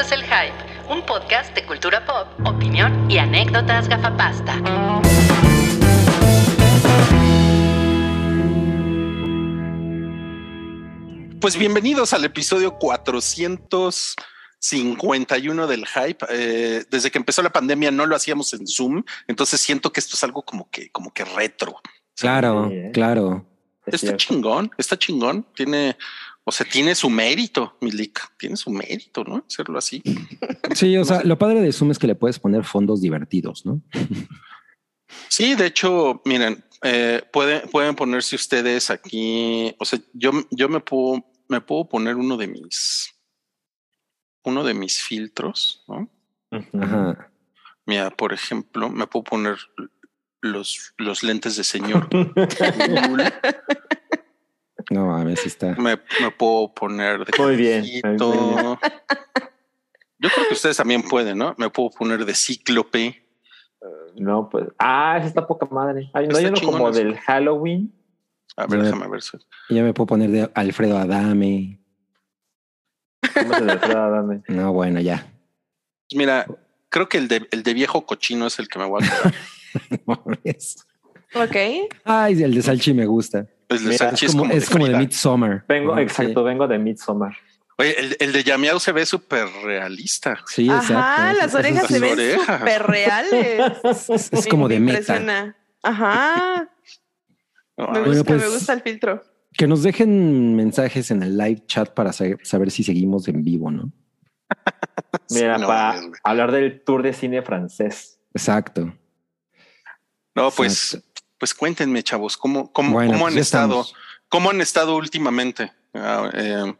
Esto es El Hype, un podcast de cultura pop, opinión y anécdotas gafapasta. Pues bienvenidos al episodio 451 del Hype. Eh, desde que empezó la pandemia no lo hacíamos en Zoom, entonces siento que esto es algo como que, como que retro. Claro, Sí, ¿eh? claro. Es Está cierto. chingón, está chingón. Tiene, o sea, tiene su mérito, Milik. Tiene su mérito, ¿no? Hacerlo así. Sí, o sea, lo padre de Zoom es que le puedes poner fondos divertidos, ¿no? Sí, de hecho, miren, eh, pueden, pueden ponerse ustedes aquí. O sea, yo, yo me puedo, me puedo poner uno de mis, uno de mis filtros, ¿no? Ajá. Mira, por ejemplo, me puedo poner los, los lentes de señor. Cool. No, a ver si está. me, me puedo poner de Muy bien, caballito. muy bien. Yo creo que ustedes también pueden, ¿no? Me puedo poner de cíclope. No, pues. Ah, esa está poca madre. Hay, no hay Está uno como del Halloween. A ver, Ya. déjame ver. Ya me puedo poner de Alfredo Adame. ¿Cómo es el Alfredo Adame? No, bueno, ya. Mira, creo que el de, el de viejo cochino es el que me voy a quedar. Ok. Ay, el de Salchi me gusta. El de Mira, Salchi Es como, es como de Frida. Midsummer. Vengo, exacto, vengo de Midsommar. Oye, el, el de Yamiao se ve súper realista. Sí, exacto. Ajá, las orejas se ven súper reales. Es, como de meta. Ajá. No, Me gusta, Bueno, me pues- gusta el filtro. Que nos dejen mensajes en el live chat para sa- saber si seguimos en vivo, ¿no? Mira, Sí, no para hablar del tour de cine francés. Exacto. No, pues, Exacto. Pues cuéntenme, chavos, ¿cómo, cómo, Bueno, cómo pues han estado? estamos. ¿Cómo han estado últimamente? Ah, eh,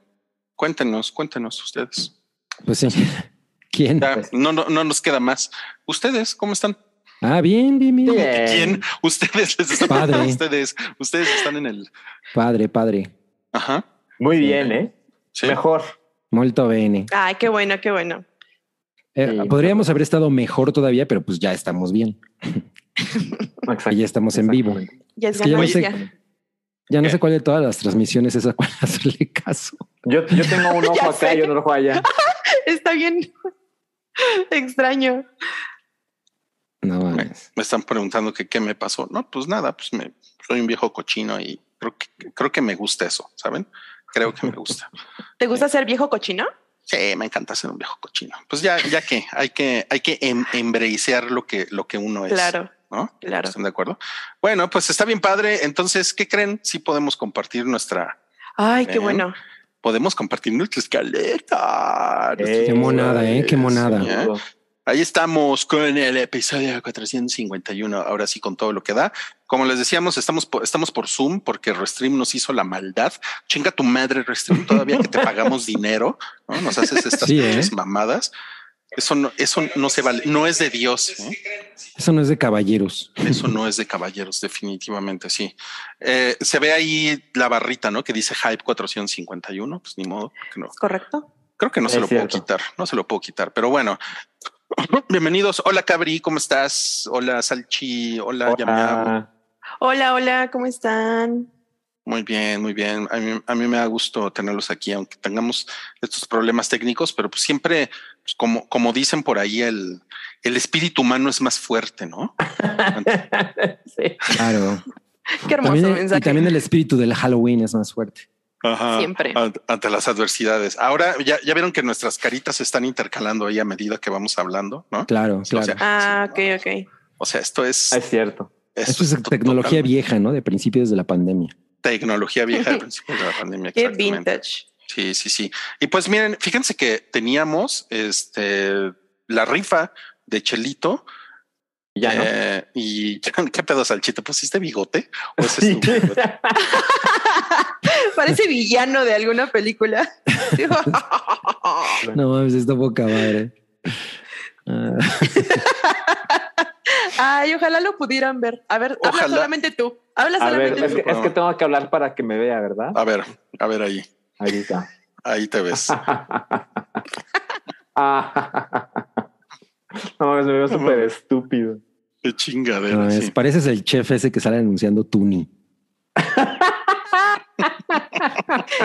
cuéntenos, cuéntenos ustedes. Pues sí. ¿Quién? Ya, Pues- no, no, no nos queda más. ¿Ustedes cómo están? Ah, bien, bien, bien. Bien. ¿Quién? Ustedes les están Padre. Ustedes, ustedes están en el. Padre, padre. Ajá. Muy Sí. bien, ¿eh? Sí. Mejor. Molto bene. Ay, qué bueno, qué bueno. Eh, Sí. podríamos haber estado mejor todavía, pero pues ya estamos bien. Exacto. Y ya estamos en vivo. Ya es, Es que ya no sé-. Ya no sé cuál de todas las transmisiones es a cuál hacerle caso. Yo, yo tengo un ojo acá sé. y otro ojo allá. Está bien extraño. No Me, me están preguntando que qué me pasó. No, pues nada, pues me soy un viejo cochino y creo que creo que me gusta eso, ¿saben? Creo que me gusta. ¿Te gusta ser viejo cochino? Sí, me encanta ser un viejo cochino. Pues ya, ya que hay que, hay que em, lo que, lo que uno es. Claro, ¿no? claro. ¿Están de acuerdo? Bueno, pues está bien padre. Entonces, ¿qué creen? Si podemos compartir nuestra, Ay, qué Bien. bueno. podemos compartir nuestra escaleta. Eh, Qué monada, ¿eh? Qué monada. ¿eh? Ahí estamos con el episodio 451. Ahora sí, con todo lo que da. Como les decíamos, estamos por, estamos por Zoom porque Restream nos hizo la maldad. Chinga tu madre, Restream, todavía que te pagamos dinero, ¿no? Nos haces estas Sí, ¿eh? pinches mamadas. Eso no, eso no se vale, no es de Dios. ¿eh? Eso no es de caballeros. Eso no es de caballeros, definitivamente sí. Eh, se ve ahí la barrita, ¿no? Que dice Hype 451. Pues ni modo, no. ¿Es correcto? Creo que no se lo cierto. puedo quitar, no se lo puedo quitar, pero bueno. Bienvenidos. Hola Cabri, ¿cómo estás? Hola Salchi, hola. Hola. Hola, hola, ¿cómo están? Muy bien, muy bien. A mí, a mí me da gusto tenerlos aquí, aunque tengamos estos problemas técnicos, pero pues siempre, como, como dicen por ahí, el, el espíritu humano es más fuerte, ¿no? sí. Claro. Qué hermoso También, mensaje. y también el espíritu del Halloween es más fuerte. Ajá, Siempre. an- Ante las adversidades. Ahora ya, ya vieron que nuestras caritas se están intercalando ahí a medida que vamos hablando, ¿no? Claro, O sea, claro. Ah, ok, ok. O sea, esto es, Es cierto. esto Esto es to- tecnología vieja, ¿no? De principios de la pandemia. Tecnología vieja de principios de la pandemia. Qué vintage. Sí, sí, sí. Y pues miren, fíjense que teníamos este la rifa de Chelito. Ya no. eh, y qué pedo, Salchito, ¿pusiste bigote? ¿O ese Sí. es tu bigote? Parece villano de alguna película. No mames, esta poca madre. Ah, Ay, ojalá lo pudieran ver. A ver, habla solamente tú. Habla A ver, solamente es tú. que, es que tengo que hablar para que me vea, ¿verdad? A ver, a ver ahí. Ahí está. Ahí te ves. No, me veo súper estúpido. Qué chingadera. no, es- sí. pareces el chef ese que sale anunciando Tuni.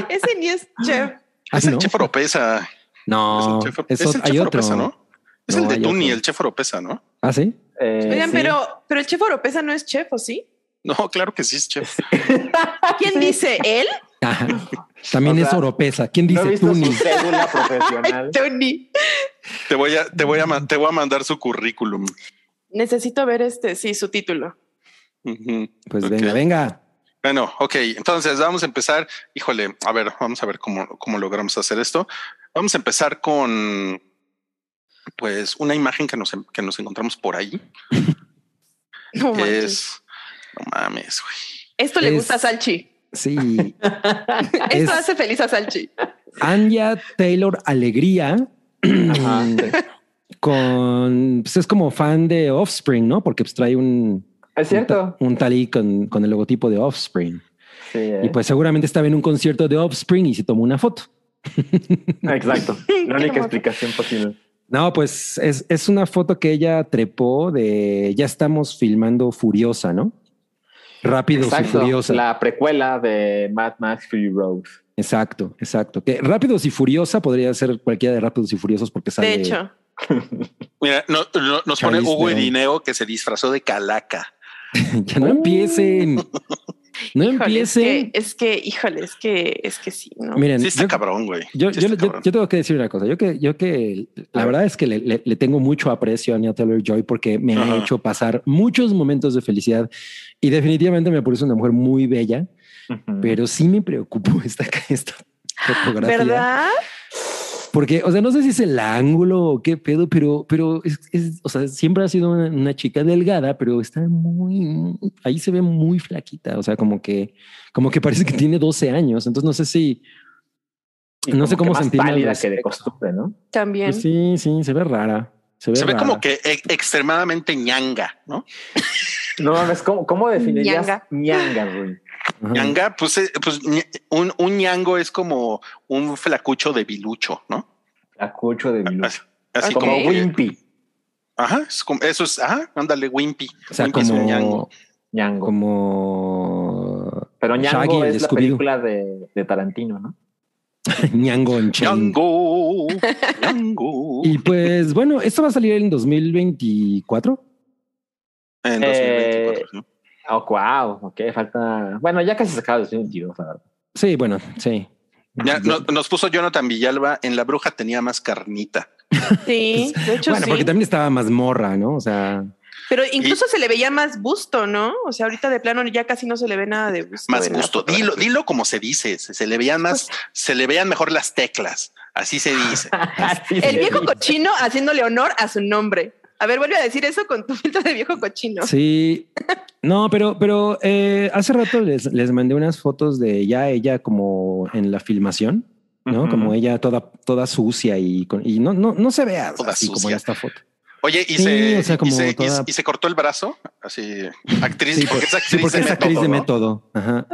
Ese ni es chef. Ah, Es el chef Oropesa. No, es el chef, es hay otro. Oropesa, ¿no? Es No, el de Tuni, otro. el chef Oropesa, ¿no? ¿Ah, sí? Eh, Oigan, sí. pero, pero el chef Oropesa no es chef, ¿o sí? No, claro que sí es chef. ¿Quién dice él? Ajá. También O es Oropesa. ¿Quién No he dice visto Tuni? su. Te voy a, te voy a, te voy a mandar su currículum. Necesito ver este, sí, su título. Ujú. Pues venga, venga. Bueno, ok, entonces vamos a empezar. Híjole, a ver, vamos a ver cómo, cómo logramos hacer esto. Vamos a empezar con, pues, una imagen que nos, que nos encontramos por ahí. No manches. es, no mames, güey. Esto le es- gusta a Salchi. Sí. Esto Es- hace feliz a Salchi. Anya Taylor Alegría Ajá, con, pues es como fan de Offspring, ¿no? Porque pues trae un, Es cierto. un talí con, con el logotipo de Offspring. Sí, eh. Y pues seguramente estaba en un concierto de Offspring y se tomó una foto. Exacto. La única explicación posible. No, pues es, es una foto que ella trepó de ya estamos filmando Furiosa, ¿no? Rápidos y Exacto. Furiosa. La precuela de Mad Max Fury Road. Exacto, exacto. Que Rápidos y Furiosa podría ser cualquiera de Rápidos y Furiosos porque sale. De hecho, Mira, no- no- nos pone Hugo. Irineo que se disfrazó de calaca. ya no empiecen. No híjole, es que, es que, híjole, es que, es que sí, ¿no? Miren, Sí está yo, cabrón, güey. yo, Sí yo- está yo- cabrón. yo tengo que decir una cosa. Yo que, yo que la verdad es que le, le- le tengo mucho aprecio a Anya Taylor Joy porque me Ajá. ha hecho pasar muchos momentos de felicidad y definitivamente me parece una mujer muy bella, pero sí me preocupó esta, esta fotografía. ¿Verdad? Porque, o sea, no sé si es el ángulo o qué pedo, pero, pero es, es- o sea, siempre ha sido una, una chica delgada, pero está muy, ahí se ve muy flaquita. O sea, como que, como que parece que tiene 12 años. Entonces no sé si, Y no sé cómo más sentirme al pálida que de costumbre, ¿no? También. pues sí, sí, se ve rara. Se ve, Se ve rara. como que e- extremadamente ñanga, ¿no? No mames, ¿cómo, cómo definirías Ñanga. ñanga, Ñanga, pues, eh, pues un, un ñango es como un flacucho de bilucho, ¿no? Acucho de Bilú. Así. Como como, que- Wimpy, Ajá, es como- eso es, ajá, ándale, Wimpy. O sea, Wimpy es un ñango. como, ñango. como Pero Shaggy, ñango el es la Scooby-Doo. película de, de Tarantino, ¿no? ñango en chain. Ñango, ñango. Y pues bueno, esto va a salir en 2024. En Eh, 2024, ¿sí? Oh, wow, ok, falta. Bueno, ya casi se acaba el 2022, la verdad. Sí, bueno, sí. Ya, no- nos puso Jonathan Villalba, en La Bruja tenía más carnita. Sí, de hecho Bueno, sí. porque también estaba más morra, ¿no? O sea, Pero incluso se le veía más busto, ¿no? O sea, ahorita de plano ya casi no se le ve nada de busto. Más fotografía. Dilo, dilo como se dice. Se, se le veían más, se le veían mejor las teclas. Así se dice. Así El se viejo dice. cochino haciéndole honor a su nombre. A ver, vuelve a decir eso con tu filtro de viejo cochino. sí. No, pero, pero eh, hace rato les, les mandé unas fotos de ya ella como en la filmación, ¿no? Como ella toda, toda sucia y, con- y no, no, no se vea Toda así como sucia. en esta foto. Oye, y, Sí, se, o sea, y como se- y- toda- y se cortó el brazo. Así, actriz, Sí, porque es sí, actriz, porque de, es actriz método, de ¿no? método. Ajá.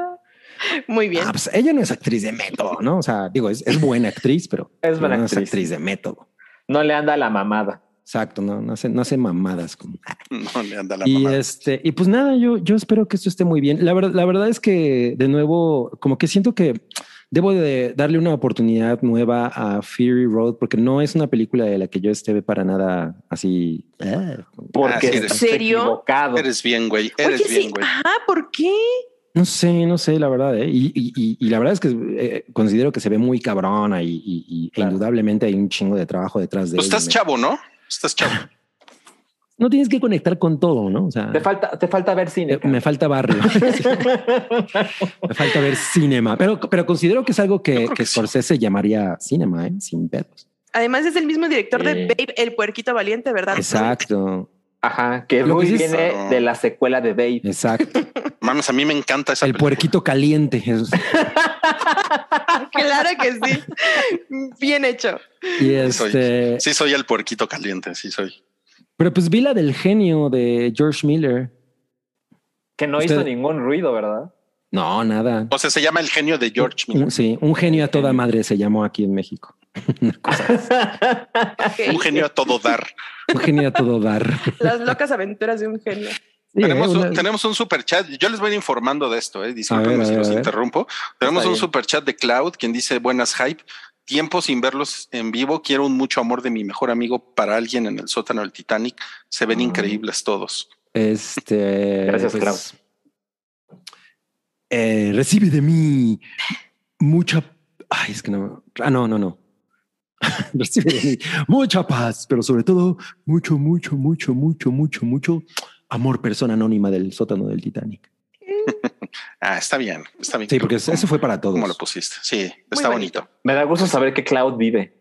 Muy bien. Ah, pues ella no es actriz de método, ¿no? O sea, digo, es, es buena actriz, pero Es buena no actriz. es actriz de método. No le anda la mamada. Exacto, no, no hace, no hace mamadas como. No le anda la y mamada. este, y pues nada, yo, yo espero que esto esté muy bien. La verdad, la verdad es que de nuevo, como que siento que debo de darle una oportunidad nueva a Fury Road, porque no es una película de la que yo esté para nada así. ah, Porque Ah, ¿en serio? equivocado. Eres bien, güey. Eres Oye, bien, sí. güey. Ajá, ¿por qué? No sé, no sé, la verdad. ¿eh? Y, y- y- y la verdad es que eh, considero que se ve muy cabrona y, y- y- e Claro. indudablemente hay un chingo de trabajo detrás de Pues ella. estás chavo, ¿no? Estás chavo. No tienes que conectar con todo, ¿no? O sea, Te falta, te falta ver cine. eh, me falta barrio. me falta ver cinema, pero, pero considero que es algo que, que que sí. Scorsese llamaría cinema, ¿eh? sin pedos. Además es el mismo director de Sí. Babe, el puerquito valiente, ¿verdad? Exacto, Ajá, que Lo que sí es- viene de la secuela de Babe. exacto. Mames, a mí me encanta esa El película. puerquito caliente. Claro que sí. Bien hecho. Y Sí soy. este, Sí, soy el puerquito caliente, sí soy. pero pues vi la del genio de George Miller. Que no Usted- hizo ningún ruido, ¿verdad? No, nada. O sea, se llama El genio de George Miller. Un- sí, un genio a toda madre se llamó aquí en México. Un genio a todo dar. Un genio a todo dar. Las locas aventuras de un genio. Sí, tenemos, ¿eh? un, Una- tenemos un super chat. Yo les voy a ir informando de esto. Eh. Si los interrumpo. Tenemos un super chat de Cloud, quien dice buenas hype. tiempo sin verlos en vivo. Quiero un mucho amor de mi mejor amigo para alguien en el sótano del Titanic. Se ven Ah. increíbles todos. Este. Gracias, pues, Klaus. eh, recibe de mí mucha. Ay, es que no. Ah, no, no, no. recibe de mí mucha paz, pero sobre todo mucho, mucho, mucho, mucho, mucho, mucho amor, persona anónima del sótano del Titanic. Ah, está bien, está bien. Sí, porque eso fue para todos. ¿Cómo lo pusiste? Sí, está bonito. Me da gusto saber que Cloud vive.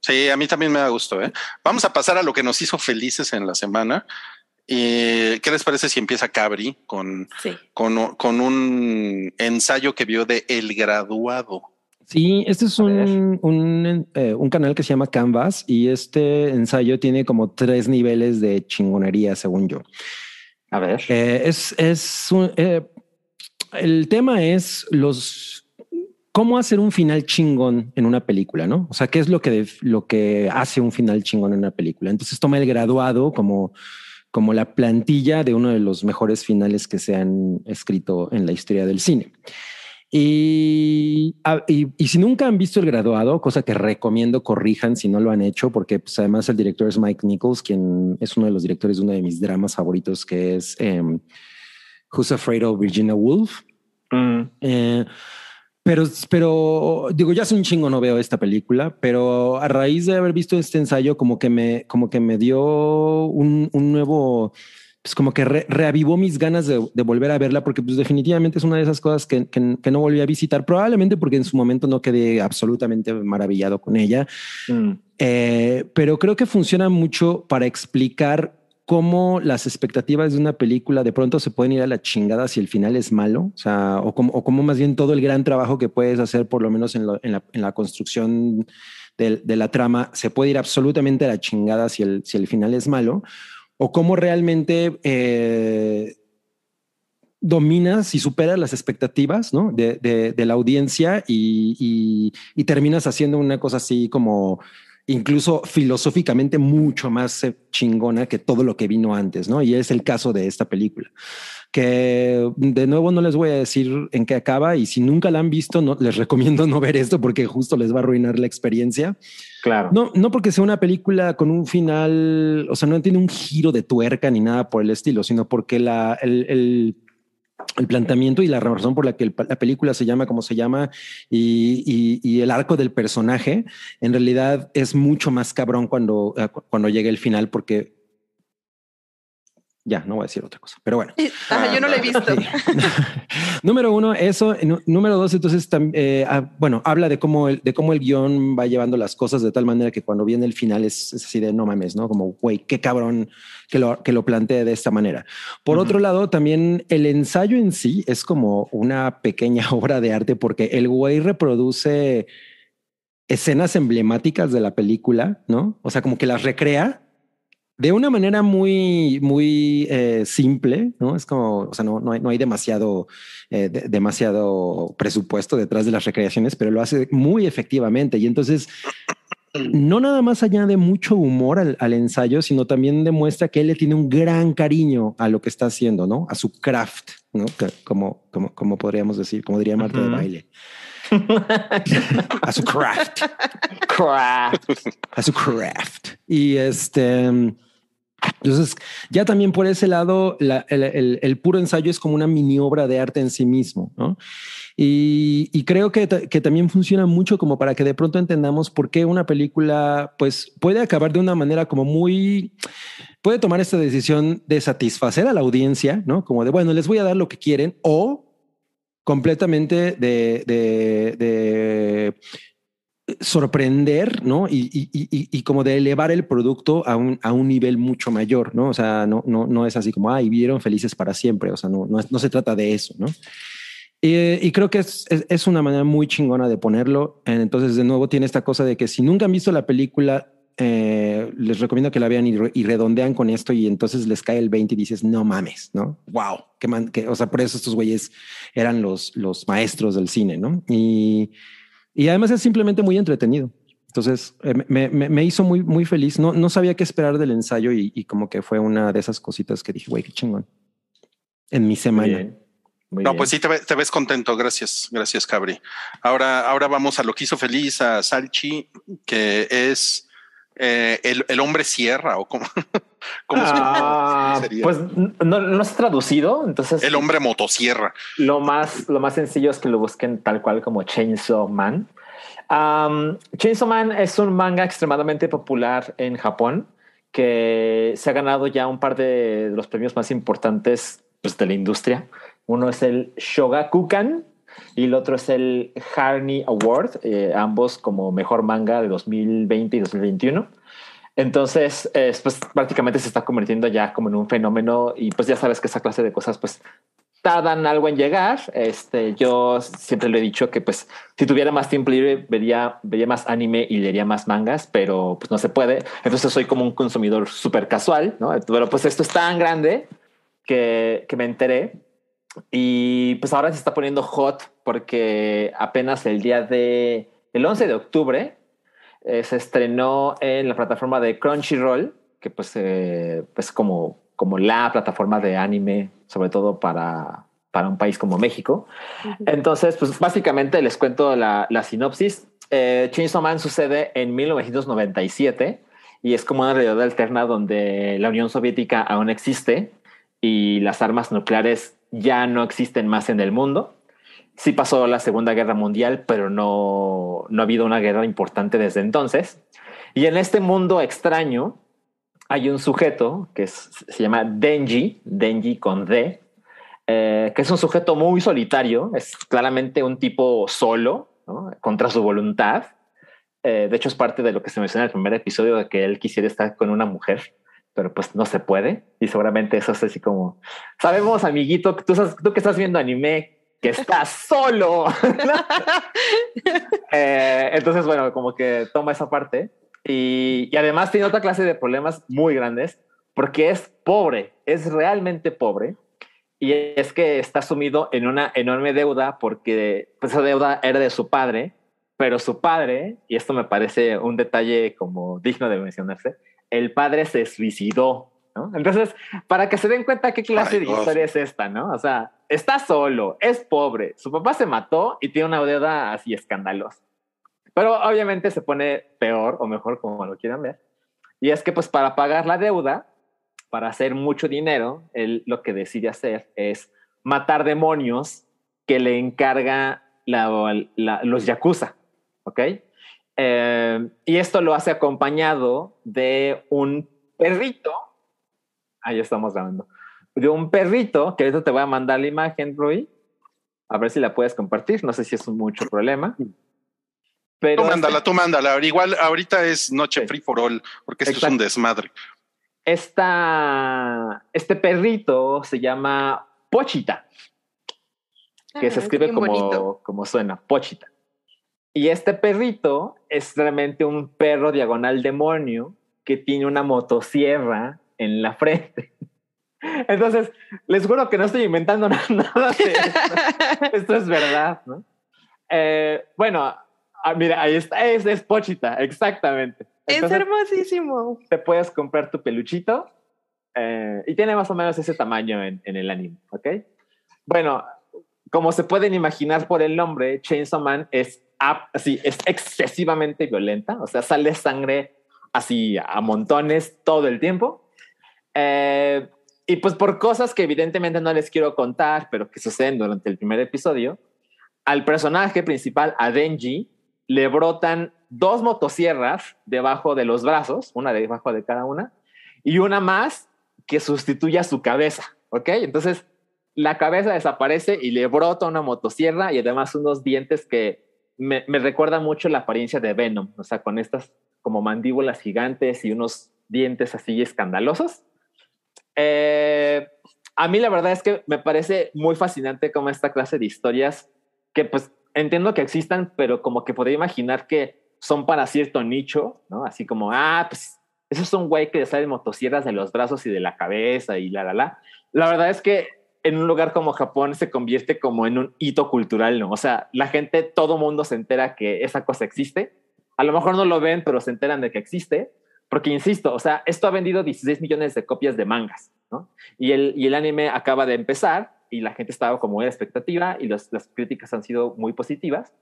Sí, a mí también me da gusto. ¿eh? Vamos a pasar a lo que nos hizo felices en la semana. ¿Y ¿Qué les parece si empieza Cabri con, Sí. con, con un ensayo que vio de El Graduado? Sí, este es un, un, eh, un canal que se llama Canvas y este ensayo tiene como tres niveles de chingonería, según yo. Eh, es, es eh, el tema es los cómo hacer un final chingón en una película, ¿no? O sea, qué es lo que lo que hace un final chingón en una película. Entonces toma el graduado como como la plantilla de uno de los mejores finales que se han escrito en la historia del cine. Y, a- y, y si nunca han visto el graduado, cosa que recomiendo corrijan si no lo han hecho, porque pues, además el director es Mike Nichols, quien es uno de los directores de uno de mis dramas favoritos, que es em, Who's Afraid of Virginia Woolf. Mm, Eh, pero, pero digo, ya hace un chingo no veo esta película, pero a raíz de haber visto este ensayo, como que me, como que me dio un, un nuevo, pues como que re- reavivó mis ganas de, de volver a verla, porque pues definitivamente es una de esas cosas que, que- que no volví a visitar, probablemente porque en su momento no quedé absolutamente maravillado con ella. mm. Eh, pero creo que funciona mucho para explicar cómo las expectativas de una película de pronto se pueden ir a la chingada si el final es malo, o sea, o como, o como más bien todo el gran trabajo que puedes hacer, por lo menos en, lo- en la, en la construcción del- de, la trama, se puede ir absolutamente a la chingada si el, si el final es malo, o cómo realmente eh, dominas y superas las expectativas ¿no? de, la audiencia y, y- y terminas haciendo una cosa así como incluso filosóficamente mucho más eh, chingona que todo lo que vino antes, ¿no? Y es el caso de esta película, que de nuevo no les voy a decir en qué acaba y si nunca la han visto, no, les recomiendo no ver esto porque justo les va a arruinar la experiencia. Claro. No, no porque sea una película con un final, o sea, no tiene un giro de tuerca ni nada por el estilo, sino porque la, el, el- el planteamiento y la razón por la que la película se llama como se llama y, y- y el arco del personaje en realidad es mucho más cabrón cuando, eh, cu- cuando llega el final porque ya no voy a decir otra cosa, pero bueno. Ajá, yo no lo he visto. Sí. número uno, eso. Número dos, entonces, eh, ah, bueno, habla de cómo, el, de cómo el guion va llevando las cosas de tal manera que cuando viene el final es, es así de no mames, ¿no? Como, güey, qué cabrón que lo, que lo plantee de esta manera. Por otro lado, también el ensayo en sí es como una pequeña obra de arte porque el güey reproduce escenas emblemáticas de la película, ¿no? O sea, como que las recrea de una manera muy, muy eh, simple, ¿no? Es como, o sea, no, no, hay, no hay demasiado, eh, de- demasiado presupuesto detrás de las recreaciones, pero lo hace muy efectivamente. Y entonces, no nada más añade mucho humor al, al ensayo, sino también demuestra que él le tiene un gran cariño a lo que está haciendo, ¿no? A su craft, ¿no? Que- como, como, como podríamos decir, como diría Marta de Ujú. baile. a su craft Craft. a su craft. Y este, entonces, ya también por ese lado, la- el, el- el puro ensayo es como una mini obra de arte en sí mismo, ¿no? Y, y creo que, que también funciona mucho como para que de pronto entendamos por qué una película, pues, puede acabar de una manera como muy, puede tomar esta decisión de satisfacer a la audiencia, ¿no? Como de, bueno, les voy a dar lo que quieren o completamente de, de, de sorprender, ¿no? Y, y- y- y como de elevar el producto a un, a un nivel mucho mayor, ¿no? O sea, no, no, no es así como, ay, vivieron felices para siempre, o sea, no, no, es- no se trata de eso, ¿no? Y, y creo que es, es, es una manera muy chingona de ponerlo. Entonces, de nuevo, tiene esta cosa de que si nunca han visto la película, eh, les recomiendo que la vean y, re- y redondean con esto y entonces les cae el 20 y dices, no mames, ¿no? Wow, qué man, que, o sea, por eso estos güeyes eran los, los maestros del cine, ¿no? Y, y además es simplemente muy entretenido. Entonces eh, me, me- me hizo muy, muy feliz. No, no sabía qué esperar del ensayo y, y como que fue una de esas cositas que dije, güey, qué chingón. En mi semana. Bien. Muy no, bien. pues sí te, te ves contento. Gracias, gracias, Cabri. Ahora, ahora vamos a lo que hizo feliz a Salchi, que es eh, el, el hombre sierra o como, ¿cómo Ah, sería? pues no, no es traducido, entonces el hombre motosierra. lo más, lo más sencillo es que lo busquen tal cual como Chainsaw Man. Um, Chainsaw Man es un manga extremadamente popular en Japón que se ha ganado ya un par de, de los premios más importantes pues, de la industria. Uno es el Shogakukan y el otro es el Harney Award, eh, ambos como mejor manga de 2020 y 2021. Entonces, eh, pues prácticamente se está convirtiendo ya como en un fenómeno y pues ya sabes que esa clase de cosas pues tardan algo en llegar. Este, yo siempre le he dicho que pues si tuviera más tiempo libre vería, vería más anime y leería más mangas, pero pues no se puede. Entonces soy como un consumidor súper casual, ¿no? Pero pues esto es tan grande que, que me enteré y pues ahora se está poniendo hot porque apenas el día de el 11 de octubre eh, se estrenó en la plataforma de Crunchyroll, que pues eh, pues como como la plataforma de anime, sobre todo para, para un país como México. Entonces, pues básicamente les cuento la, la sinopsis. Eh, Chainsaw Man sucede en 1997 y es como una realidad alterna donde la Unión Soviética aún existe y las armas nucleares ya no existen más en el mundo. Sí pasó la Segunda Guerra Mundial, pero no, no ha habido una guerra importante desde entonces. Y en este mundo extraño hay un sujeto que se llama Denji, Denji con D, eh, que es un sujeto muy solitario, es claramente un tipo solo, contra su voluntad. Eh, de hecho, es parte de lo que se menciona en el primer episodio de que él quisiera estar con una mujer, pero pues no se puede. Y seguramente eso es así como, sabemos, amiguito, tú, tú que estás viendo anime, que estás solo. Eh, entonces, bueno, como que toma esa parte. Y, y además tiene otra clase de problemas muy grandes porque es pobre, es realmente pobre. Y es que está sumido en una enorme deuda porque pues, esa deuda era de su padre, pero su padre, y esto me parece un detalle como digno de mencionarse, el padre se suicidó. ¿No? Entonces, para que se den cuenta qué clase Ay, de Dios. historia es esta, ¿no? O sea, está solo, es pobre, su papá se mató y tiene una deuda así escandalosa. Pero obviamente se pone peor o mejor como lo quieran ver. Y es que pues para pagar la deuda, para hacer mucho dinero, él lo que decide hacer es matar demonios que le encarga la- la- los yakuza, ¿ok? Eh, y esto lo hace acompañado de un perrito. Ahí estamos grabando. De un perrito, que ahorita te voy a mandar la imagen, Rui. A ver si la puedes compartir. No sé si es mucho problema. Pero Tú mándala, este- tú mándala. Igual ahorita es noche Sí. free for all, porque esto es un desmadre. esta, este perrito se llama Pochita, que Ah, se es escribe como, como suena, Pochita. Y este perrito es realmente un perro diagonal demonio que tiene una motosierra en la frente. Entonces, les juro que no estoy inventando nada de esto. Esto es verdad, ¿no? Eh, bueno, ah, mira, ahí está, es, es Pochita, exactamente. Es Entonces, hermosísimo. te puedes comprar tu peluchito eh, y tiene más o menos ese tamaño en, en el anime, ¿ok? Bueno, como se pueden imaginar por el nombre, Chainsaw Man es, así, es excesivamente violenta, o sea, sale sangre así a montones todo el tiempo. Eh, y pues por cosas que evidentemente no les quiero contar, pero que suceden durante el primer episodio, al personaje principal, a Denji, le brotan dos motosierras debajo de los brazos, una debajo de cada una, y una más que sustituya su cabeza, ¿ok? Entonces, la cabeza desaparece y le brota una motosierra y además unos dientes que me, me recuerdan mucho la apariencia de Venom, o sea, con estas como mandíbulas gigantes y unos dientes así escandalosos. Eh, a mí la verdad es que me parece muy fascinante como esta clase de historias que pues entiendo que existan, pero como que podría imaginar que son para cierto nicho, ¿no? Así como, ah, pues eso es un güey que le salen motosierras de los brazos y de la cabeza y la, la, la. La verdad es que en un lugar como Japón se convierte como en un hito cultural, ¿no? O sea, la gente, todo mundo se entera que esa cosa existe. A lo mejor no lo ven, pero se enteran de que existe. Porque, insisto, o sea, esto ha vendido 16 millones de copias de mangas, ¿no? Y el, y el anime acaba de empezar y la gente estaba como en expectativa y los, las críticas han sido muy positivas.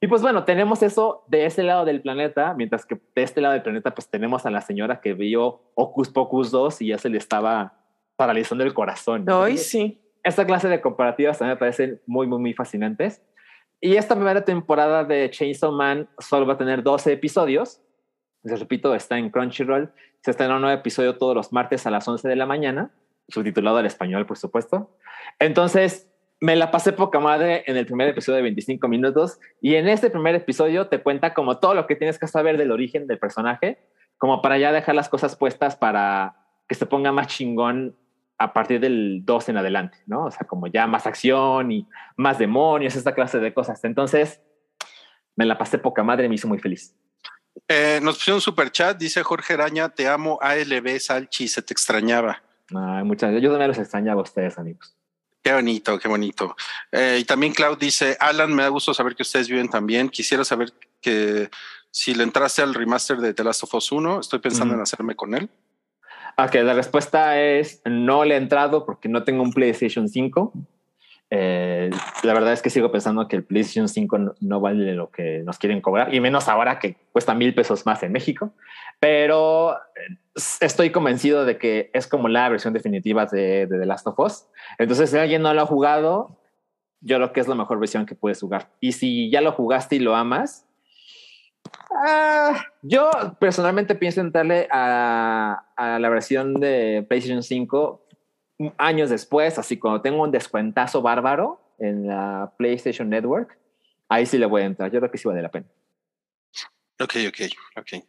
Y pues bueno, tenemos eso de ese lado del planeta, mientras que de este lado del planeta pues tenemos a la señora que vio Ocus Pocus 2 y ya se le estaba paralizando el corazón. Ay, sí. Esta clase de comparativas también me parecen muy, muy, muy fascinantes. Y esta primera temporada de Chainsaw Man solo va a tener 12 episodios. Les repito, está en Crunchyroll. Se estrena un nuevo episodio todos los martes a las 11 de la mañana, subtitulado al español, por supuesto. Entonces, me la pasé poca madre en el primer episodio de 25 minutos y en este primer episodio te cuenta como todo lo que tienes que saber del origen del personaje, como para ya dejar las cosas puestas para que se ponga más chingón a partir del 2 en adelante, ¿no? O sea, como ya más acción y más demonios, esta clase de cosas. Entonces, me la pasé poca madre me hizo muy feliz. Eh, nos pusieron un super chat, dice Jorge Araña, te amo, ALB Salchi, se te extrañaba. Ay, muchas Yo también los extrañaba a ustedes, amigos. Qué bonito, qué bonito. Eh, y también Cloud dice, Alan, me da gusto saber que ustedes viven también. Quisiera saber que si le entraste al remaster de The Last of Us 1, estoy pensando en hacerme con él. Ok, la respuesta es no le he entrado porque no tengo un PlayStation 5. Eh, la verdad es que sigo pensando que el PlayStation 5 no, vale lo que nos quieren cobrar y menos ahora que cuesta mil pesos más en México. Pero eh, estoy convencido de que es como la versión definitiva de, de The Last of Us. Entonces, si alguien no lo ha jugado, yo creo que es la mejor versión que puedes jugar. Y si ya lo jugaste y lo amas, ah, yo personalmente pienso entrarle a, a la versión de PlayStation 5 años después, así cuando tengo un descuentazo bárbaro en la PlayStation Network, ahí sí le voy a entrar. Yo creo que sí vale la pena. Ok, ok, ok.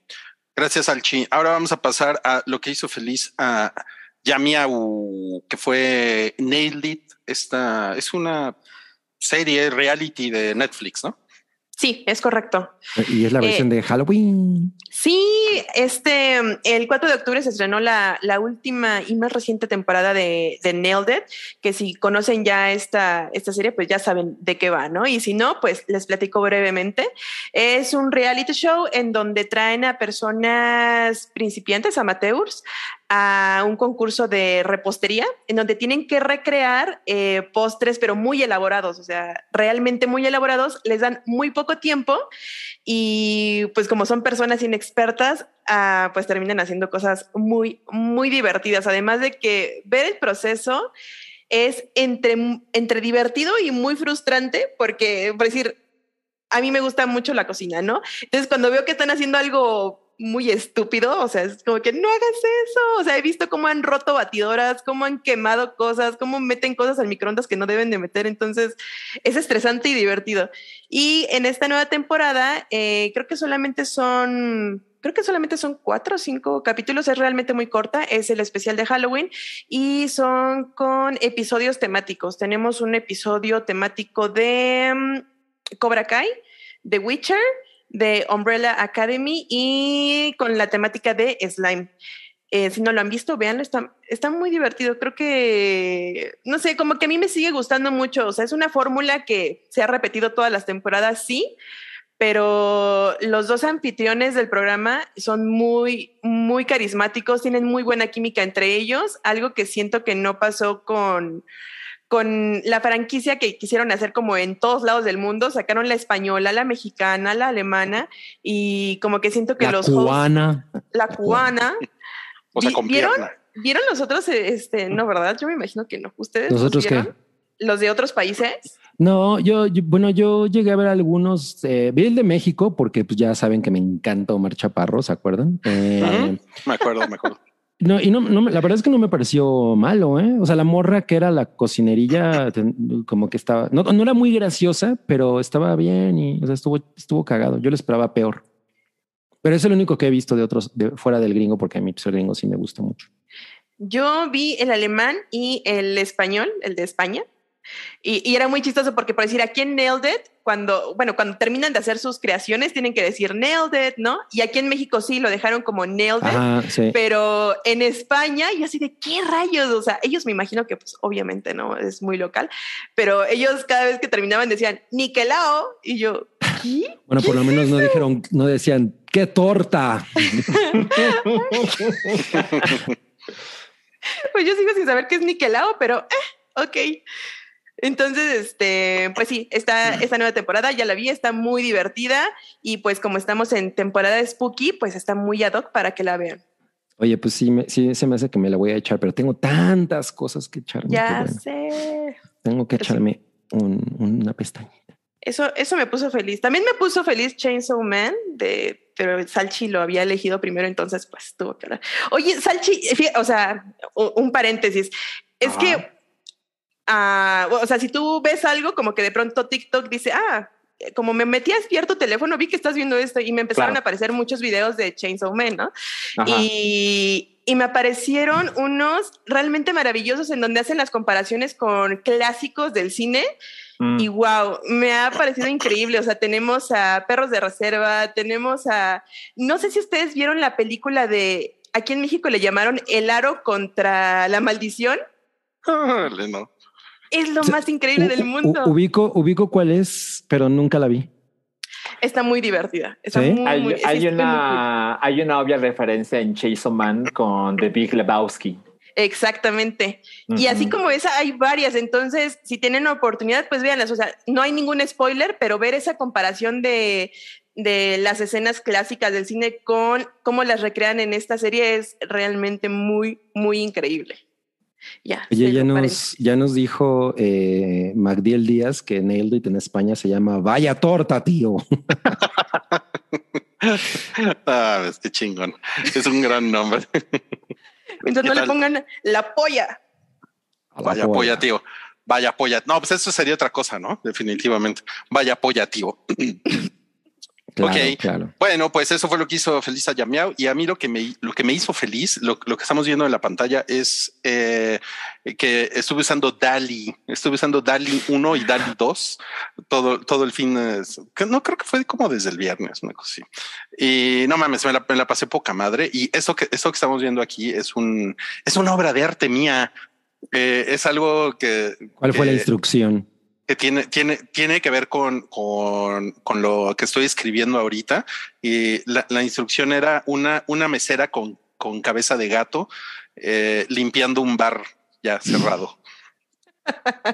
Gracias, Alchi. Ahora vamos a pasar a lo que hizo feliz a Yamiau, que fue Nailed It. Esta es una serie reality de Netflix, ¿no? Sí, es correcto. Y es la Eh, versión de Halloween. Sí, este, el 4 de octubre se estrenó la, la última y más reciente temporada de, de Nailed It, que si conocen ya esta, esta serie, pues ya saben de qué va, ¿no? Y si no, pues les platico brevemente. Es un reality show en donde traen a personas principiantes, amateurs, a un concurso de repostería, en donde tienen que recrear eh, postres, pero muy elaborados, o sea, realmente muy elaborados, les dan muy poco tiempo y pues como son personas inexpertas, ah, pues terminan haciendo cosas muy, muy divertidas. Además de que ver el proceso es entre, entre divertido y muy frustrante porque, por decir, a mí me gusta mucho la cocina, ¿no? Entonces cuando veo que están haciendo algo muy estúpido, o sea, es como que no hagas eso, o sea, he visto cómo han roto batidoras, cómo han quemado cosas, cómo meten cosas al microondas que no deben de meter, entonces es estresante y divertido. Y en esta nueva temporada, eh, creo que solamente son, creo que solamente son cuatro o cinco capítulos, es realmente muy corta, es el especial de Halloween y son con episodios temáticos. Tenemos un episodio temático de mm, Cobra Kai, The Witcher, de Umbrella Academy y con la temática de slime. Eh, si no lo han visto, véanlo, está, está muy divertido. Creo que, no sé, como que a mí me sigue gustando mucho. O sea, es una fórmula que se ha repetido todas las temporadas, sí, pero los dos anfitriones del programa son muy, muy carismáticos, tienen muy buena química entre ellos, algo que siento que no pasó con, con la franquicia que quisieron hacer como en todos lados del mundo, sacaron la española, la mexicana, la alemana y como que siento que La los hosts- cubana. la cubana, O sea, con ¿vieron? pierna. ¿vieron los otros? Este, no, ¿verdad? Yo me imagino que no. ¿Ustedes los ¿Nosotros qué? vieron? ¿Los de otros países? No, yo, yo- bueno, yo llegué a ver algunos. eh, vi el de México porque pues ya saben que me encanta Omar Chaparro, ¿se acuerdan? Eh. Me acuerdo, me acuerdo. No, y no, no, la verdad es que no me pareció malo, ¿eh? O sea, la morra que era la cocinerilla, como que estaba, no, no era muy graciosa, pero estaba bien y o sea, estuvo, estuvo cagado. Yo lo esperaba peor. Pero es el único que he visto de otros, de, fuera del gringo, porque a mí pues, el gringo sí me gusta mucho. Yo vi el alemán y el español, el de España. Y, y era muy chistoso porque, por decir, aquí en Nailed It, cuando, bueno, cuando terminan de hacer sus creaciones, tienen que decir Nailed It, ¿no? Y aquí en México sí lo dejaron como Nailed It. Ajá, sí. Pero en España, yo así de qué rayos, o sea, ellos me imagino que, pues, obviamente, no es muy local, pero ellos cada vez que terminaban decían Niquelao, y yo, ¿qué? Bueno, por lo menos no dijeron, no decían qué torta. Pues yo sigo sin saber qué es Niquelao, pero eh, ok. Entonces, este, pues sí, está esta nueva temporada, ya la vi, está muy divertida y pues como estamos en temporada Spooky, pues está muy ad hoc para que la vean. Oye, pues sí, me, sí se me hace que me la voy a echar, pero tengo tantas cosas que echarme. Ya bueno, sé. Tengo que Pero sí. echarme un- una pestañita. Eso, eso me puso feliz. También me puso feliz Chainsaw Man, de, pero Salchi lo había elegido primero, entonces pues tuvo que hablar. Oye, Salchi, o sea, un paréntesis. Es Ajá. que, ah, o sea, si tú ves algo como que de pronto TikTok dice, ah, como me metí a tu teléfono, vi que estás viendo esto y me empezaron Claro. a aparecer muchos videos de Chainsaw Man, ¿no? Y, y me aparecieron unos realmente maravillosos en donde hacen las comparaciones con clásicos del cine. Mm. Y wow, me ha parecido increíble. O sea, tenemos a Perros de Reserva, tenemos a. No sé si ustedes vieron la película de. Aquí en México le llamaron El Aro contra la Maldición. No. Es lo Sí, más increíble U- del u- mundo. ubico, ubico cuál es, pero nunca la vi. Está muy divertida. Está ¿Sí? muy, Hay, muy- sí, hay muy cool. una, hay una obvia referencia en Chainsaw Man con The Big Lebowski. Exactamente. Y así como esa, hay varias. Entonces, si tienen oportunidad, pues véanlas. O sea, no hay ningún spoiler, pero ver esa comparación de, de las escenas clásicas del cine con cómo las recrean en esta serie es realmente muy, muy increíble. Ya. Oye, ya nos, ya nos dijo eh, Magdiel Díaz que Nailed It en España se llama Vaya Torta, tío. Ah, qué chingón. Es un gran nombre. Mientras ¿qué no le pongan la polla. La Vaya polla. polla, tío. Vaya polla. No, pues eso sería otra cosa, ¿no? Definitivamente. Vaya polla, tío. Claro, Ok. claro. Bueno, pues eso fue lo que hizo feliz a Yamiao. Y a mí lo que me, lo que me hizo feliz, lo, lo que estamos viendo en la pantalla es eh, que estuve usando DALI. Estuve usando DALI 1 y DALI 2 todo, todo el fin. que no creo que fue como desde el viernes, una cosa así. Y no mames, me la, me la pasé poca madre. Y eso que, eso que estamos viendo aquí es un, es una obra de arte mía. Eh, es algo que. ¿Cuál fue la instrucción? Que tiene, tiene, tiene que ver con, con, con lo que estoy escribiendo ahorita. Y la, la instrucción era una, una mesera con, con cabeza de gato eh, limpiando un bar ya cerrado.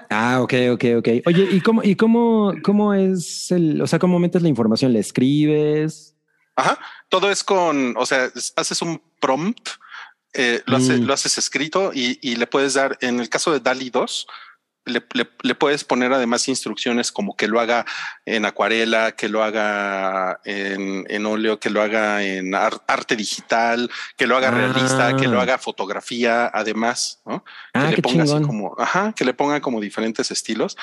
Ah, ok, ok, ok. Oye, ¿y cómo, y cómo, cómo es el, o sea, cómo metes la información? ¿Le escribes? Ajá. Todo es con, o sea, es- haces un prompt, eh, lo, hace- Mm. lo haces escrito y, y le puedes dar, en el caso de DALI 2, le, le- le puedes poner además instrucciones como que lo haga en acuarela, que lo haga en, en óleo, que lo haga en ar- arte digital, que lo haga Ah. realista, que lo haga fotografía, además, ¿no? Ah, que le ponga así como, ajá, que le ponga como diferentes estilos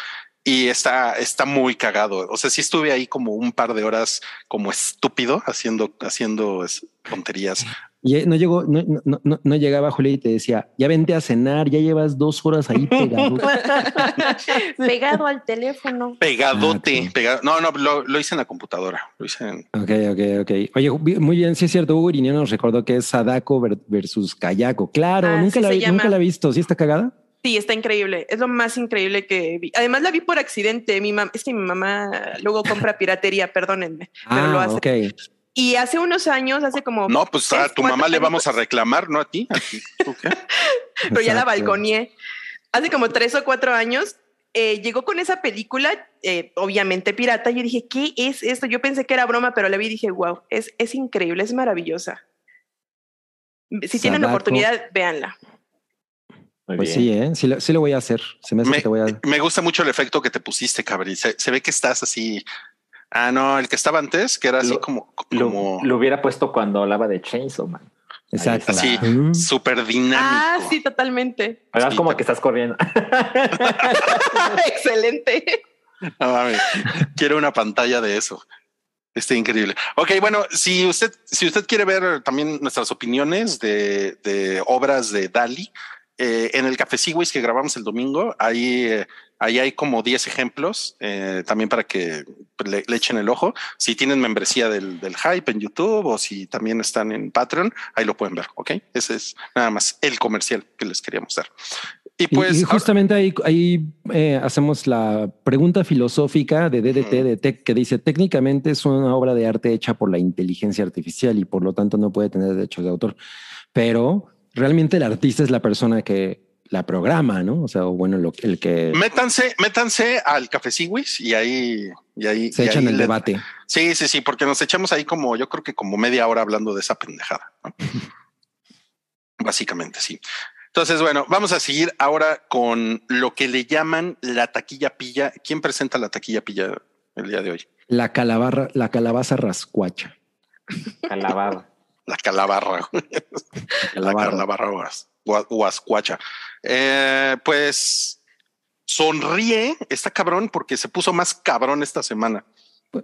y está, está muy cagado. O sea, sí estuve ahí como un par de horas como estúpido haciendo, haciendo tonterías. Y eh, no llegó, no, no, no, no llegaba Julia y te decía, ya vente a cenar, ya llevas dos horas ahí pegado. Pegado al teléfono. Pegadote, Ah, pegado. No, no, lo, lo hice en la computadora. Lo hice en. Ok, ok, ok. Oye, muy bien, sí es cierto. Hugo Irineo nos recordó que es Sadako ver- versus Kayako. Claro, Ah, nunca, sí la, nunca la he visto. ¿Sí está cagada? Sí, está increíble. Es lo más increíble que vi. Además, la vi por accidente. Mi mamá, es que mi mamá luego compra piratería, perdónenme, pero lo Ah, hace. ok. Y hace unos años, hace como. No, pues a tu mamá le vamos a reclamar, no a ti. ¿A ti? ¿Tú qué? pero ya la balconeé. Hace como tres o cuatro años eh, llegó con esa película, eh, obviamente pirata. y Yo dije, ¿qué es esto? Yo pensé que era broma, pero la vi y dije, wow, es, es increíble, es maravillosa. Si tienen Sadako. oportunidad, véanla. Muy Pues bien. sí, ¿eh? Sí, lo- sí lo voy a hacer. Se me hace Me, que te voy a... me gusta mucho el efecto que te pusiste, cabrón. Se, se ve que estás así. Ah, no, el que estaba antes, que era así Lo- como, Lo, como lo hubiera puesto cuando hablaba de Chainsaw Man. Exacto. así, Mm. súper dinámico. Ah, sí, totalmente. Además, Sí, como que estás corriendo. Excelente. No quiero una pantalla de eso. Está increíble. Ok, bueno, si usted, si usted quiere ver también nuestras opiniones de, de obras de Dali, eh, en el Café Sigüis que grabamos el domingo, ahí, eh, ahí hay como 10 ejemplos eh, también para que le, le echen el ojo. Si tienen membresía del, del Hype en YouTube o si también están en Patreon, ahí lo pueden ver. Ok, ese es nada más el comercial que les queríamos dar. Y pues y, ahora- justamente ahí, ahí eh, hacemos la pregunta filosófica de DDT de Tech que dice técnicamente es una obra de arte hecha por la inteligencia artificial y por lo tanto no puede tener derechos de autor, pero realmente el artista es la persona que la programa, ¿no? O sea, o bueno, lo, el que Métanse, métanse al Café Siwis y ahí, y ahí se y echan ahí el le- debate. Sí, sí, sí, porque nos echamos ahí como, yo creo que como media hora hablando de esa pendejada. ¿no? Básicamente, sí. Entonces, bueno, vamos a seguir ahora con lo que le llaman la taquilla pilla. ¿Quién presenta la taquilla pilla el día de hoy? La calabarra, la calabaza rascuacha. Calabada. La calabarra. La La calabarra. calabarra guas- gua- guascuacha. Eh, pues sonríe, está cabrón porque se puso más cabrón esta semana.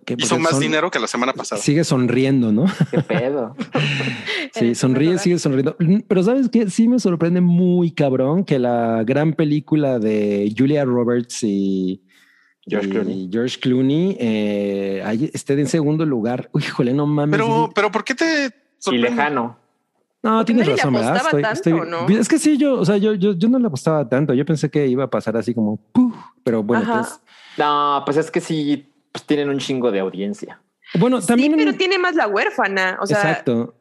Que Hizo más son- dinero que la semana pasada. Sigue sonriendo, ¿no? ¿Qué pedo? Sí, sonríe, sigue sonriendo. Mm, Pero sabes que sí me sorprende muy cabrón que la gran película de Julia Roberts y George y Clooney. George Clooney eh, ahí esté en segundo lugar. Uy, Híjole, no mames. Pero, pero ¿por qué te Y lejano. no, porque tienes razón, ¿verdad? tanto, ¿no? Es que sí, yo, o sea, yo, yo, yo no le apostaba tanto. Yo pensé que iba a pasar así como, ¡puf! pero bueno, pues, No, pues es que sí, pues tienen un chingo de audiencia. bueno, también. sí, pero tiene más la huérfana. O sea, exacto.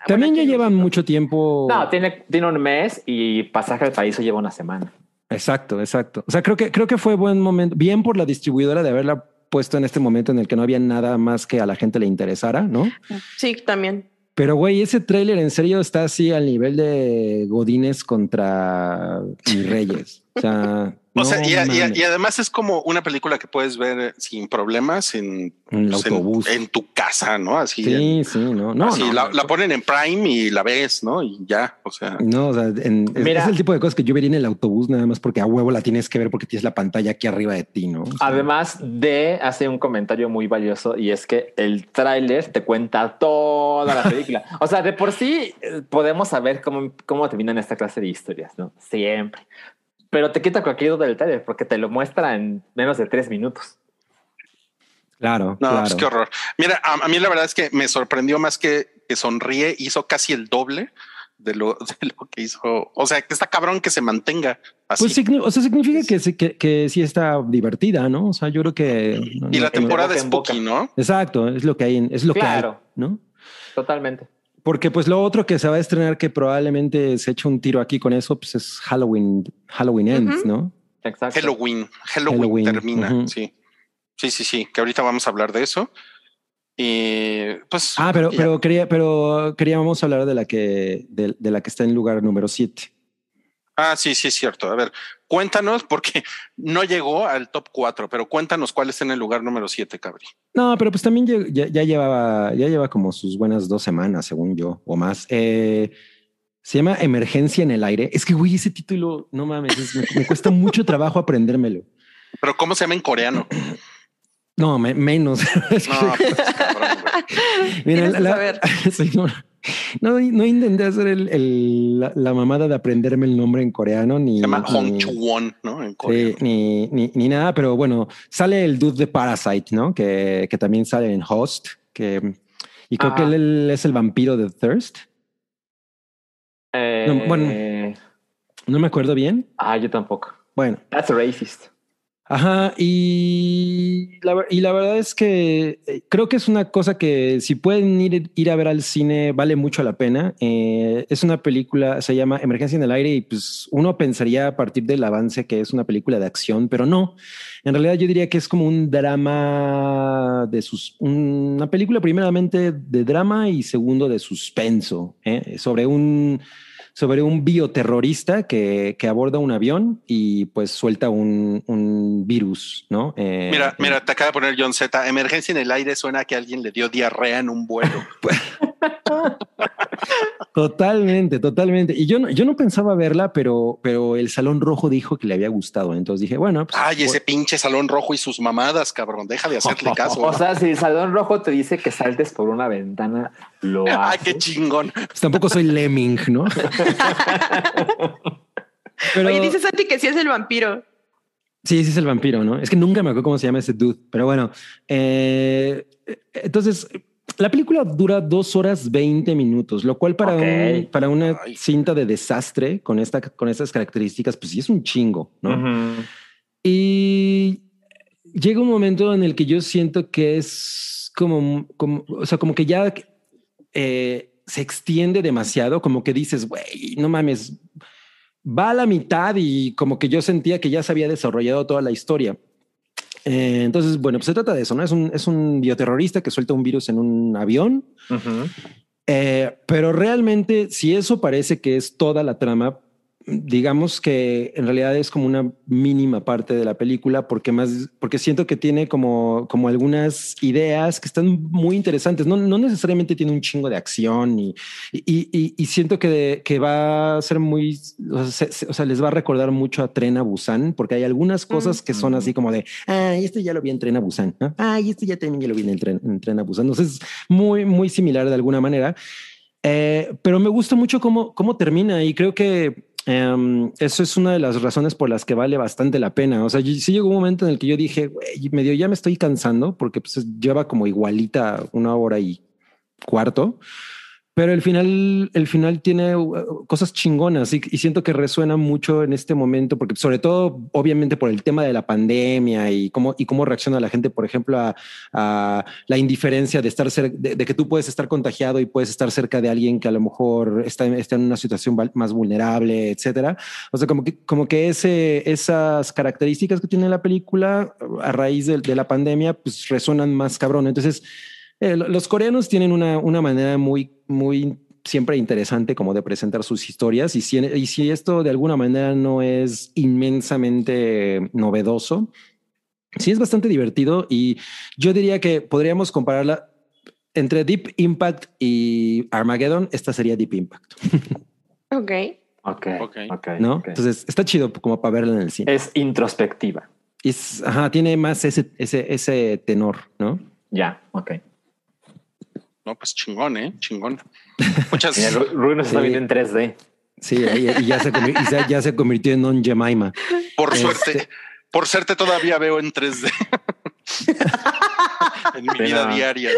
ah, También bueno, ya llevan mucho tiempo. No, tiene, tiene un mes y pasaje al paraíso lleva una semana. Exacto, exacto. O sea, creo que creo que fue buen momento, bien por la distribuidora de haberla puesto en este momento en el que no había nada más que a la gente le interesara, ¿no? Sí, también. Pero güey, ese tráiler en serio está así al nivel de Godines contra mis Reyes. O sea, O no sea, y, y- mames. y además es como una película que puedes ver sin problemas en, En el pues, en- autobús. en, tu casa, ¿no? Así, en- sí, sí, no, no, así no, la, no. la ponen en Prime y la ves, ¿no? Y ya, o sea, No, o sea, Mira. es el tipo de cosas que yo vería en el autobús nada más porque a huevo la tienes que ver porque tienes la pantalla aquí arriba de ti, ¿no? O sea, Además de hace un comentario muy valioso y es que el tráiler te cuenta toda la película. o sea, de por sí eh, podemos saber cómo, cómo terminan esta clase de historias, ¿no? Siempre. Pero te quita cualquier duda del tráiler porque te lo muestra en menos de tres minutos. claro, no, claro. pues qué horror. Mira, a, a mí la verdad es que me sorprendió más que, que sonríe, hizo casi el doble de lo, de lo que hizo. O sea, que está cabrón que se mantenga así. Pues o sea, significa que, sí- que, que sí está divertida, ¿no? O sea, yo creo que. y no- la temporada es. Spooky, ¿no? Exacto, es lo que hay, en- es lo Claro. que hay, ¿no? Totalmente. Porque pues lo otro que se va a estrenar que probablemente se eche un tiro aquí con eso, pues es Halloween, Halloween Ends. ¿no? Exacto. Halloween, Halloween, Halloween, termina, sí. Sí, sí, sí, que ahorita vamos a hablar de eso. Y pues. Ah, pero, ya. pero quería, pero queríamos hablar de la que, de, de la que está en lugar número 7. Ah, sí, sí, es cierto. A ver, cuéntanos, porque no llegó al top 4, pero cuéntanos cuál está en el lugar número 7, Cabri. No, pero pues también ya, ya llevaba, ya lleva como sus buenas dos semanas, según yo, o más. Eh, se llama Emergencia en el aire. Es que, güey, ese título, no mames, es- me, me cuesta mucho trabajo aprendérmelo. Pero ¿cómo se llama en coreano? No, me- menos. No, pues, cabrón. Mira, Tienes que la- saber. sí, no, no, no intenté hacer el, el- la, la mamada de aprenderme el nombre en coreano ni, Se llama ni- Hong Chuwon, ¿no? En sí, coreano. ni, ni, ni nada, pero bueno, sale el dude de Parasite, ¿no? Que, que también sale en Host, que y creo que él, él es el vampiro de Thirst. Eh, No, bueno. No me acuerdo bien. Ah, yo tampoco. Bueno, That's racist. Ajá, y la, y la verdad es que eh, creo que es una cosa que si pueden ir, ir a ver al cine vale mucho la pena. Eh, es una película, se llama Emergencia en el Aire y pues uno pensaría a partir del avance que es una película de acción, pero no. En realidad yo diría que es como un drama de sus, una película primeramente de drama y segundo de suspenso, ¿eh? sobre un sobre un bioterrorista que, que aborda un avión y pues suelta un, un virus, ¿no? Eh, Mira, eh, mira, te acaba de poner John Z. Emergencia en el aire suena a que alguien le dio diarrea en un vuelo. Totalmente, totalmente. Y yo no, yo no pensaba verla, pero, pero el Salón Rojo dijo que le había gustado. Entonces dije, bueno, pues, Ay, ese pinche salón rojo y sus mamadas, cabrón. Deja de hacerle caso. O sea, si el salón rojo te dice que saltes por una ventana, lo Ay, haces. qué chingón. pues tampoco soy Lemming, ¿no? Pero- Oye, dice Santi que sí es el vampiro. Sí, sí es el vampiro, ¿no? Es que nunca me acuerdo cómo se llama ese dude, pero bueno. eh, entonces, la película dura dos horas 20 minutos, lo cual para, Ok. un- para una Ay. cinta de desastre con, esta, con estas características, pues sí es un chingo, ¿no? Ujú. Y llega un momento en el que yo siento que es como, como o sea, como que ya eh, se extiende demasiado, como que dices, güey, no mames, va a la mitad y como que yo sentía que ya se había desarrollado toda la historia. Eh, entonces, bueno, pues se trata de eso, ¿no? Es un, es un bioterrorista que suelta un virus en un avión, eh, pero realmente si eso parece que es toda la trama, digamos que en realidad es como una mínima parte de la película porque más porque siento que tiene como como algunas ideas que están muy interesantes. No, no necesariamente tiene un chingo de acción y, y, y- y siento que, que va a ser muy o sea, se- o sea, les va a recordar mucho a Tren a Busan porque hay algunas cosas que son así como de ah este ya lo vi en Tren a Busan ¿no? ah y este ya también ya lo vi en Tren, en Tren a Busan entonces es muy muy similar de alguna manera. Eh, pero me gusta mucho cómo, cómo termina y creo que em, eso es una de las razones por las que vale bastante la pena. O sea, yo- sí llegó un momento en el que yo dije, medio ya me estoy cansando porque pues, lleva como igualita una hora y cuarto. Pero el final, el final tiene uh, cosas chingonas y, y siento que resuena mucho en este momento, porque sobre todo, obviamente, por el tema de la pandemia y cómo, y cómo reacciona la gente, por ejemplo, a, a la indiferencia de estar cer- de, de que tú puedes estar contagiado y puedes estar cerca de alguien que a lo mejor está, está en una situación más vulnerable, etcétera. O sea, como que, como que ese, esas características que tiene la película a raíz de, de la pandemia, pues resuenan más cabrón. Entonces, eh, lo- los coreanos tienen una, una manera muy, muy siempre interesante como de presentar sus historias y si, y si esto de alguna manera no es inmensamente novedoso, sí es bastante divertido y yo diría que podríamos compararla entre Deep Impact y Armageddon. Esta sería Deep Impact, Ok. Ok, Ok. ok. ¿no? ok. Entonces está chido como para verla en el cine. es introspectiva. Es, ajá, tiene más ese, ese, ese tenor, ¿no? Ya, ok. No, pues chingón, ¿eh? Chingón. Muchas Mira, Ru- Rui nos está viendo en 3D. Sí, y, ya, se convi- y se- ya se convirtió en Non Jemima. Por Este- suerte, por suerte todavía veo en 3D. en mi vida diaria.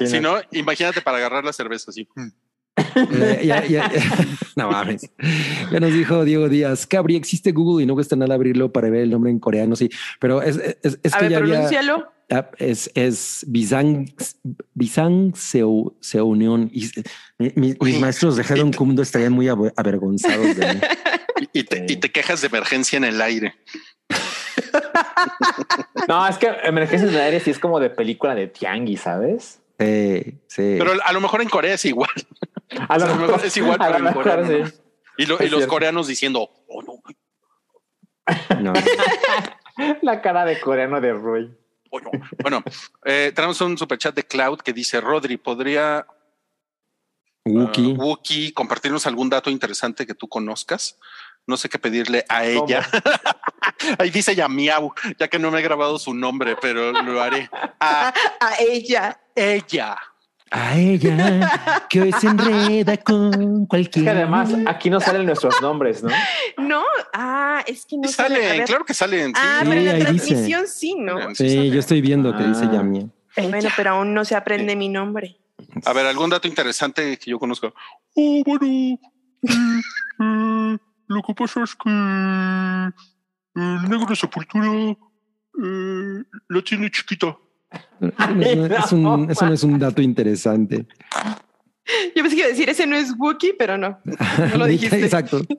Y si no, imagínate para agarrar la cerveza así. Eh, ya, ya, no mames. Ya nos dijo Diego Díaz, Cabri, existe Google y no cuesta nada abrirlo para ver el nombre en coreano, sí. Pero es, es, es A que ver, ya había, pronúncialo. ah, es, es Bizang, Bizang Seu, Seunión. Y mi- mi- mis maestros de Hedon Kumdo estarían muy aver- avergonzados de mí. Y, te, y te quejas de emergencia en el aire. No, es que Emergencias de Aire sí es como de película de tianguis, ¿sabes? Sí, sí. Pero a lo mejor en Corea es igual. A lo O sea, mejor es igual, a pero lo en mejor coreano, sí. Y, lo- y Es los coreanos diciendo, oh no, No. La cara de coreano de Rui. oh no. Bueno, eh, tenemos un superchat de Cloud que dice, Rodri, ¿podría Wookie. uh, Wookie compartirnos algún dato interesante que tú conozcas? No sé qué pedirle a ella. Ahí dice ya miau, ya que no me he grabado su nombre, pero lo haré. A A ella. ella. A ella que hoy se enreda con Es cualquier. que además aquí no salen nuestros nombres, ¿no? No, ah, es que no Sí sale. Ver. claro que salen. sí. Ah, Sí, pero en la dice. transmisión sí, ¿no? Sí Sí, sale. yo estoy viendo que dice Ah. Yami. Bueno, pero aún no se aprende mi nombre. A ver, algún dato interesante que yo conozco. Oh, bueno, eh, eh, lo que pasa es que el negro sepultura eh, la tiene chiquita. Es un- eso no es un dato interesante. Yo pensé que iba a decir, ese no es Wookiee, pero no. No lo dijiste. Exacto.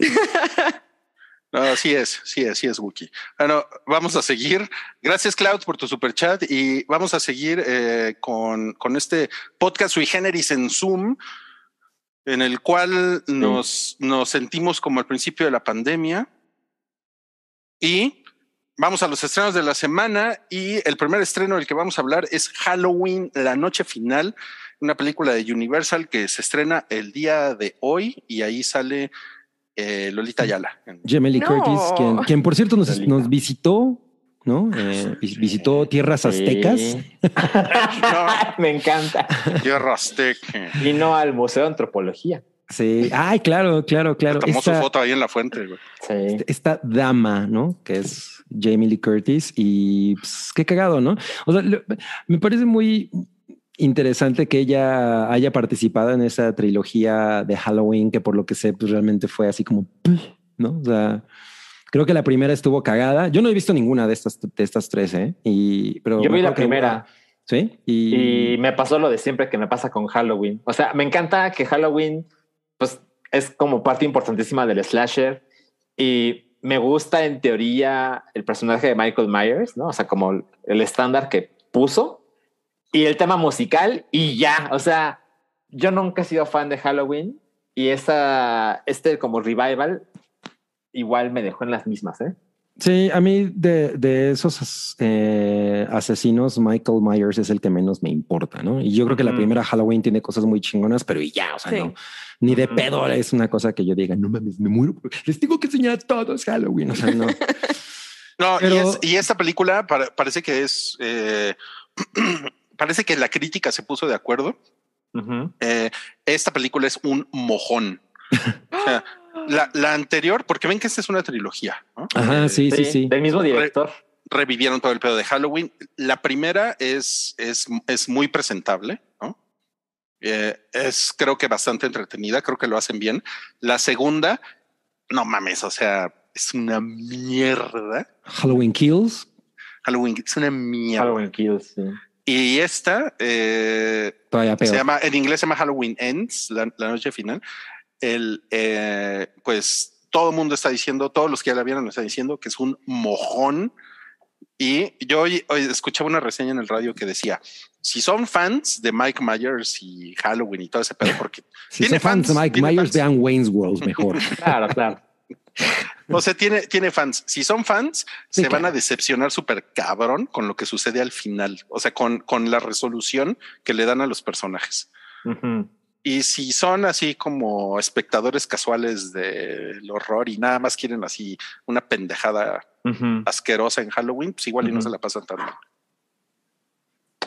No, sí es, sí es, sí es Wookie. Bueno, vamos a seguir. Gracias, Cloud, por tu super chat y vamos a seguir eh, con, con este podcast sui generis en Zoom, en el cual nos, nos sentimos como al principio de la pandemia. Y vamos a los estrenos de la semana. Y el primer estreno del que vamos a hablar es Halloween, la noche final, una película de Universal que se estrena el día de hoy y ahí sale eh, Lolita Ayala. Lee No. Curtis, quien, quien por cierto nos, visitó, ¿no? Eh, vis- visitó tierras aztecas. Sí. No, Me encanta. Tierra Azteca. Vino al Museo de Antropología. Sí. Ay, claro, claro, claro. Tomó su foto ahí en la fuente. güey. Sí. esta dama, ¿no? Que es Jamie Lee Curtis y pues, qué cagado, ¿no? O sea, me parece muy interesante que ella haya participado en esa trilogía de Halloween, que por lo que sé, pues realmente fue así como, ¿no? O sea, creo que la primera estuvo cagada. Yo no he visto ninguna de estas, de estas tres, ¿eh? Y, pero Yo vi la que- primera Sí. Y, y me pasó lo de siempre que me pasa con Halloween. O sea, me encanta que Halloween pues es como parte importantísima del slasher Y me gusta en teoría el personaje de Michael Myers, ¿no? O sea, como el estándar que puso y el tema musical y ya, o sea, yo nunca he sido fan de Halloween y esa, este como revival igual me dejó en las mismas, ¿eh? Sí, a mí de, de esos eh, asesinos, Michael Myers es el que menos me importa, ¿no? Y yo creo que la Ujú. primera Halloween tiene cosas muy chingonas, pero y ya, o sea, Sí. no, ni de Ujú. pedo es una cosa que yo diga, no mames, me muero, les tengo que enseñar a todos Halloween, o sea, no. No, y, Pero- es- y esta película para- parece que es, eh, parece que la crítica se puso de acuerdo. Ujú. Eh, esta película es un mojón. O sea, la, la anterior, porque ven que esta es una trilogía, ¿no? Ajá, Eh, sí, sí, sí. Del mismo director. Revivieron todo el pedo de Halloween. La primera es, es, es muy presentable, ¿no? Eh, es creo que bastante entretenida, creo que lo hacen bien. La segunda, no mames, o sea, es una mierda. Halloween Kills, Halloween es una mierda. Halloween Kills. sí. Y esta eh, todavía peor. se llama, en inglés se llama Halloween Ends, la, la noche final. El, eh, pues todo el mundo está diciendo, todos los que ya la vieron están diciendo que es un mojón. Y yo hoy, hoy escuchaba una reseña en el radio que decía, si son fans de Mike Myers y Halloween y todo ese pedo, porque, si tiene son fans de Mike Myers, fans. vean Wayne's World mejor. Claro, claro. o sea, tiene, tiene fans. Si son fans, Sí, se van a decepcionar súper cabrón con lo que sucede al final. O sea, con, con la resolución que le dan a los personajes. Ujú. Y si son así como espectadores casuales del horror y nada más quieren así una pendejada asquerosa en Halloween, pues igual y no se la pasan tan mal.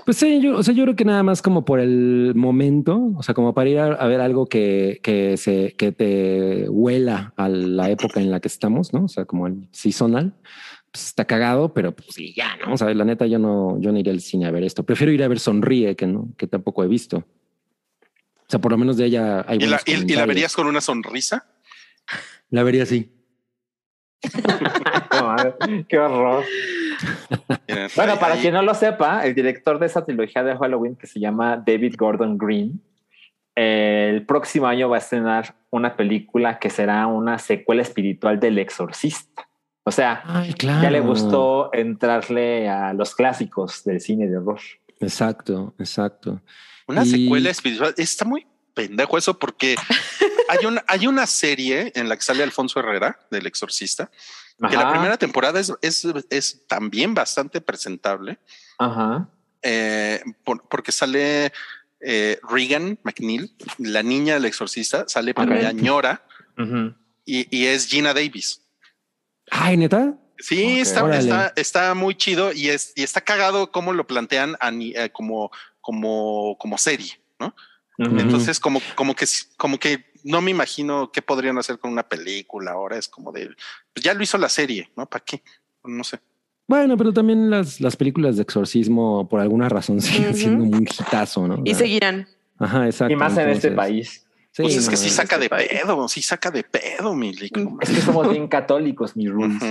Pues sí, yo, o sea, yo creo que nada más como por el momento, o sea, como para ir a, a ver algo que, que se que te huela a la época en la que estamos, ¿no? O sea, como el seasonal, pues está cagado, pero pues sí, ya, ¿no? O sea, la neta, yo no, yo no iría al cine a ver esto. Prefiero ir a ver Sonríe, que no, que tampoco he visto. O sea, por lo menos de ella hay ¿Y la, y- y la verías con una sonrisa? La vería así. Qué horror. Bueno, para quien no lo sepa, el director de esa trilogía de Halloween que se llama David Gordon Green, el próximo año va a estrenar una película que será una secuela espiritual del Exorcista. O sea, Ay, claro. ya le gustó entrarle a los clásicos del cine de horror. Exacto, exacto. Una y- secuela espiritual. Está muy pendejo eso porque hay una, hay una serie en la que sale Alfonso Herrera del Exorcista, que la primera temporada es, es, es también bastante presentable. Ajá. eh, por- porque sale eh, Regan McNeil, la niña del exorcista, sale pero Ok. ya ñora y, y es Gina Davis. Ay, neta. Sí, está, está, está muy chido y, es, y está cagado cómo lo plantean a eh, como, como, como serie, ¿no? Entonces, como, como que como que no me imagino qué podrían hacer con una película ahora. Es como de pues ya lo hizo la serie, ¿no? ¿Para qué? No sé. Bueno, pero también las, las películas de exorcismo, por alguna razón, siguen siendo un hitazo, ¿no? Y seguirán. Ajá, exacto. Y más en este país. Sí, Pues es no, que sí saca de este país. pedo, sí saca de pedo, Milik. no Es que somos bien católicos, mi ujú.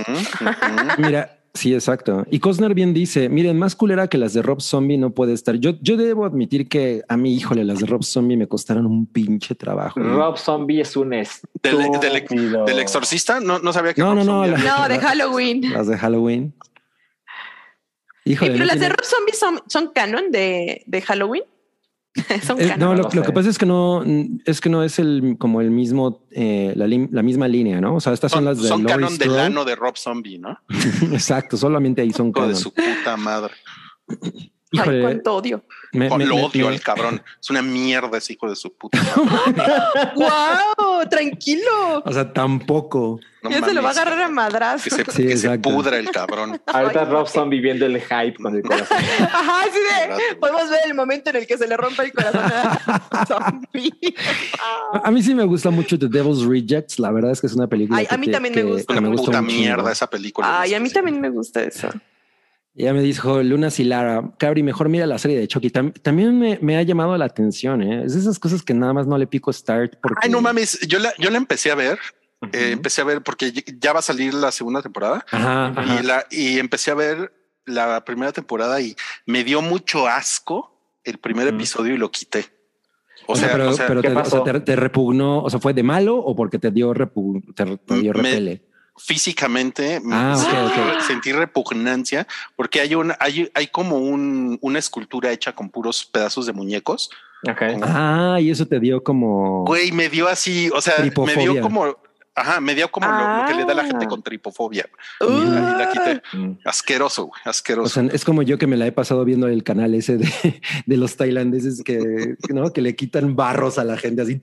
Mira, sí, exacto. Y Cosner bien dice, miren, más culera que las de Rob Zombie no puede estar. Yo, yo debo admitir que a mí, híjole, las de Rob Zombie me costaron un pinche trabajo. Rob Zombie es un Del, estúpido. del, del exorcista, no, no sabía que No, Rob no, no, Zombie la- había- No, de Halloween. Las de Halloween. Eh, Híjole, pero no las de Rob Zombie son, son canon de, de Halloween. son Eh, canon. no, lo, lo que pasa es que no es que no es el como el mismo eh, la, lim- la misma línea, ¿no? O sea, estas son, Son, las de son Laurie canon del Strode. ano de Rob Zombie, ¿no? Exacto, solamente ahí son Hijo de canon. su puta madre. Ay, Híjole, cuánto odio. me- me- lo me- odio al cabrón. Es una mierda ese hijo de su puta madre. ¡Wow! Tranquilo. O sea, tampoco. No ya se lo va a agarrar a madrazo. Que se, Sí, que se exacto. pudra el cabrón. Ahorita Ay, Rob ok. Zombie viendo el hype con el corazón. Ajá, así de. Podemos ver el momento en el que se le rompe el corazón a Zombie. A, mí sí me gusta mucho The Devil's Rejects. La verdad es que es una película. Ay, a que mí te- también me gusta Una me gusta puta mierda esa película. Ay, a mí también me gusta eso. Ya me dijo Luna Silara, Cabri, mejor mira la serie de Chucky. Tam- también me, me ha llamado la atención. ¿eh? Es de esas cosas que nada más no le pico start porque. Ay, no mames. Yo la, yo la empecé a ver. Eh, empecé a ver porque ya va a salir la segunda temporada. Ajá, ajá. Y, la, y empecé a ver la primera temporada y me dio mucho asco el primer episodio y lo quité. O O sea, sea, pero, o sea, pero ¿qué te, o sea, pasó? te- te repugnó, o sea, fue de malo o porque te dio repu- te, te dio Me- repele. Físicamente Ah, ok, sentí, ok. sentí repugnancia porque hay una, hay, hay como un, una escultura hecha con puros pedazos de muñecos. Ah, y eso te dio como. Güey, me dio así, o sea, me dio como, ajá, me dio como lo, lo que le da a la gente Ah. con tripofobia. Uh, Y la, y la quité. Mm. Asqueroso, güey, O asqueroso. sea, es como yo que me la he pasado viendo el canal ese de, de los tailandeses que, ¿no? que le quitan barros a la gente así.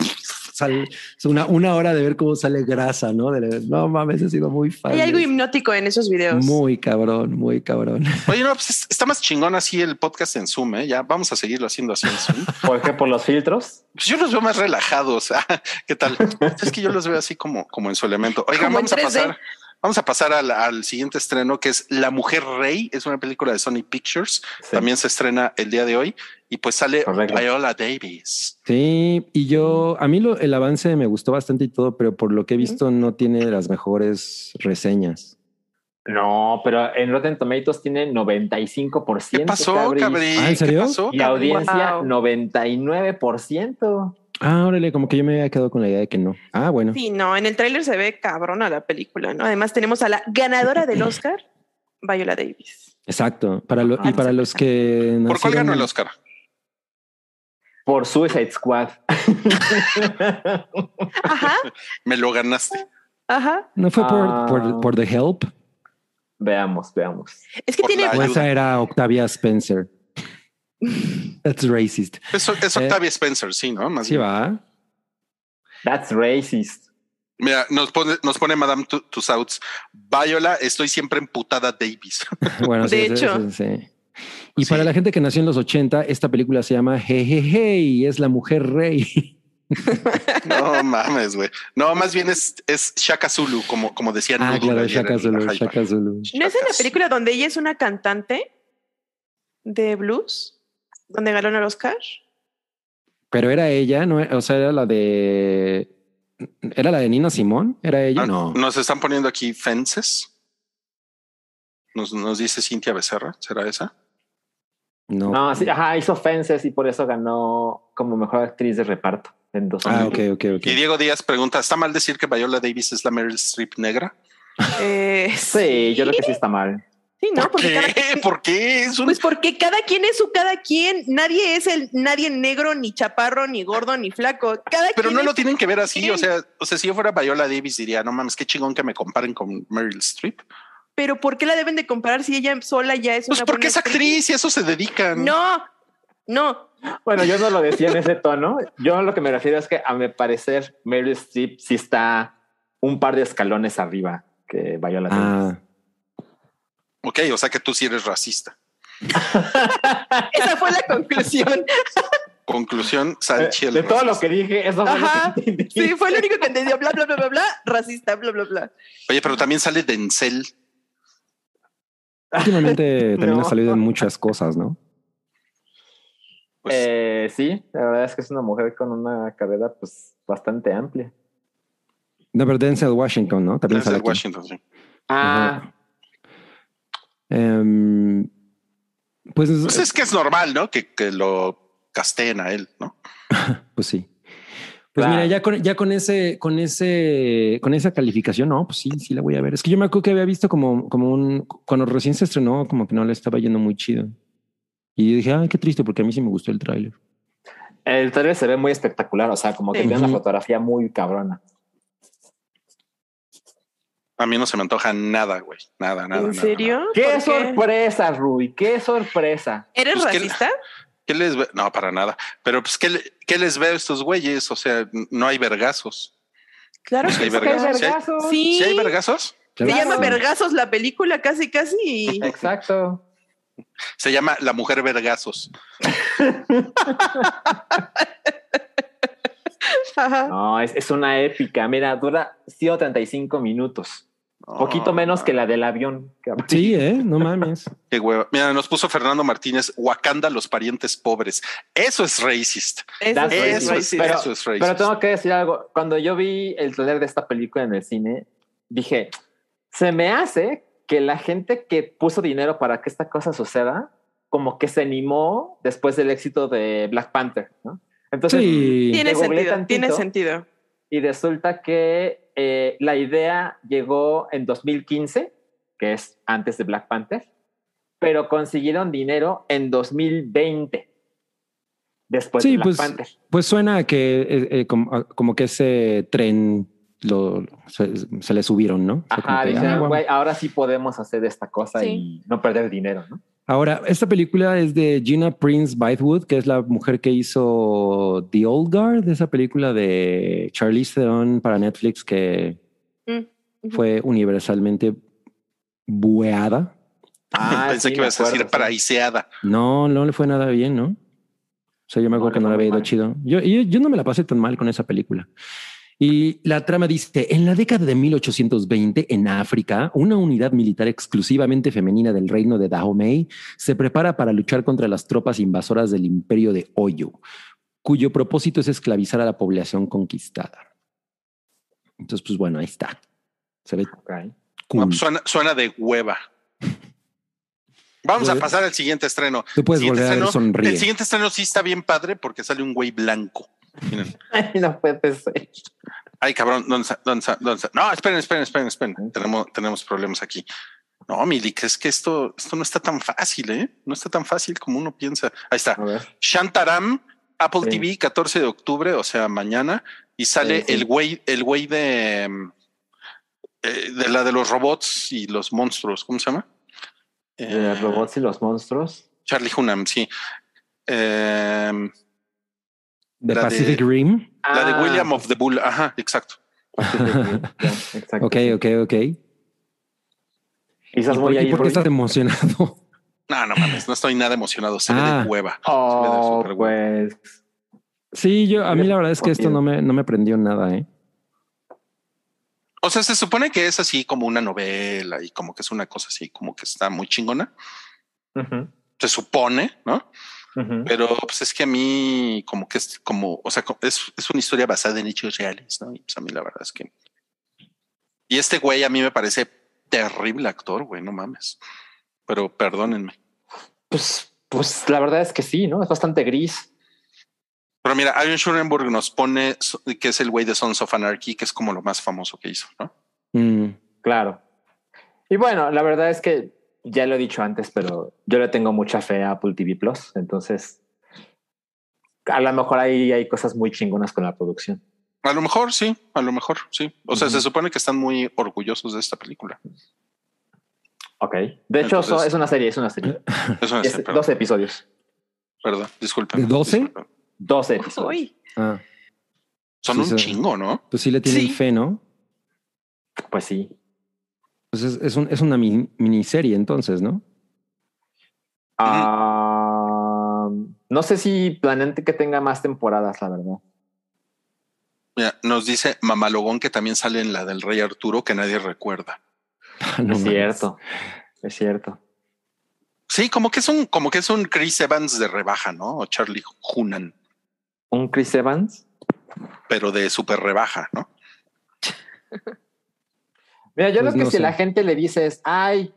Sale, es una, una hora de ver cómo sale grasa, ¿no? De- no mames, he sido muy fan. hay algo hipnótico en esos videos. Muy cabrón, muy cabrón. Oye, no, pues es- está más chingón así el podcast en Zoom, ¿eh? Ya vamos a seguirlo haciendo así en Zoom. ¿Por qué? ¿Por los filtros? Pues yo los veo más relajados. ¿Qué tal? Es que yo los veo así como, como en su elemento. Oigan, Como vamos a 3D. pasar. Vamos a pasar al, al siguiente estreno que es La Mujer Rey. Es una película de Sony Pictures. Sí. También se estrena el día de hoy y pues sale Correcto. Viola Davis. Sí, y yo, a mí lo, el avance me gustó bastante y todo, pero por lo que he visto no tiene las mejores reseñas. No, pero en Rotten Tomatoes tiene 95%. ¿Qué pasó, cabrí? Ah, ¿en serio? ¿Qué pasó? Y audiencia, Wow. 99%. Ah, órale, como que yo me había quedado con la idea de que no. Ah, bueno. Sí, no, en el tráiler se ve cabrona la película, ¿no? Además tenemos a la ganadora del Oscar, Viola Davis. Exacto. Para lo, y para los que ¿Por cuál ganó el Oscar? Por Suicide Squad. Ajá, Me lo ganaste. ajá. No fue por, Ah. por, por The Help. veamos, veamos. Es que Por tiene esa era Octavia Spencer. That's racist. Es, es Eh, Octavia Spencer, sí, ¿no? Más Sí bien. va. That's racist. Mira, nos pone, nos pone Madame Tu- Tussauds. Viola, estoy siempre emputada Davis. Bueno, sí, De sí, hecho. sí, sí. Y Sí. para la gente que nació en los 80, esta película se llama Jejeje y es la mujer rey. No mames, güey. No, más bien es, es Shaka Zulu, como, como decían. Ah, claro, Shaka Zulu. Shaka Zulu. ¿No es en la Shaka película donde ella es una cantante de blues? ¿Donde ganó el Oscar? Pero era ella, no, o sea, era la de. ¿Era la de Nina Simón? ¿Era ella? Ah, no. Nos están poniendo aquí Fences. Nos, nos dice Cintia Becerra. ¿Será esa? No. No, sí, ajá, hizo Fences y por eso ganó como mejor actriz de reparto en dos Ah, ok, ok, ok. Y Diego Díaz pregunta: ¿Está mal decir que Viola Davis es la Meryl Streep negra? Eh, Sí, yo creo que sí está mal. Sí, ¿no? ¿Por Porque qué? cada- ¿Por qué? Es un- Pues porque cada quien es su cada quien. Nadie es el nadie negro, ni chaparro, ni gordo, ni flaco. Cada Pero quien no lo tienen que ver así. O sea, o sea, si yo fuera Viola Davis, diría: No mames, qué chingón que me comparen con Meryl Streep. Pero ¿por qué la deben de comparar si ella sola ya es Pues una porque buena es actriz y a eso se dedican. No, no. Bueno, yo no lo decía en ese tono. Yo lo que me refiero es que a mi parecer Meryl Streep sí está un par de escalones arriba que Viola Davis. Ok, o sea que tú sí eres racista. Esa fue la conclusión. Conclusión, Eh, Sánchez. de todo lo que dije, eso fue Ajá. lo que entendí. Sí, fue lo único que entendió. Bla, bla, bla, bla, bla. Racista, bla, bla, bla. Oye, pero también sale Denzel. últimamente también No. ha salido en muchas cosas, ¿no? Pues, Eh, sí, la verdad es que es una mujer con una carrera pues bastante amplia. No, pero Denzel Washington, ¿no? También Denzel sale aquí. Washington, sí. Ah, Em, pues, Pues es que es normal, ¿no? Que, que lo casteen a él, ¿no? pues sí. Pues Claro. mira, ya con, ya con ese, con ese, con esa calificación, no, pues sí, sí la voy a ver. Es que yo me acuerdo que había visto como, como un, cuando recién se estrenó, como que no le estaba yendo muy chido. Y yo dije, ay, qué triste, porque a mí sí me gustó el tráiler. el trailer se ve muy espectacular, o sea, como que Sí. tiene una fotografía muy cabrona. A mí no se me antoja nada, güey. Nada, nada. ¿En nada, serio? nada. ¡Qué ¿Por sorpresa, Rui! ¡Qué sorpresa! ¿Eres Pues racista? ¿Qué les ve? No, para nada. Pero pues, ¿qué, qué les veo a estos güeyes? O sea, no hay vergazos. Claro que hay sí. vergazos. ¿Sí hay- vergazos. Sí. ¿Sí hay vergazos? Se Claro. llama Vergazos la película, casi, casi. Exacto. Se llama La Mujer Vergazos. No, es, es una épica. Mira, dura 135 minutos. Poquito Oh, menos que la del avión. Sí, ¿eh? No mames. Qué hueva. Mira, nos puso Fernando Martínez, Wakanda, los parientes pobres. Eso es racist. Eso es Eso es, racist. Pero- eso es racist. Pero tengo que decir algo. Cuando yo vi el trailer de esta película en el cine, dije, se me hace que la gente que puso dinero para que esta cosa suceda, como que se animó después del éxito de Black Panther, ¿no? Entonces, Sí. Tiene sentido, tiene sentido. y resulta que eh, la idea llegó en 2015, que es antes de Black Panther, pero consiguieron dinero en 2020, después Sí, de Black pues, Panther. pues suena que eh, eh, como, como que ese tren lo, se, se le subieron, ¿no? O sea, como Ajá, que, dicen, ah, ahora sí podemos hacer esta cosa Sí. y no perder dinero, ¿no? Ahora, esta película es de Gina Prince Bythewood, que es la mujer que hizo The Old Guard, esa película de Charlize Theron para Netflix que Mm, fue universalmente bueada. Ah, Pensé sí, que ibas a decir sí. paraiseada. No, no le fue nada bien, ¿no? O sea, yo me acuerdo No, que no le había ido mal. chido. Yo, yo, yo no me la pasé tan mal con esa película. Y la trama dice, en la década de 1820 en África, una unidad militar exclusivamente femenina del reino de Dahomey se prepara para luchar contra las tropas invasoras del imperio de Oyo, cuyo propósito es esclavizar a la población conquistada. Entonces, pues bueno, ahí está. Se ve Ok. cool. Pues suena, suena de hueva. Vamos a Pues- pasar al siguiente estreno. Tú puedes volver a sonríe. El siguiente estreno sí está bien padre porque sale un güey blanco. Ay, no puede ser. Ay, cabrón, ¿dónde. No, esperen, esperen, esperen, esperen. Tenemos, tenemos problemas aquí. No, Milik, es que esto, esto no está tan fácil, ¿eh? No está tan fácil como uno piensa. Ahí está. Shantaram, Apple Sí. TV, 14 de octubre, o sea, mañana, y sale Sí, sí. el güey, el güey de, eh, de la de los robots y los monstruos, ¿cómo se llama? Eh, robots y los monstruos. Charlie Hunnam, sí. Eh, The la de- Pacific Rim. La de Ah, William of the Bull, ajá, exacto. exacto. Ok, ok, ok. Y ¿Y estás por, muy y ahí, por qué estás emocionado? No, no mames, no estoy nada emocionado. Se ve Ah. de hueva. Oh, se ve de hueva. pues. Sí, yo a mí la verdad es que esto no me, no me prendió nada, ¿eh? O sea, se supone que es así como una novela y como que es una cosa así, como que está muy chingona. Se supone, ¿no? Pero pues es que a mí como que es como, o sea, es, es una historia basada en hechos reales, ¿no? Y pues a mí la verdad es que... Y este güey a mí me parece terrible actor, güey, no mames. Pero perdónenme. Pues, pues la verdad es que sí, ¿no? Es bastante gris. Pero mira, Ian Schurenburg nos pone que es el güey de Sons of Anarchy, que es como lo más famoso que hizo, ¿no? Mm, Claro. Y bueno, la verdad es que ya lo he dicho antes, pero yo le tengo mucha fe a Apple TV Plus. Entonces, a lo mejor ahí hay cosas muy chingonas con la producción. A lo mejor sí, a lo mejor sí. O sea, se supone que están muy orgullosos de esta película. Ok. De hecho, Entonces- es una serie, es una serie. Es, Es perdón, 12 episodios. perdón, disculpen. ¿De 12? disculpen. 12 episodios. Ah, Son Sí, un chingo, ¿no? pues sí le tienen Sí. fe, ¿no? Pues sí. Pues es, es, un- es una mini- miniserie entonces, ¿no? Ah, no sé si planean que tenga más temporadas, la verdad. Mira, nos dice Mamalogón que también sale en la del Rey Arturo que nadie recuerda. No es cierto. Es cierto. Sí, como que es un, como que es un Chris Evans de rebaja, ¿no? O Charlie Hunan, ¿Un Chris Evans? pero de super rebaja, ¿no? Mira, yo Pues lo que no si sé. la gente le dice es, ay,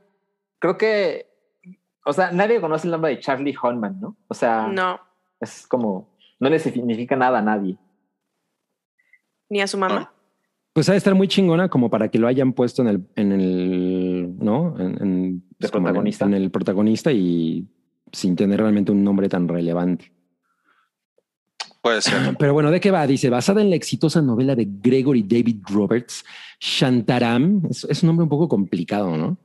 creo que, o sea, nadie conoce el nombre de Charlie Hunnam, ¿no? O sea, no, es como, no le significa nada a nadie. ni a su mamá. Pues ha de estar muy chingona como para que lo hayan puesto en el, en el, ¿no? En, en- en- protagonista. En el protagonista y sin tener realmente un nombre tan relevante. Puede ser. Pero bueno, ¿de qué va? Dice, basada en la exitosa novela de Gregory David Roberts, Shantaram, es, es un nombre un poco complicado, ¿no?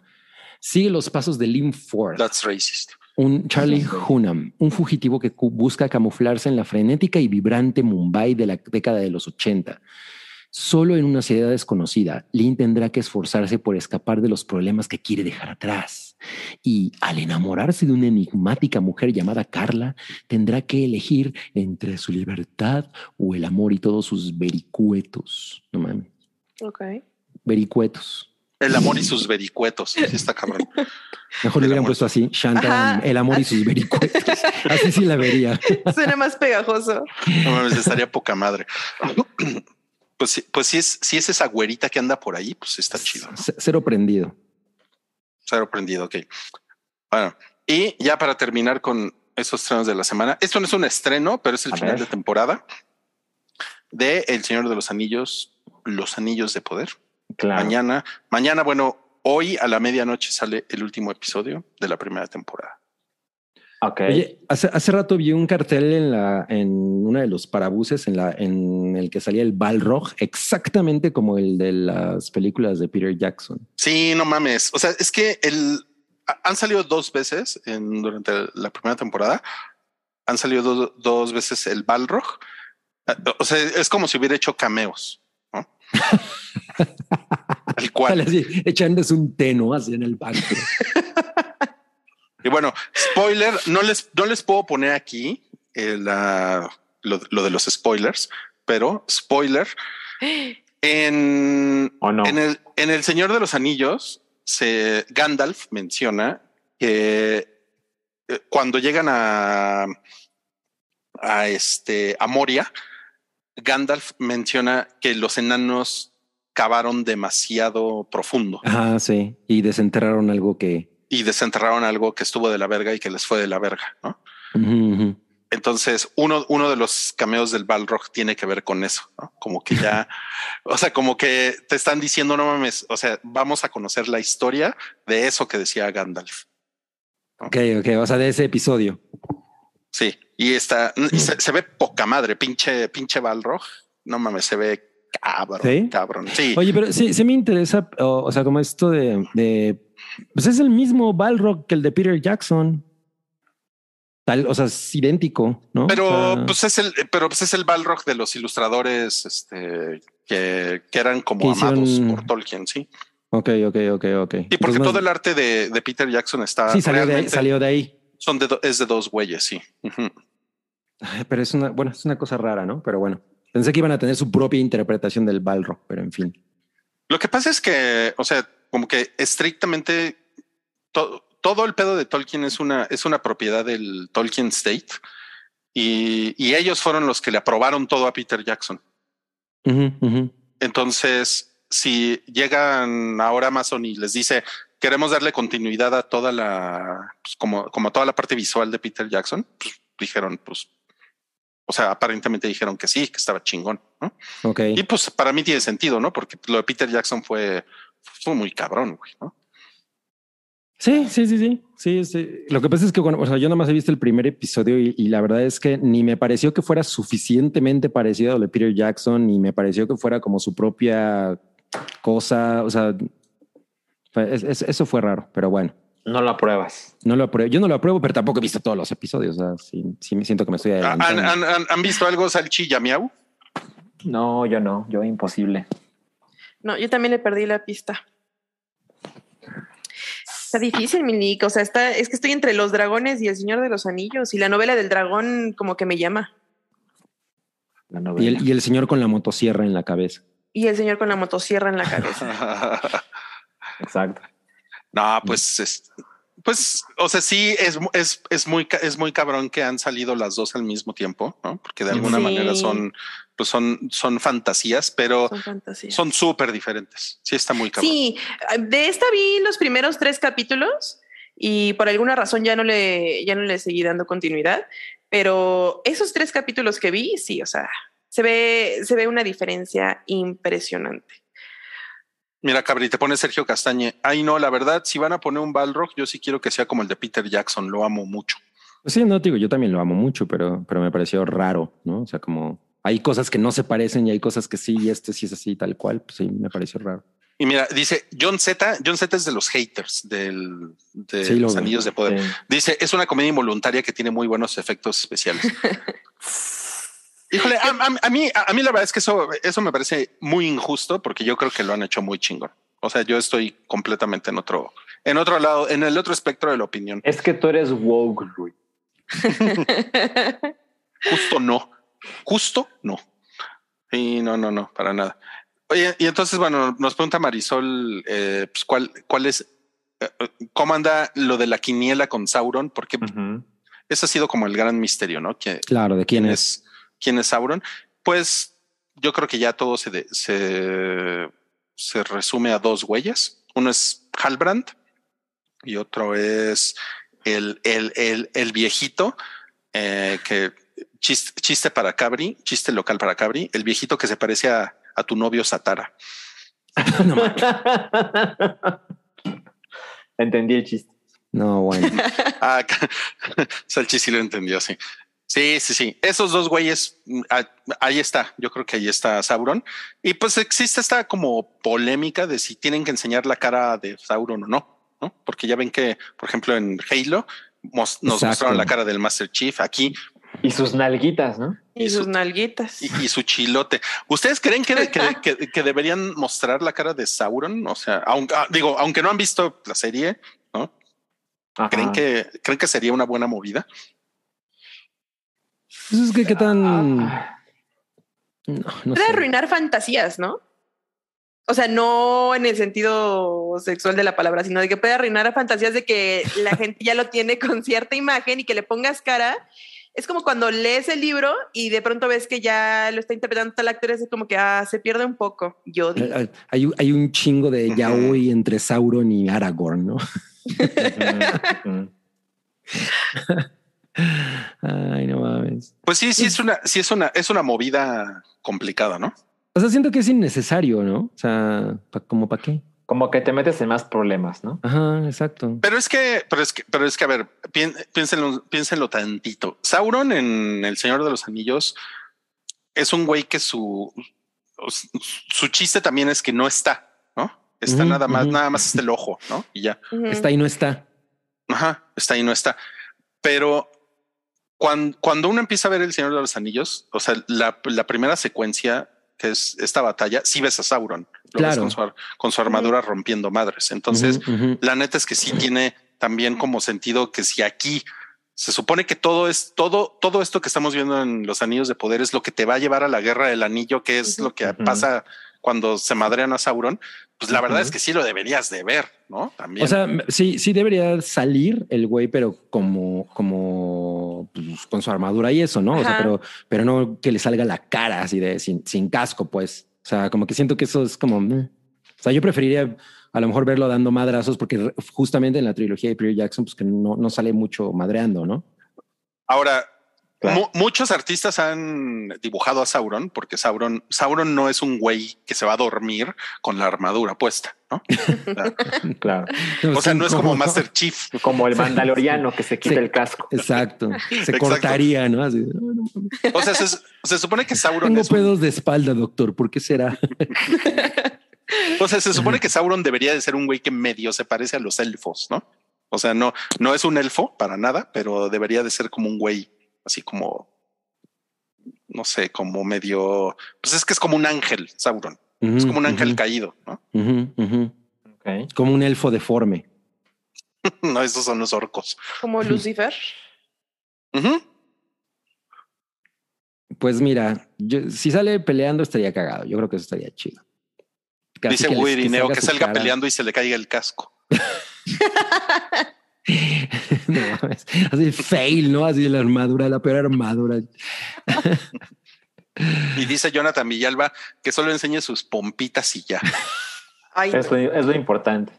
Sigue los pasos de Lim Ford, That's racist. un Charlie. Hunnam, un fugitivo que busca camuflarse en la frenética y vibrante Mumbai de la década de los 80. Solo en una ciudad desconocida, Lynn tendrá que esforzarse por escapar de los problemas que quiere dejar atrás. Y al enamorarse de una enigmática mujer llamada Carla, tendrá que elegir entre su libertad o el amor y todos sus vericuetos. No mames, Ok. vericuetos. El amor y sus vericuetos. Está cabrón. Mejor le hubieran puesto así, Shantaram, Ajá. el amor y sus vericuetos. Así sí la vería. Suena más pegajoso. No mames, estaría poca madre. Pues, sí- pues si es, si es esa güerita que anda por ahí, pues está chido. ¿no? Cero prendido. Cero prendido, ok. Bueno, y ya para terminar con esos estrenos de la semana, esto no es un estreno, pero es el A final ver. de temporada de El Señor de los Anillos, Los Anillos de Poder. Claro. Mañana, mañana, bueno, hoy a la medianoche sale el último episodio de la primera temporada. Ok. Oye, hace, hace rato vi un cartel en la en uno de los parabuses en la en el que salía el Balrog, exactamente como el de las películas de Peter Jackson. Sí, no mames. O sea, es que el ha- han salido dos veces en, durante la primera temporada. Han salido do- dos veces el Balrog. Ah, O sea, es como si hubiera hecho cameos. ¿no? el cual. Así, echándose un té, ¿no? Así en el banco. Y bueno, spoiler, no les, no les puedo poner aquí eh, la- lo, lo de los spoilers, pero spoiler. En, ¿O no? en, el, en El Señor de los Anillos, se, Gandalf menciona que eh, cuando llegan a, a, este, a Moria, Gandalf menciona que los enanos cavaron demasiado profundo Ajá, sí. Y desenterraron algo que. Y desenterraron algo que estuvo de la verga y que les fue de la verga, ¿no? Entonces, uno, uno de los cameos del Balrog tiene que ver con eso, ¿no? Como que ya, o sea, como que te están diciendo, no mames, o sea, vamos a conocer la historia de eso que decía Gandalf. Ok, ok. O sea, de ese episodio. Sí, y está, y se, se ve poca madre, pinche, pinche Balrog. No mames, se ve cabrón, ¿Sí? cabrón. Sí, Oye, pero sí, sí me interesa, o, o sea, como esto de, de, pues es el mismo Balrog que el de Peter Jackson. Tal, o sea, es idéntico, ¿no? pero O sea, pues es el, pero pues es el Balrog de los ilustradores, este, que, que eran como Que amados hicieron- por Tolkien, sí. ok, ok, ok, ok. Sí, porque Entonces, todo el arte de, de Peter Jackson está. Sí, salió de, ahí, salió de ahí. Son de do- es de dos güeyes, sí. Pero es una, bueno, es una cosa rara, ¿no? Pero bueno, pensé que iban a tener su propia interpretación del Balrog, pero en fin. Lo que pasa es que, o sea, como que estrictamente to- todo el pedo de Tolkien es una, es una propiedad del Tolkien State y, y ellos fueron los que le aprobaron todo a Peter Jackson. Entonces, si llegan ahora Amazon y les dice queremos darle continuidad a toda la, pues, como, como toda la parte visual de Peter Jackson, pues dijeron, pues, o sea, aparentemente dijeron que sí, que estaba chingón, ¿no? Ok. Y pues para mí tiene sentido, ¿no? Porque lo de Peter Jackson fue, fue muy cabrón, güey, ¿no? Sí, sí, sí, sí, sí, sí. Lo que pasa es que, bueno, o sea, yo nada más he visto el primer episodio y, y la verdad es que ni me pareció que fuera suficientemente parecido a lo de Peter Jackson, ni me pareció que fuera como su propia cosa. O sea, fue- es- es- eso fue raro, pero bueno, No lo apruebas. no lo apruebo. Yo no lo apruebo, pero tampoco he visto todos los episodios. O sea, sí, sí me siento que me estoy ¿Han, adelantando. han- han- han visto algo salchilla miau? No, yo no. Yo imposible. No, yo también le perdí la pista. Está difícil, Milik. O sea, está, es que estoy entre los dragones y el Señor de los Anillos. Y la novela del dragón como que me llama. La Y el, y el señor con la motosierra en la cabeza. Y el señor con la motosierra en la cabeza. Exacto. no, pues, es- pues, o sea, sí es, es, es muy, es muy cabrón que han salido las dos al mismo tiempo, ¿no? Porque de alguna Sí. manera son, pues son, son fantasías, pero Son fantasías. son súper diferentes. Sí, está muy cabrón. Sí, de esta vi los primeros tres capítulos y por alguna razón ya no le, ya no le seguí dando continuidad, pero esos tres capítulos que vi, sí, o sea, se ve, se ve una diferencia impresionante. Mira, Cabri, te pone Sergio Castañe. Ay, no, la verdad, si van a poner un Balrog, yo sí quiero que sea como el de Peter Jackson. Lo amo mucho. Pues sí, no digo, yo también lo amo mucho, pero, pero me pareció raro, ¿no? O sea, como hay cosas que no se parecen y hay cosas que sí, y este sí es así, tal cual. Pues sí, me pareció raro. Y mira, dice John Z. John Z es de los haters del, de Sí, lo los anillos de poder. Sí. Dice, es una comedia involuntaria que tiene muy buenos efectos especiales. Híjole, a, a- a mí, a, a mí la verdad es que eso, eso me parece muy injusto porque yo creo que lo han hecho muy chingón. O sea, yo estoy completamente en otro, en otro lado, en el otro espectro de la opinión. Es que tú eres woke, Rui. Justo no, justo no. Y no, no, no, para nada. Oye, y entonces, bueno, nos pregunta Marisol, eh, pues, cuál, cuál es, eh, eh, cómo anda lo de la quiniela con Sauron, porque Ujú. ese ha sido como el gran misterio, ¿no? Que, Claro, ¿de quién quién es? es, quién es Sauron. Pues yo creo que ya todo se, de- se, se resume a dos güeyes. Uno es Halbrand y otro es el, el, el, el viejito eh, que chiste, chiste para Cabri, chiste local para Cabri, el viejito que se parece a, a tu novio Satara. no. Entendí el chiste. No, bueno. Ah, Salchi sí lo entendió, sí. Sí, sí, sí. Esos dos güeyes, mm, ah, ahí está. Yo creo que ahí está Sauron. Y pues existe esta como polémica de si tienen que enseñar la cara de Sauron o no, ¿no? Porque ya ven que, por ejemplo, en Halo nos Exacto. mostraron la cara del Master Chief. Aquí Y sus nalguitas, ¿no? Y Y sus su- nalguitas. y, y su chilote. ¿Ustedes creen que, que- que- que deberían mostrar la cara de Sauron? O sea, aunque, ah, digo, aunque no han visto la serie, ¿no? Ajá. ¿Creen que, creen que sería una buena movida? Pues es que qué tan. Ah, No, no Puede sé. arruinar fantasías, ¿no? O sea, no en el sentido sexual de la palabra, sino de que puede arruinar fantasías de que la gente ya lo tiene con cierta imagen y que le pongas cara. Es como cuando lees el libro y de pronto ves que ya lo está interpretando tal actor, es como que ah, se pierde un poco. Yo digo. Hay, hay- un chingo de Ujú. yaoi entre Sauron y Aragorn, ¿no? Ay, no mames. Pues sí, sí es una, sí es una, es una movida complicada, ¿no? O sea, siento que es innecesario, ¿no? O sea, pa- como para qué. Como que te metes en más problemas, ¿no? Ajá, exacto. Pero es que, pero es que, pero es que, a ver, piénsenlo, piénsenlo tantito. Sauron en El Señor de los Anillos es un güey que su, su chiste también es que no está, ¿no? Está Ujú, nada más, ujú. nada más está el ojo, ¿no? Y ya. Ujú. Está y no está. Ajá, está y no está. Pero cuando, cuando uno empieza a ver El Señor de los Anillos, o sea, la, la primera secuencia que es esta batalla, sí ves a Sauron, lo ves con su, ar- con su armadura rompiendo madres. Entonces, la neta es que sí tiene también como sentido que si aquí se supone que todo es todo, todo esto que estamos viendo en los anillos de poder es lo que te va a llevar a la guerra del anillo, que es lo que pasa cuando se madrean a Sauron. Pues la verdad es que sí lo deberías de ver, ¿no? También. O sea, sí, sí debería salir el güey, pero como, como pues, con su armadura y eso, ¿no? O sea, pero, pero no que le salga la cara así de sin, sin casco, pues. O sea, como que siento que eso es como. meh. O sea, yo preferiría a lo mejor verlo dando madrazos, porque justamente en la trilogía de Peter Jackson, pues que no, no sale mucho madreando, ¿no? Ahora, Claro. muchos artistas han dibujado a Sauron porque Sauron, Sauron no es un güey que se va a dormir con la armadura puesta, ¿no? Claro. O sea, no es como Master Chief. Como el mandaloriano que se quita Sí. el casco. Exacto. Se Exacto. cortaría, ¿no? Así, "No, no, O sea, se, se supone que Sauron tengo es un- pedos de espalda, doctor. ¿Por qué será? O sea, se supone que Sauron debería de ser un güey que medio se parece a los elfos, ¿no? O sea, no, no es un elfo para nada, pero debería de ser como un güey, así como, no sé, como medio, pues es que es como un ángel, Sauron. Es como un ángel caído, ¿no? Como un elfo deforme. No, esos son los orcos. Como Lucifer. Pues mira, yo- si sale peleando estaría cagado. Yo creo que eso estaría chido. Casi Dice que Wirineo que su salga cara. peleando y se le caiga el casco. No mames. Así fail, ¿no? Así la armadura, la peor armadura. Y dice Jonathan Villalba que solo enseñe sus pompitas y ya. Ay, Es lo, es lo importante.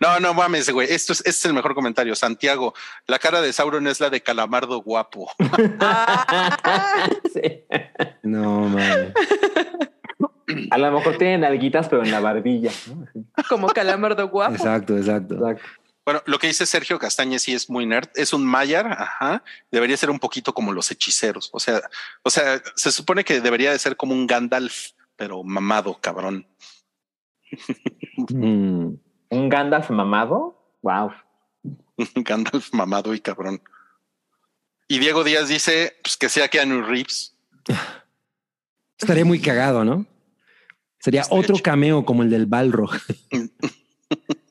No, no mames, güey. Esto es, este es el mejor comentario. Santiago, la cara de Sauron es la de Calamardo guapo. Sí. No mames. A lo mejor tienen alguitas, pero en la barbilla. ¿no? como calamardo guapo. Exacto, exacto. Exacto. Bueno, lo que dice Sergio Castañez sí es muy nerd. Es un Mayar, ajá. Debería ser un poquito como los hechiceros. O sea, o sea, se supone que debería de ser como un Gandalf, pero mamado, cabrón. Mm. Un Gandalf mamado. Wow. Un Gandalf mamado y cabrón. Y Diego Díaz dice pues, que sea Keanu Reeves. Estaría muy cagado, ¿no? Sería Estaría otro cameo como el del Balrog.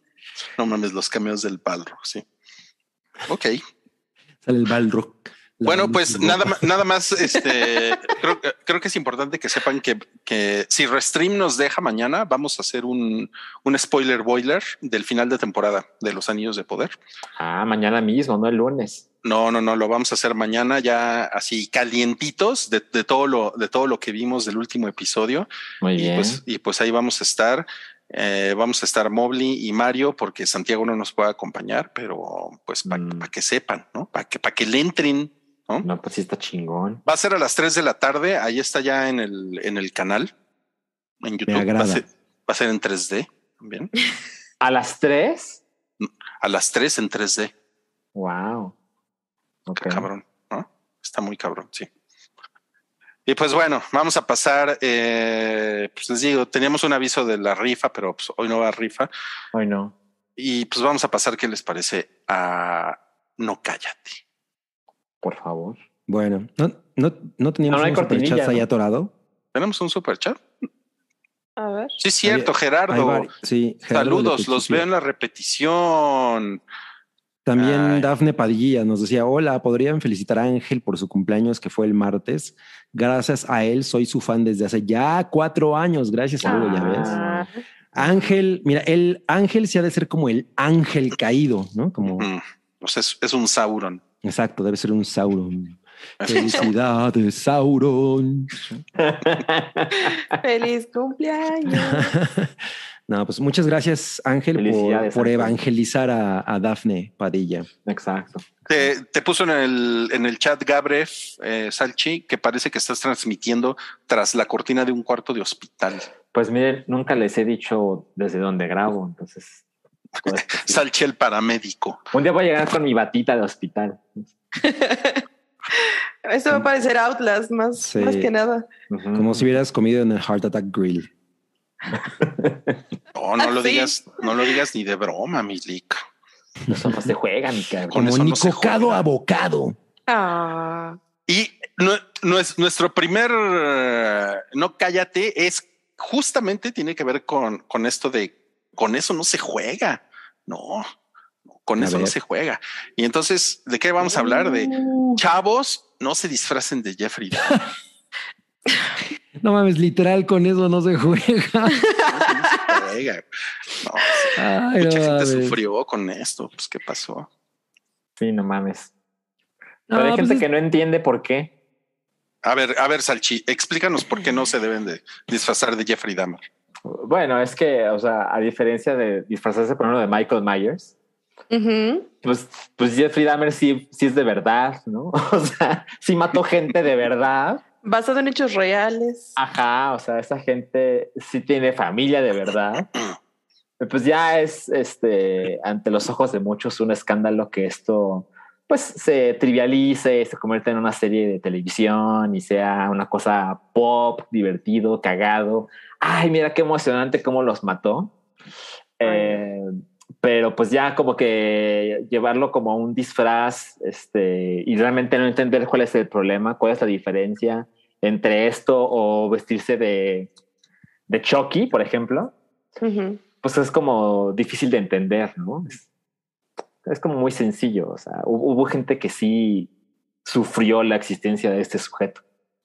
No mames, los cameos del Balrog, sí. Ok. Sale el Balrog. Bueno, pues nada, nada más, este, creo, creo que es importante que sepan que, que si Restream nos deja mañana, vamos a hacer un, un spoiler boiler del final de temporada de Los Anillos de Poder. Ah, mañana mismo, no el lunes. No, no, no, lo vamos a hacer mañana ya así calientitos de, de todo lo, de todo lo que vimos del último episodio. Muy Y bien. pues, y pues ahí vamos a estar. Eh, vamos a estar Mobley y Mario porque Santiago no nos puede acompañar, pero pues para Mm. que sepan, ¿no? Para que, para que le entren, ¿no? no, pues sí está chingón. Va a ser a las 3 de la tarde. Ahí está ya en el, en el canal. en YouTube. Va agrada. a, ser, va a ser en 3D también. ¿A las tres? A las 3 en 3D. Wow. Qué cabrón, ¿no? Está muy cabrón, sí. Y pues bueno, vamos a pasar. eh, pues les digo, teníamos un aviso de la rifa, pero pues hoy no va a rifa. Hoy no. Y pues vamos a pasar qué les parece a No Cállate. Por favor. Bueno, no, no, no teníamos No, no un superchat cortinilla, ahí ¿no? atorado. ¿Tenemos un super chat? A ver. Sí, es cierto, Gerardo. sí, Gerardo Saludos, los veo en la repetición. También Ay. Dafne Padilla nos decía, hola, ¿podrían felicitar a Ángel por su cumpleaños que fue el martes? Gracias a él soy su fan desde hace ya cuatro años. Gracias, saludo, ya ves. Ah. Ángel, mira, el Ángel se ha de ser como el ángel caído, ¿no? Como, o sea, es, es un Sauron. exacto, debe ser un Sauron. Felicidades, Sauron. Feliz cumpleaños. no, pues muchas gracias, Ángel, por, evangelizar a, a Dafne Padilla. Exacto. Te, te puso en el, en el chat Gabref eh, Salchi que parece que estás transmitiendo tras la cortina de un cuarto de hospital. Pues miren, nunca les he dicho desde dónde grabo, entonces. esto sí. Salchi el paramédico. Un día voy a llegar con mi batita de hospital. Esto va a parecer Outlast más, Sí. más que nada. Como si hubieras comido en el Heart Attack Grill. No, no lo Sí. digas, no lo digas ni de broma, Milik. Eso no se juega, mi cabrón. Con Como no se cocado juega. abocado. Ah, Y no, no es nuestro primer eh, no cállate es justamente tiene que ver con, con esto de con eso no se juega. No, con A eso no se juega. Y entonces, ¿de qué vamos a hablar? De chavos, no se disfracen de Jeffrey. No mames, literal con eso no se juega. No se juega. No, Ay, mucha no gente mames. sufrió con esto. Pues, ¿qué pasó? Sí, no mames. No, Pero hay pues gente es- que no entiende por qué. A ver, a ver, Salchi, explícanos por qué no se deben de disfrazar de Jeffrey Dahmer. Bueno, es que, o sea, a diferencia de disfrazarse, por ejemplo, de Michael Myers, pues, pues Jeffrey Dahmer sí, sí es de verdad, ¿no? O sea, sí mató gente de verdad. Basado en hechos reales. Ajá, o sea, esa gente sí tiene familia de verdad. Pues ya es, este, ante los ojos de muchos, un escándalo que esto, pues, se trivialice, se convierta en una serie de televisión y sea una cosa pop, divertido, cagado. Ay, mira qué emocionante cómo los mató. Eh, pero pues ya como que llevarlo como un disfraz este, y realmente no entender cuál es el problema, cuál es la diferencia entre esto o vestirse de, de Chucky, por ejemplo, pues es como difícil de entender, ¿no? Es, es como muy sencillo. O sea, hubo, hubo gente que sí sufrió la existencia de este sujeto.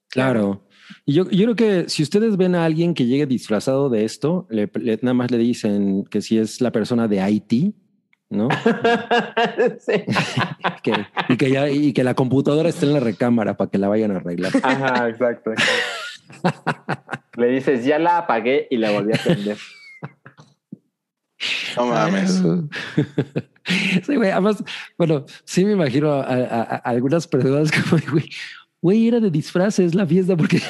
Claro. Y yo, yo creo que si ustedes ven a alguien que llegue disfrazado de esto, le- le- nada más le dicen que si es la persona de Haití, ¿no? Sí. que, y, que ya, y que la computadora esté en la recámara para que la vayan a arreglar. Ajá, exacto. exacto. Le dices, ya la apagué y la volví a prender. No mames. Sí, güey. Además, bueno, sí me imagino a, a- a- algunas personas como, güey, güey, era de disfraces la fiesta porque...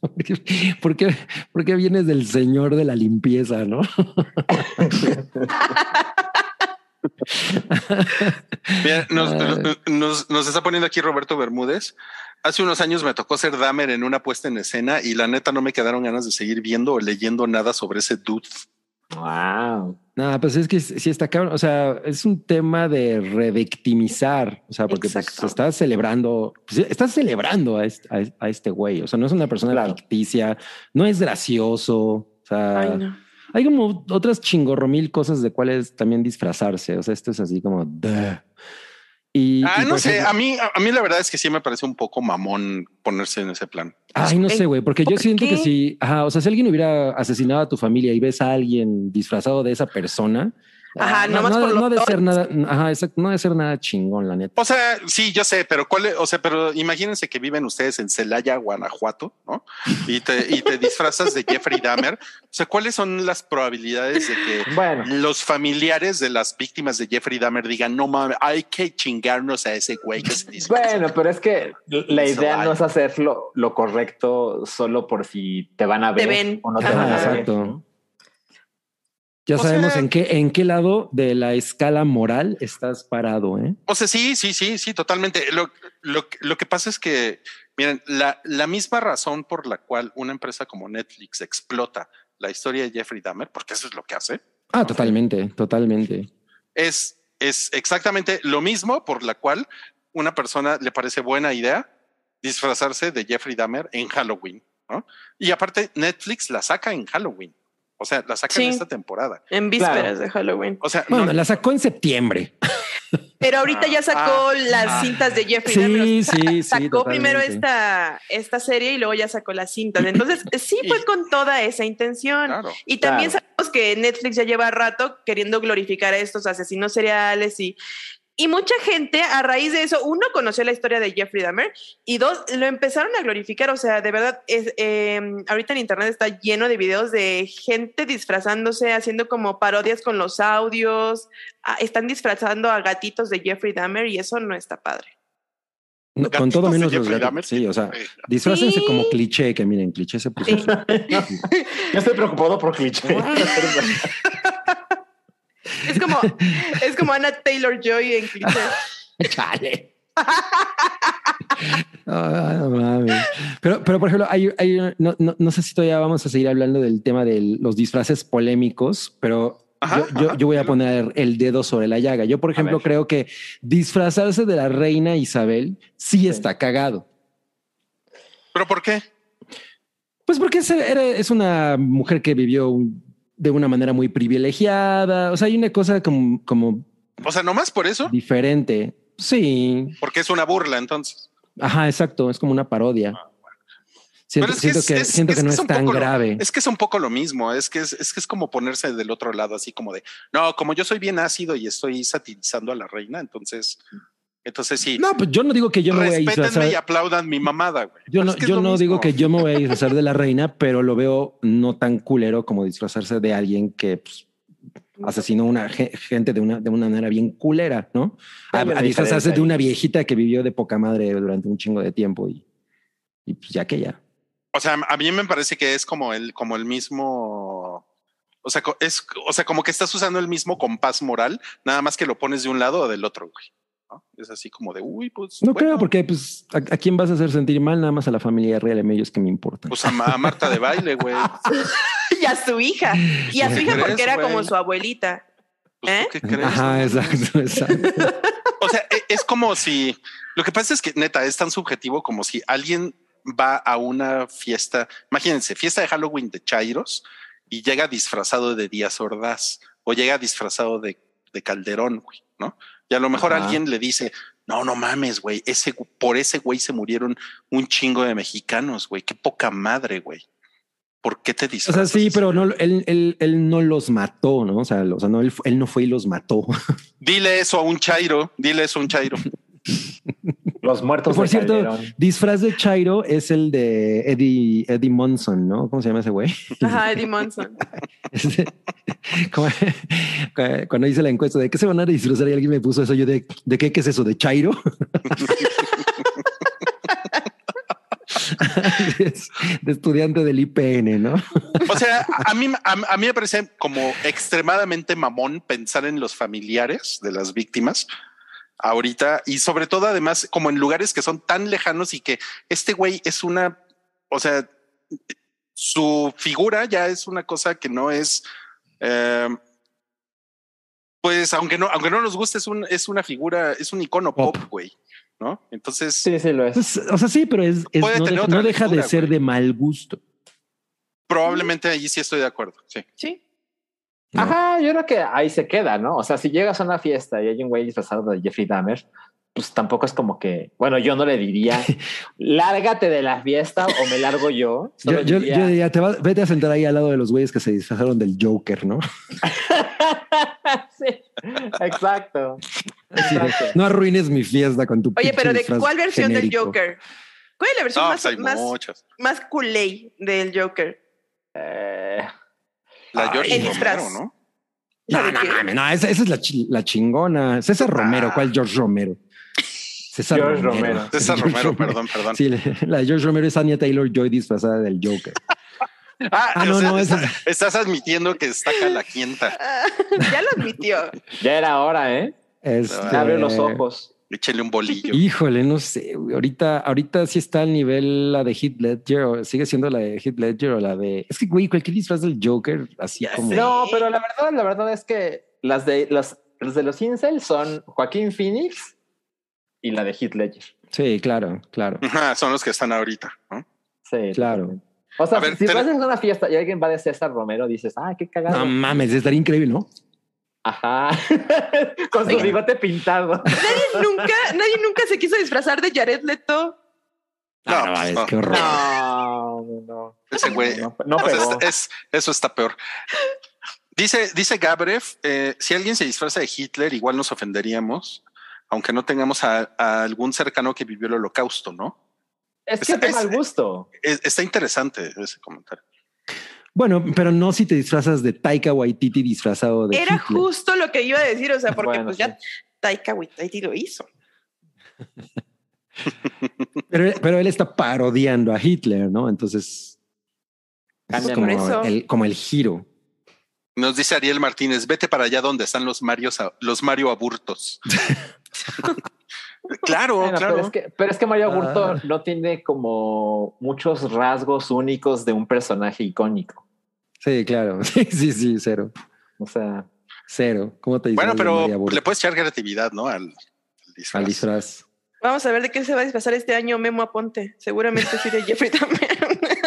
porque- ¿Por qué, por qué vienes del señor de la limpieza, no? Mira, nos, Ay. nos- nos está poniendo aquí Roberto Bermúdez. Hace unos años me tocó ser Dahmer en una puesta en escena y la neta no me quedaron ganas de seguir viendo o leyendo nada sobre ese dude. Wow. No, pues es que sí está cabrón. O sea, es un tema de revictimizar. O sea, porque pues, Exacto. estás celebrando, pues, estás celebrando a este, a es- a este güey. O sea, no es una persona Claro. ficticia, no es gracioso. O sea, Ay, no. hay como otras chingorromil cosas de cuales también disfrazarse. O sea, esto es así como. "Duh". Y, Ah, y, no sé. ejemplo- A mí, a mí la verdad es que sí me parece un poco mamón ponerse en ese plan. Ay, no sé, güey, porque yo ¿Por siento que si, ajá, o sea, si alguien hubiera asesinado a tu familia y ves a alguien disfrazado de esa persona, Ajá, Ah, no, nomás no, por no de ser nada, ajá, exacto, no de ser nada chingón, la neta. O sea, sí, yo sé, pero cuál, es- o sea, pero imagínense que viven ustedes en Celaya, Guanajuato, ¿no? Y te, y te disfrazas de Jeffrey Dahmer. O sea, ¿cuáles son las probabilidades de que Bueno, los familiares de las víctimas de Jeffrey Dahmer digan, no mames, hay que chingarnos a ese güey que se disfraza"? bueno, pero es que la Eso idea hay. no es hacer lo, lo correcto solo por si te van a Te ver ven. o no te Ajá, van a ver. exacto. Ya O sabemos sea- en qué, en qué lado de la escala moral estás parado, ¿eh? O sea, sí, sí, sí, sí, totalmente. Lo, lo, lo que pasa es que, miren, la, la misma razón por la cual una empresa como Netflix explota la historia de Jeffrey Dahmer, porque eso es lo que hace, Ah, totalmente, totalmente. es, es exactamente lo mismo por la cual una persona le parece buena idea disfrazarse de Jeffrey Dahmer en Halloween. ¿no? Y aparte, Netflix la saca en Halloween. O sea, la saca Sí. en esta temporada. En vísperas Claro. de Halloween. O sea, Bueno, no- la sacó en septiembre. Pero ahorita ya sacó Ah, las ah. cintas de Jeffrey Sí, Dahmer. O sea, sí, sí, Sacó primero esta, esta serie y luego ya sacó las cintas. Entonces, sí fue con toda esa intención. claro. Y también Claro. sabemos que Netflix ya lleva rato queriendo glorificar a estos asesinos seriales y, y mucha gente a raíz de eso, uno conoció la historia de Jeffrey Dahmer y dos, lo empezaron a glorificar. O sea, de verdad, es, eh, ahorita en internet está lleno de videos de gente disfrazándose, haciendo como parodias con los audios, ah, están disfrazando a gatitos de Jeffrey Dahmer y eso no está padre. No, con todo menos los Jeffrey gatos. Dahmer. Sí, o sea, disfrácense Sí. como cliché, que miren, cliché se puso. Sí. Yo estoy preocupado por cliché. Es como, es como Anna Taylor Joy en cliché. Chale. Ah, no mames. Pero, pero por ejemplo, hay, hay una- no, no, no sé si todavía vamos a seguir hablando del tema de los disfraces polémicos, pero Ajá, yo, yo- ajá. yo voy a poner el dedo sobre la llaga. Yo, por ejemplo, creo que disfrazarse de la reina Isabel sí, está cagado. ¿Pero por qué? Pues porque es, era- es una mujer que vivió un- de una manera muy privilegiada. O sea, hay una cosa como, como O sea, nomás por eso, diferente. Sí, porque es una burla, entonces. Ajá, exacto. Es como una parodia. Es siento es- que, es- siento que es no es tan lo- grave. es que es un poco lo mismo. Es que es, es que es como ponerse del otro lado, así como de no, como yo soy bien ácido y estoy satirizando a la reina, entonces, entonces sí. No, pues yo no digo que yo me voy a respétenme y disfrazar. aplaudan mi mamada, güey. Yo no, es que es yo no digo que yo me voy a disfrazar de la reina, pero lo veo no tan culero como disfrazarse de alguien que pues, asesinó una ge- gente de una, de una manera bien culera, ¿no? A, una a disfrazarse de una viejita que vivió de poca madre durante un chingo de tiempo y, y pues ya que ya. O sea, a mí me parece que es como el, como el mismo. O sea, co- es, o sea, como que estás usando el mismo compás moral, nada más que lo pones de un lado o del otro, güey. ¿No? Es así como de uy, pues. No bueno, creo, porque pues ¿a, a quién vas a hacer sentir mal? Nada más a la familia real de medios que me importan. Pues a, Ma- a Marta de baile, güey. Y a su hija. Y a su ¿Qué hija crees, porque era como su abuelita. Pues, ¿Eh? ¿tú ¿Qué crees? Ajá, exacto, exacto. O sea, e- es como si lo que pasa es que neta es tan subjetivo como si alguien va a una fiesta, imagínense, fiesta de Halloween de Chairos y llega disfrazado de Díaz Ordaz o llega disfrazado de, de Calderón, güey, ¿no? Y a lo mejor Ajá. alguien le dice, no, no mames, güey, ese, por ese güey se murieron un chingo de mexicanos, güey, qué poca madre, güey. ¿Por qué te O disfrazas? sea, sí, así? pero no, él, él, él no los mató, ¿no? O sea, o sea, no, él, él no fue y los mató. Dile eso a un Chairo, dile eso a un Chairo. Los muertos Por cierto, Calderón. disfraz de Chairo es el de Eddie, Eddie Monson, ¿no? ¿Cómo se llama ese güey? Ajá, Eddie Monson. Este, como- Cuando hice la encuesta de qué se van a disfrazar y alguien me puso eso, yo de, ¿de qué, qué es eso? ¿De Chairo? de estudiante del IPN, ¿no? O sea, a mí, a, a mí me parece como extremadamente mamón pensar en los familiares de las víctimas ahorita y sobre todo además como en lugares que son tan lejanos y que este güey es una, o sea, su figura ya es una cosa que no es, eh, pues aunque no, aunque no nos guste, es, un, es una figura, es un icono pop, güey, ¿no? Entonces, Sí, sí lo es. Pues, o sea, sí, pero es, es- Puede no, tener deja, otra no deja de ser güey. de mal gusto. probablemente ahí sí estoy de acuerdo, sí. Sí. ¿No? Ajá, yo creo que ahí se queda, ¿no? O sea, si llegas a una fiesta y hay un güey disfrazado de Jeffrey Dahmer, pues tampoco es como que, bueno, yo no le diría, lárgate de la fiesta o me largo yo. Yo, diría, yo diría, te vas, vete a sentar ahí al lado de los güeyes que se disfrazaron del Joker, ¿no? sí, exacto. No arruines mi fiesta con tu Oye, pero ¿de cuál versión genérico". del Joker? ¿Cuál es la versión No, más, pues más, más culé del Joker? Eh, La Ay, George. Romero, ¿no? ¿La No, no, no, esa, esa es la, chi- la chingona. César Ah. Romero, ¿cuál George Romero? César George Romero. César George Romero, perdón, perdón. Sí, la de George Romero es Anya Taylor Joy disfrazada del Joker. Ah, Ah, no, sea, no, esa- estás, estás admitiendo que está calaquienta. Ah, ya lo admitió. ya era hora, ¿eh? Este, Abre los ojos. Échale un bolillo. Híjole, no sé. Ahorita, ahorita sí está al nivel la de Heath Ledger o sigue siendo la de Heath Ledger o la de. Es que, güey, cualquier disfraz del Joker, así Ya como. sé. No, pero la verdad, la verdad es que las de las, las de los incel son Joaquín Phoenix y la de Heath Ledger. Sí, claro, claro. Ajá, son los que están ahorita. ¿no? Sí, Claro. O sea, A ver, si vas a una fiesta y alguien va de César Romero, dices, ah, qué cagado. No mames, estaría increíble, ¿no? Ajá. Con su bigote pintado. nunca, nadie nunca se quiso disfrazar de Jared Leto. No, Ah, no. qué horror. No, no. Ese güey. No, no o sea, pegó. es, es- eso está peor. Dice, dice Gabrev, eh, si alguien se disfraza de Hitler, igual nos ofenderíamos, aunque no tengamos a, a algún cercano que vivió el holocausto, ¿no? Es que es- es- mal gusto. Es- está interesante ese comentario. Bueno, pero no si te disfrazas de Taika Waititi disfrazado de Era Hitler. justo lo que iba a decir, o sea, porque Bueno, pues sí. ya Taika Waititi lo hizo. Pero, pero él está parodiando a Hitler, ¿no? Entonces. Es como, por eso. el, como el giro. Nos dice Ariel Martínez, vete para allá donde están los Marios, los Mario Aburtos. claro, Bueno, claro. pero, es que, pero es que Mario Aburto Ah. no tiene como muchos rasgos únicos de un personaje icónico. Sí, claro. Sí, sí, sí, cero. O sea, Cero. ¿Cómo te Bueno, pero Burto? le puedes echar creatividad, ¿no? Al, al disfraz. al disfraz. Vamos a ver de qué se va a disfrazar este año Memo Aponte. Seguramente sí de Jeffrey también.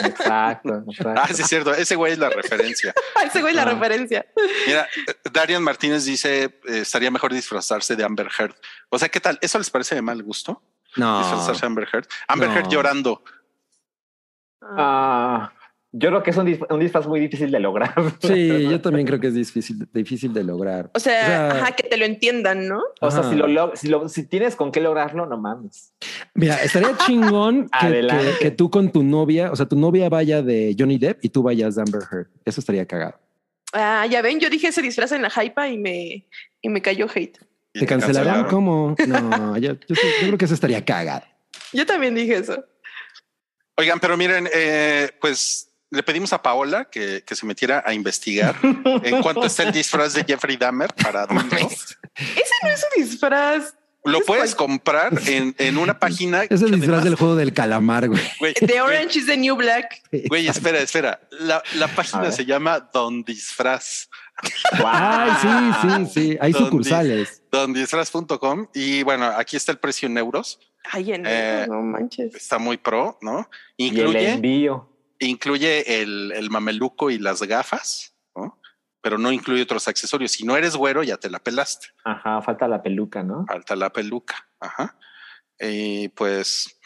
Exacto, exacto. Ah, sí, es cierto. Ese güey es la referencia. Ese güey la Ah. referencia. Mira, Darian Martínez dice, eh, estaría mejor disfrazarse de Amber Heard. O sea, ¿qué tal? ¿Eso les parece de mal gusto? No. Disfrazarse de Amber Heard. Amber No. Heard llorando. Ah, yo creo que es un, dis- un disfraz muy difícil de lograr. Sí, yo también creo que es difícil, difícil de lograr. O sea, O sea- ajá, que te lo entiendan, ¿no? O sea, si, lo, log- si, lo- si tienes con qué lograrlo, no mames. Mira, estaría chingón que, Adelante. que- que tú con tu novia, o sea, tu novia vaya de Johnny Depp y tú vayas de Amber Heard. Eso estaría cagado. Ah, ya ven, yo dije ese disfraz en la hypa y me, y me cayó hate. ¿Te le cancelaron? cancelaron. ¿Cómo? No, yo, yo creo que eso estaría cagado. Yo también dije eso. Oigan, pero miren, eh, pues le pedimos a Paola que, que se metiera a investigar en cuanto está el disfraz de Jeffrey Dahmer para adulto. Ese no es un disfraz Lo Es puedes cual- comprar en, en una página. Es el disfraz del juego del calamar, güey. güey, Orange is the New Black. Güey, espera, espera. La, la página se llama Don Disfraz. Ay, sí, sí, sí. Hay Don sucursales. Dondisfraz.com. Y bueno, aquí está el precio en euros. Ay, en Eh, no manches. Está muy pro, ¿no? Y el Incluye, envío. Incluye el, el mameluco y las gafas, ¿no? Pero no incluye otros accesorios. Si no eres güero, ya te la pelaste. Ajá, falta la peluca, ¿no? Falta la peluca. Ajá. Y pues,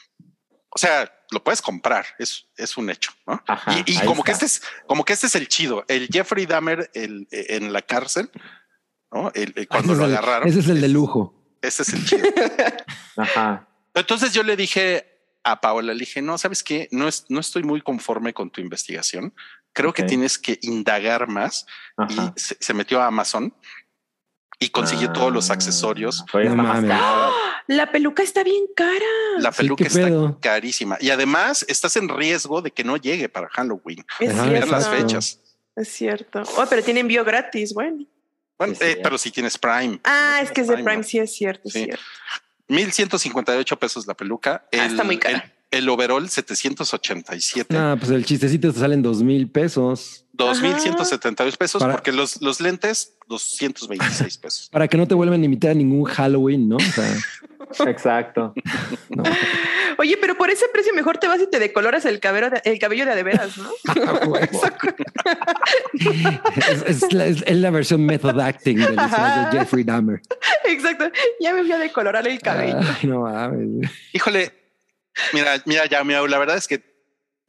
o sea, lo puedes comprar. Es, es un hecho, ¿no? Ajá, y como que este es, como que este es el chido. El Jeffrey Dahmer el, en la cárcel, ¿no? El- el- cuando Ese lo agarraron. Ese es el de lujo. Ese es el chido. Ajá. Entonces yo le dije a Paola, le dije, no, sabes qué, no, es, no estoy muy conforme con tu investigación. Creo que tienes que indagar más. Ajá. Y se, se metió a Amazon y consiguió todos los Ah, accesorios. No mames. caro. La peluca está bien cara. La peluca está pedo. carísima. Y además estás en riesgo de que no llegue para Halloween. Es Ajá, Ver cierto. las exacto. fechas. Es cierto. Oh, pero tiene envío gratis, bueno. Bueno, Sí, sí, eh, pero si tienes Prime, Ah, es que es de Prime, Prime, ¿no? sí es cierto, es Sí. cierto. 1158 pesos la peluca. Ah, está muy cara. El, el overall 787. Ah, pues el chistecito te salen dos mil pesos 2172 pesos Para- porque los, los lentes 226 pesos. para que no te vuelvan a invitar a ningún Halloween, ¿no? O sea, Exacto. No. Oye, pero por ese precio mejor te vas y te decoloras el cabello de, el cabello de de veras, ¿no? Ah, es, es la, es- es la versión method acting de Jeffrey Dahmer. Exacto. Ya me fui a decolorar el cabello. Ay, no mames. Híjole, mira, mira, ya, mira, la verdad es que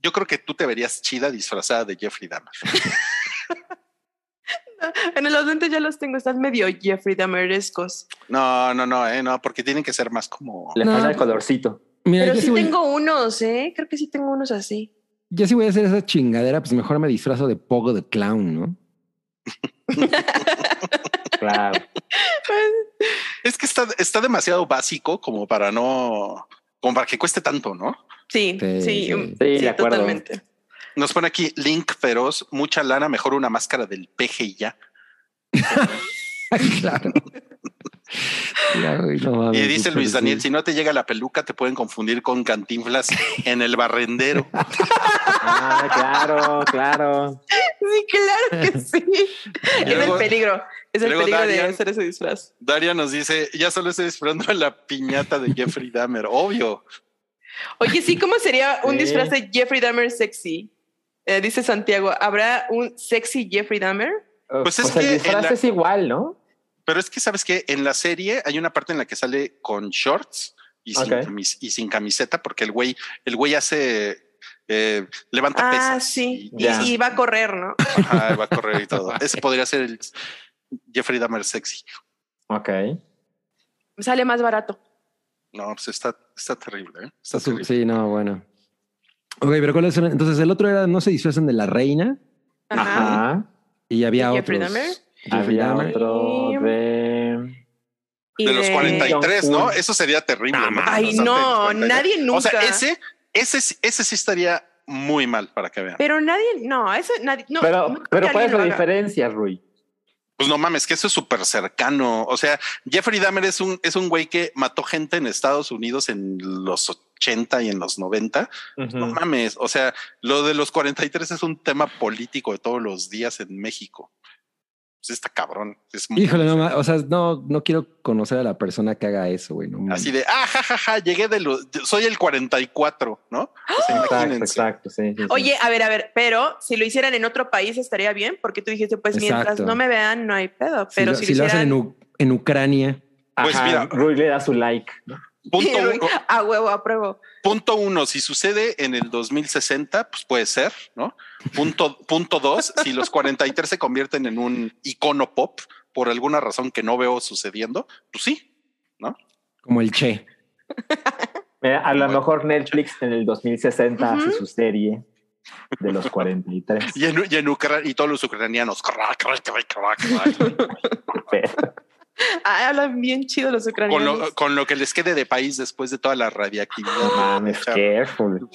yo creo que tú te verías chida disfrazada de Jeffrey Dahmer. En los lentes ya los tengo, están medio Jeffrey Dahmerescos. No, no, no, eh, no, porque tienen que ser más como. Le No. falta el colorcito. Mira, Pero yo sí voy, tengo unos, ¿eh? Creo que sí tengo unos así. yo sí voy a hacer esa chingadera, pues mejor me disfrazo de Pogo de Clown, ¿no? Claro. Es que está, está demasiado básico como para no, como para que cueste tanto, ¿no? Sí, Sí, sí, sí. um, Sí, de acuerdo. totalmente. Nos pone aquí Link Feroz, mucha lana, mejor una máscara del peje y ya. claro. Claro, y no mames, Y dice Luis Daniel, sí. si no te llega la peluca, te pueden confundir con cantinflas en el barrendero. Ah, claro, claro. Sí, claro que sí. es luego- el peligro. Es el peligro de hacer ese disfraz. Daria nos dice, ya solo estoy esperando la piñata de Jeffrey Dahmer. Obvio. Oye, sí, ¿cómo sería un Sí. disfraz de Jeffrey Dahmer sexy? Eh, dice Santiago, ¿habrá un sexy Jeffrey Dahmer? Pues es el que en disfraz la- es igual, ¿no? Pero es que sabes que en la serie hay una parte en la que sale con shorts y sin, Ok. camis- y sin camiseta, porque el güey, el güey hace eh, levanta Ah, pesas. sí. y- Y, Ya. y va a correr, ¿no? Ajá, va a correr y todo. Ese podría ser el Jeffrey Dahmer sexy. Ok. Sale más barato. No, pues está, está terrible. ¿eh? Está terrible. Sí, no, bueno. Ok, pero ¿cuáles son? Entonces el otro era no se disfrazan de la reina Ajá. Ajá. y había ¿De Jeffrey otros. Dahmer? Jeffrey Había Dahmer. otro de. Y De los de- 43, ¿no? Eso sería terrible. No. Ay, no, de los 43. nadie nunca. O sea, ese, ese, sí- ese sí estaría muy mal para que vean. Pero nadie, no, ese nadie. No, Pero, pero ¿cuál es la haga. diferencia, Rui? Pues no mames, que eso es súper cercano. O sea, Jeffrey Dahmer es un, es un güey que mató gente en Estados Unidos en los 80 y en los 90. No Ujú. mames. O sea, lo de los 43 es un tema político de todos los días en México. Pues está cabrón. Es muy- Híjole, no, o sea, no, no quiero conocer a la persona que haga eso, güey. No. Así de, ah, ja, ja, ja, llegué de los, soy el 44, ¿no? Sea, Exacto, exacto, sí, sí, sí. Oye, a ver, a ver, pero si lo hicieran en otro país estaría bien, porque tú dijiste, pues mientras no me vean, no hay pedo. Si Pero lo, si, si lo hacen en, U- en Ucrania, Pues Ajá, mira. Rui le da su like. Punto, uno, a huevo, apruebo. punto uno, si sucede en el 2060, pues puede ser, ¿no? Punto, punto dos, si los 43 se convierten en un icono pop por alguna razón que no veo sucediendo, pues sí. como el Che. Mira, a lo Bueno. mejor Netflix en el 2060 Ujú. hace su serie de los 43. Y en, y en Ucrania, y todos los ucranianos. Ah, hablan bien chido los con, ucranianos. lo, con lo que les quede de país después de toda la radiactividad. No mames, careful.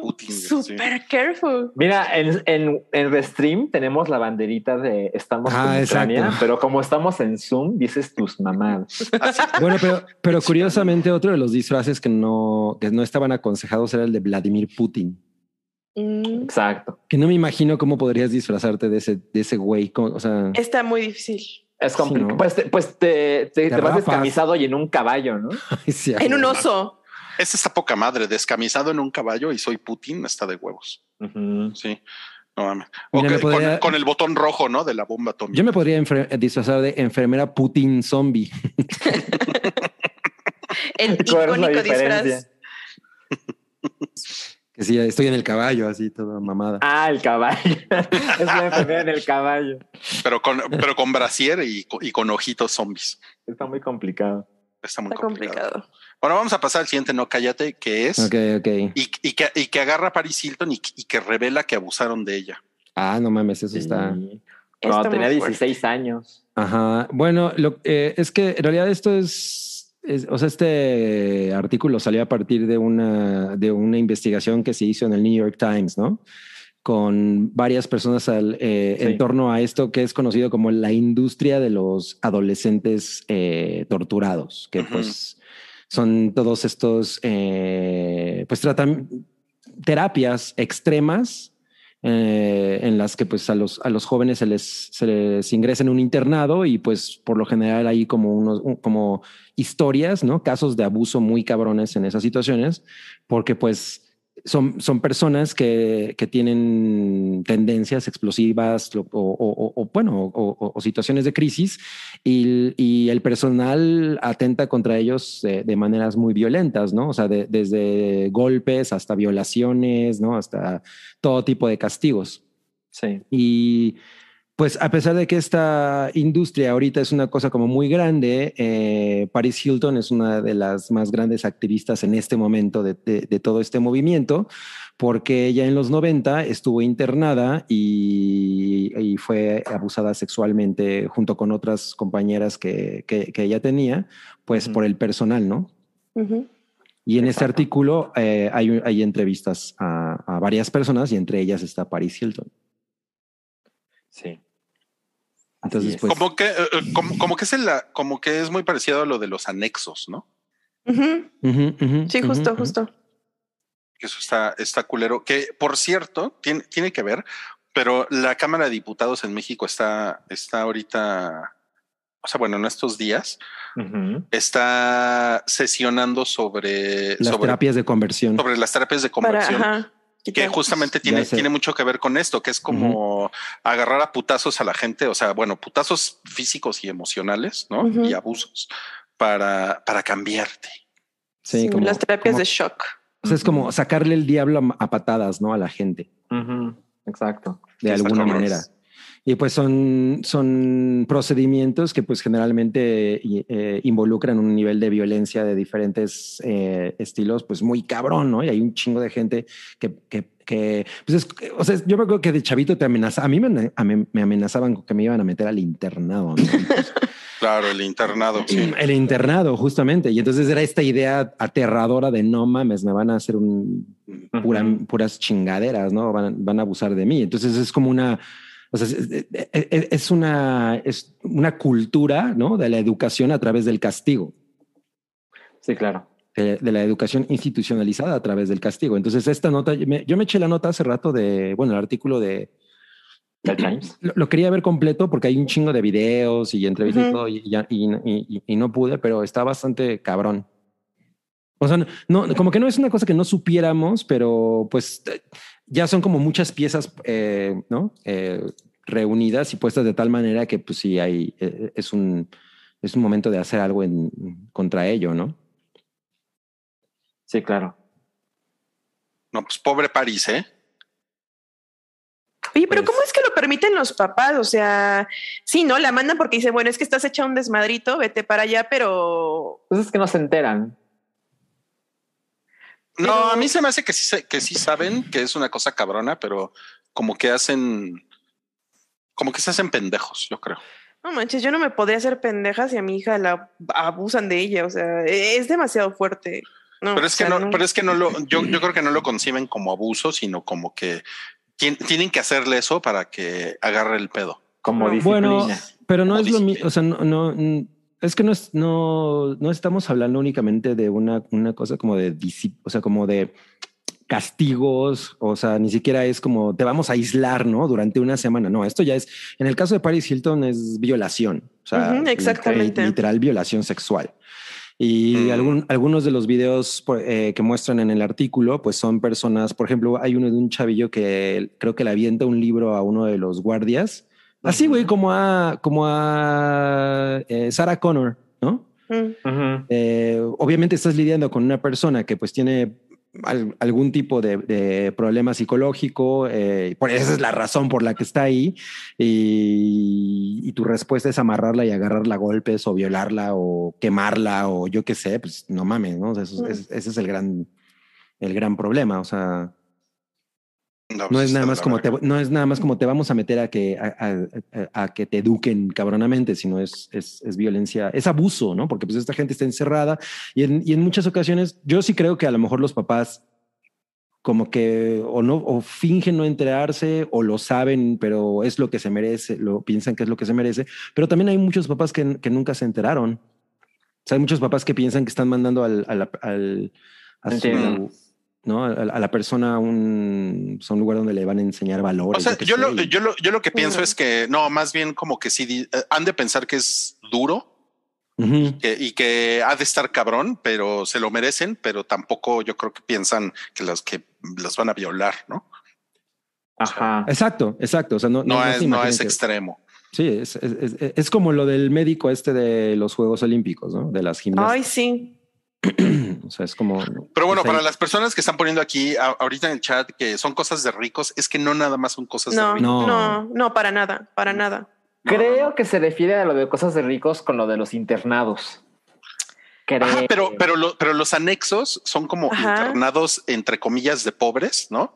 Putin, sí. Super careful. Mira, en, en, en Restream tenemos la banderita de estamos Ah, en Ucrania, exacto. pero como estamos en Zoom, dices tus mamadas. Así. Bueno, pero, pero curiosamente otro de los disfraces que no, que no estaban aconsejados era el de Vladimir Putin. Mm, Exacto. Que no me imagino cómo podrías disfrazarte de ese, de ese güey. O sea, está muy difícil. Es complicado. ¿no? Pues, te, pues te, te, Te te vas descamisado y en un caballo, ¿no? ay, sí, En un oso. Es esa poca madre, descamisado en un caballo y soy Putin, está de huevos. Sí. No mames. Podría- con, con el botón rojo, ¿no? De la bomba atómica. Yo me podría disfrazar de enfermera Putin zombie. El ¿Cuál es la icónico disfraz. Que sí, estoy en el caballo, así, toda mamada. Ah, el caballo. es la enfermera en el caballo. Pero con, pero con brasier y, y con ojitos zombies. Está muy complicado. Está muy Está complicado. complicado. Bueno, vamos a pasar al siguiente, no cállate, que es Ok, ok. y, y que, y que agarra a Paris Hilton y, y que revela que abusaron de ella. Ah, no mames, eso está. Sí. Está No, tenía fuerte. 16 años. Ajá. Bueno, lo, eh, es que en realidad esto es, es- o sea, este artículo salió a partir de una, de una investigación que se hizo en el New York Times, ¿no? Con varias personas al, eh, Sí. en torno a esto que es conocido como la industria de los adolescentes eh, torturados, que Ujú. pues son todos estos, eh, pues tratan terapias extremas eh, en las que pues a los, a los jóvenes se les, se ingresa en un internado y pues por lo general hay como unos un- como historias, ¿no? Casos de abuso muy cabrones en esas situaciones, porque pues son, son personas que, que tienen tendencias explosivas lo- o, o- o- bueno, o, o- o situaciones de crisis y, y el personal atenta contra ellos de, de maneras muy violentas, ¿no? O sea, de- desde golpes hasta violaciones, ¿no? Hasta todo tipo de castigos. Sí. Y pues a pesar de que esta industria ahorita es una cosa como muy grande, eh, Paris Hilton es una de las más grandes activistas en este momento de, de- de todo este movimiento, porque ella en los 90 estuvo internada y, y fue abusada sexualmente junto con otras compañeras que, que- que ella tenía, pues por el personal, ¿no? Y en este artículo eh, hay, hay entrevistas a, a varias personas y entre ellas está Paris Hilton. Sí. Entonces, es. pues, Como que, eh, eh, como, como que es el, como que es muy parecido a lo de los anexos, ¿no? Sí, justo, justo. Eso está, está culero. Que por cierto, tiene, tiene que ver, pero la Cámara de Diputados en México está, está ahorita, o sea, bueno, en estos días, está sesionando sobre, Las sobre, terapias de conversión. sobre las terapias de Para, conversión. ajá, que justamente tiene, tiene mucho que ver con esto, que es como agarrar a putazos a la gente, o sea, bueno, putazos físicos y emocionales, ¿no? Y abusos para, para cambiarte. Sí, Sí, como, las terapias como- de shock. o sea, es como sacarle el diablo a, a patadas, ¿no? A la gente. Exacto. de alguna manera. Y pues son, son procedimientos que pues generalmente eh, involucran un nivel de violencia de diferentes eh, estilos, pues muy cabrón, ¿no? Y hay un chingo de gente que, que, que pues es, o sea, yo me acuerdo que de chavito te amenaza, a mí me, a mí me amenazaban con que me iban a meter al internado, ¿no? Pues, Claro, el internado. sí. El internado, justamente. Y entonces era esta idea aterradora de no mames, me van a hacer un pura- puras chingaderas, ¿no? Van, van a abusar de mí. Entonces es como una, o sea, es, una, es una cultura, ¿no? De la educación a través del castigo, Sí, claro. de, de la educación institucionalizada a través del castigo. Entonces esta nota, yo me, yo me eché la nota hace rato de, bueno, el artículo de, The Times. lo, lo quería ver completo porque hay un chingo de videos y entrevistas y Ujú. todo y, y- y- y no pude, pero está bastante cabrón. O sea, no, como que no es una cosa que no supiéramos, pero pues eh, ya son como muchas piezas, eh, ¿no? Eh, reunidas y puestas de tal manera que pues sí hay, eh, es un, es un momento de hacer algo en, contra ello, ¿no? Sí, claro. No, pues pobre París, ¿eh? Oye, pero Pues- ¿cómo es que lo permiten los papás? O sea, sí, ¿no? La mandan porque dice, bueno, es que estás hecha un desmadrito, vete para allá, pero Pues es que no se enteran. No, Pero- a mí se me hace que sí, se- que sí saben que es una cosa cabrona, pero como que hacen, como que se hacen pendejos, yo creo. no manches, yo no me podría hacer pendeja si a mi hija la abusan de ella. O sea, es demasiado fuerte. No, Pero es o que sea, no, pero es que no lo, yo, yo creo que no lo conciben como abuso, sino como que tien- tienen que hacerle eso para que agarre el pedo. Como disciplina. Bueno, pero no Como es lo mismo, o sea, no, no, es que no es, no, no estamos hablando únicamente de una, una cosa como de, o sea, como de castigos, o sea, ni siquiera es como te vamos a aislar, ¿no? Durante una semana. No, esto ya es, en el caso de Paris Hilton es violación, o sea, exactamente. literal, violación sexual. Y Mm. algún- algunos de los videos eh, que muestran en el artículo, pues son personas, por ejemplo, hay uno de un chavillo que creo que le avienta un libro a uno de los guardias. Así, güey, como a, como a eh, Sarah Connor, ¿no? Mm. Eh, obviamente estás lidiando con una persona que pues tiene al- algún tipo de, de problema psicológico, eh, por esa es la razón por la que está ahí, y, y tu respuesta es amarrarla y agarrarla a golpes o violarla o quemarla o yo qué sé, pues no mames, ¿no? O sea, eso- Mm. es- ese es el gran, el gran problema, o sea, No, no pues es nada más como te, no es nada más como te vamos a meter a que a, a- a- a que te eduquen cabronamente, sino es, es, es violencia, es abuso, ¿no? Porque pues esta gente está encerrada y en, y en muchas ocasiones yo sí creo que a lo mejor los papás como que o no o fingen no enterarse o lo saben, pero es lo que se merece, lo piensan que es lo que se merece, pero también hay muchos papás que, que nunca se enteraron. O sea, hay muchos papás que piensan que están mandando al, al, al- a, su, Entiendo. ¿No? A, a la persona un, a un lugar donde le van a enseñar O valores. sea, qué yo lo, y- yo lo, yo lo que pienso Ujú. es que no, más bien como que sí eh, han de pensar que es duro Ujú. que- y que ha de estar cabrón, pero se lo merecen, pero tampoco yo creo que piensan que los que los van a violar, ¿no? Ajá. Exacto, exacto. O sea, no, No, no, es, no es extremo. Sí, es, es, es- es como lo del médico este de los Juegos Olímpicos, ¿no? De las gimnastas. Ay, sí. O sea, es como. Pero bueno, para las personas que están poniendo aquí a- ahorita en el chat que son cosas de ricos, es que no nada más son cosas de No, ricos. No. no, no, para nada, para nada. No, no, Creo no. que se refiere a lo de cosas de ricos con lo de los internados. Creo. Ajá, pero, pero, lo- pero los anexos son como Ajá. internados entre comillas de pobres, ¿no?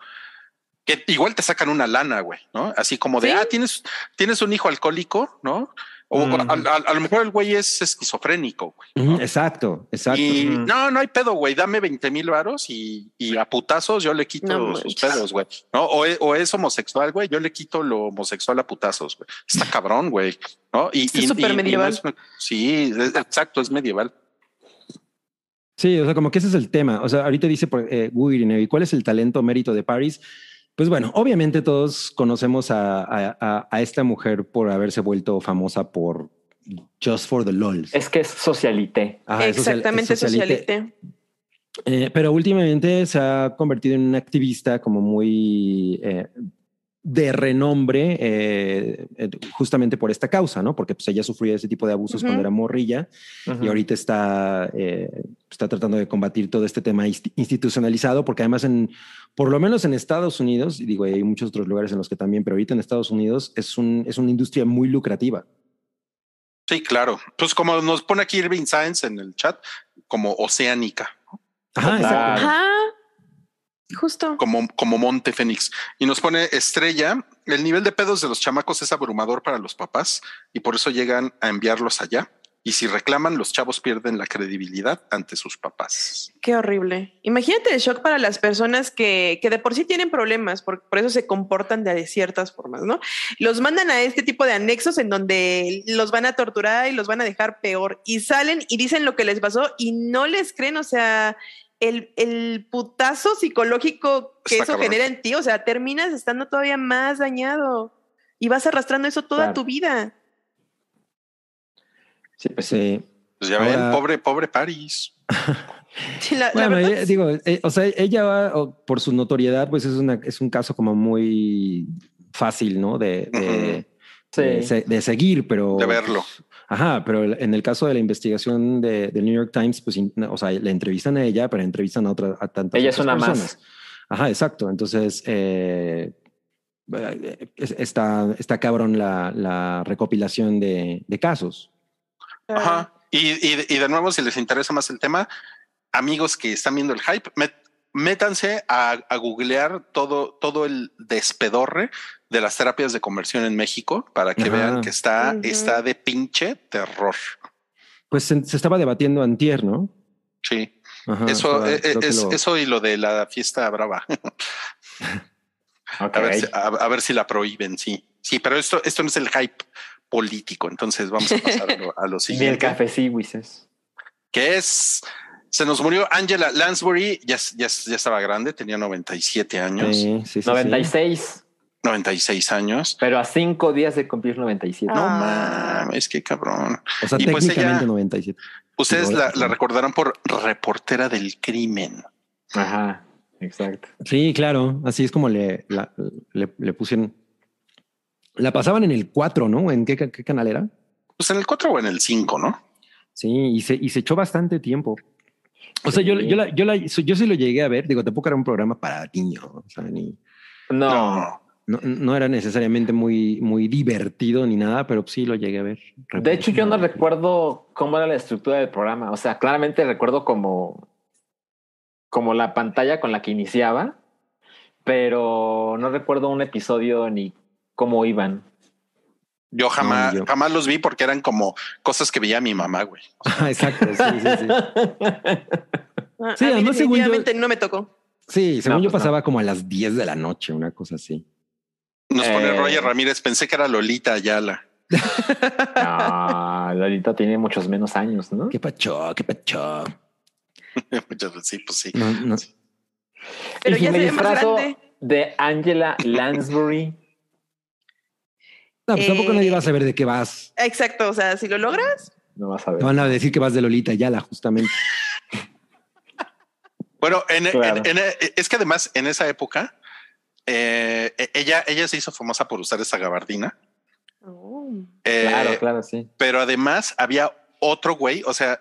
Que igual te sacan una lana, güey, ¿no? Así como de, Sí. ah, tienes, tienes un hijo alcohólico, ¿no? O Ujú. a, a- a lo mejor el güey es esquizofrénico, güey. Exacto, exacto. Y no, no hay pedo, güey. Dame 20 mil varos y, y a putazos yo le quito No sus manches. pedos, güey. No, o es, o es homosexual, güey. Yo le quito lo homosexual a putazos, güey. Está cabrón, güey. No, y, y- súper y- y no medieval. es- sí, es- exacto, es medieval. Sí, o sea, como que ese es el tema. O sea, ahorita dice por, eh, ¿y cuál es el talento mérito de Paris? Pues bueno, obviamente todos conocemos a, a- a- a esta mujer por haberse vuelto famosa por Just for the LOLs. Es que es socialité. Ajá, es social- Exactamente, es socialite. socialite. Eh, pero últimamente se ha convertido en una activista como muy eh, de renombre eh, eh, justamente por esta causa, ¿no? Porque pues ella sufría ese tipo de abusos cuando era morrilla y ahorita está, eh, está tratando de combatir todo este tema insti- institucionalizado, porque además en, por lo menos en Estados Unidos, y digo, hay muchos otros lugares en los que también, pero ahorita en Estados Unidos es, un, es una industria muy lucrativa. Sí, claro. Pues como nos pone aquí Irving Science en el chat, como oceánica, Ajá. Justo. como, como Monte Fénix. Y nos pone estrella. El nivel de pedos de los chamacos es abrumador para los papás y por eso llegan a enviarlos allá. Y si reclaman, los chavos pierden la credibilidad ante sus papás. Qué horrible. Imagínate el shock para las personas que, que de por sí tienen problemas, por, por eso se comportan de ciertas formas, ¿no? Los mandan a este tipo de anexos en donde los van a torturar y los van a dejar peor. Y salen y dicen lo que les pasó y no les creen, o sea, el, el putazo psicológico que Está eso cabrón. genera en ti, o sea, terminas estando todavía más dañado y vas arrastrando eso toda Claro. tu vida. Sí, pues sí. Pues ya Ahora- ven, pobre, pobre París. Sí, la, la Bueno, verdad eh, es- digo, eh, o sea, ella va, o por su notoriedad, pues es, una, es un caso como muy fácil, ¿no? De, de, Sí. de se- de seguir, pero... De verlo. Ajá, pero el- en el caso de la investigación de, del New York Times, pues, in- o sea, le entrevistan a ella, pero entrevistan a otras, a tantas Ella es una más. personas. Ajá, exacto. Entonces, eh, eh, es- está, está cabrón la, la recopilación de, de casos. Ajá. Y, y, y de nuevo, si les interesa más el tema, amigos que están viendo el hype, met- métanse a, a googlear todo, todo el despedorre de las terapias de conversión en México para que Ajá. vean que está, está de pinche terror. Pues se, se estaba debatiendo antier, ¿no? Sí, Ajá, eso, eh, es, lo- eso y lo de la fiesta brava. A ver, si, a, a ver si la prohíben. Sí, sí, pero esto, esto no es el hype político. Entonces vamos a pasar a lo, a lo Ni el siguiente. café sí, Wises. que es se nos murió Angela Lansbury, ya, ya, ya estaba grande, tenía 97 años, Sí, sí, sí, sí. 96, 96 años. pero a cinco días de cumplir 97. No Ah. mames, qué cabrón. O sea, Y pues técnicamente ella- 97. Ustedes la, la recordarán por reportera del crimen. Ajá, exacto. Sí, claro. Así es como le, la- le, le pusieron. La pasaban en el 4, ¿no? ¿En qué canal era? Pues en el 4 o en el 5, ¿no? Sí, y se, y se echó bastante tiempo. O sea, yo, Sí. yo, la, yo, la, yo sí lo llegué a ver. Digo, tampoco era un programa para niños. O sea, ni, No, no, no era necesariamente muy, muy divertido ni nada, pero sí lo llegué a ver. de hecho yo no recuerdo cómo era la estructura del programa. O sea, claramente recuerdo como, como la pantalla con la que iniciaba, pero no recuerdo un episodio ni cómo iban. Yo jamás, yo- jamás los vi porque eran como cosas que veía mi mamá, güey. Exacto. Sí, sí, sí. Sí, a mí además, según yo- definitivamente no me tocó. Sí, según No, yo pues no. pasaba como a las 10 de la noche, una cosa así. Nos pone Eh. Roger Ramírez, pensé que era Lolita Ayala. No, Lolita tiene muchos menos años, ¿no? Qué pacho, qué pacho. Muchas veces, sí, pues sí. No, no. Pero ¿Y ya me disfrazo de Angela Lansbury. No, pues tampoco nadie Eh, va a saber de qué vas. Exacto, o sea, si lo logras, No vas a ver. Te van a decir que vas de Lolita Yala, justamente. Bueno, en, en- Claro. en- es que además en esa época eh, ella, ella se hizo famosa por usar esa gabardina. oh, Eh, Claro, claro, sí. Pero además había otro güey, o sea,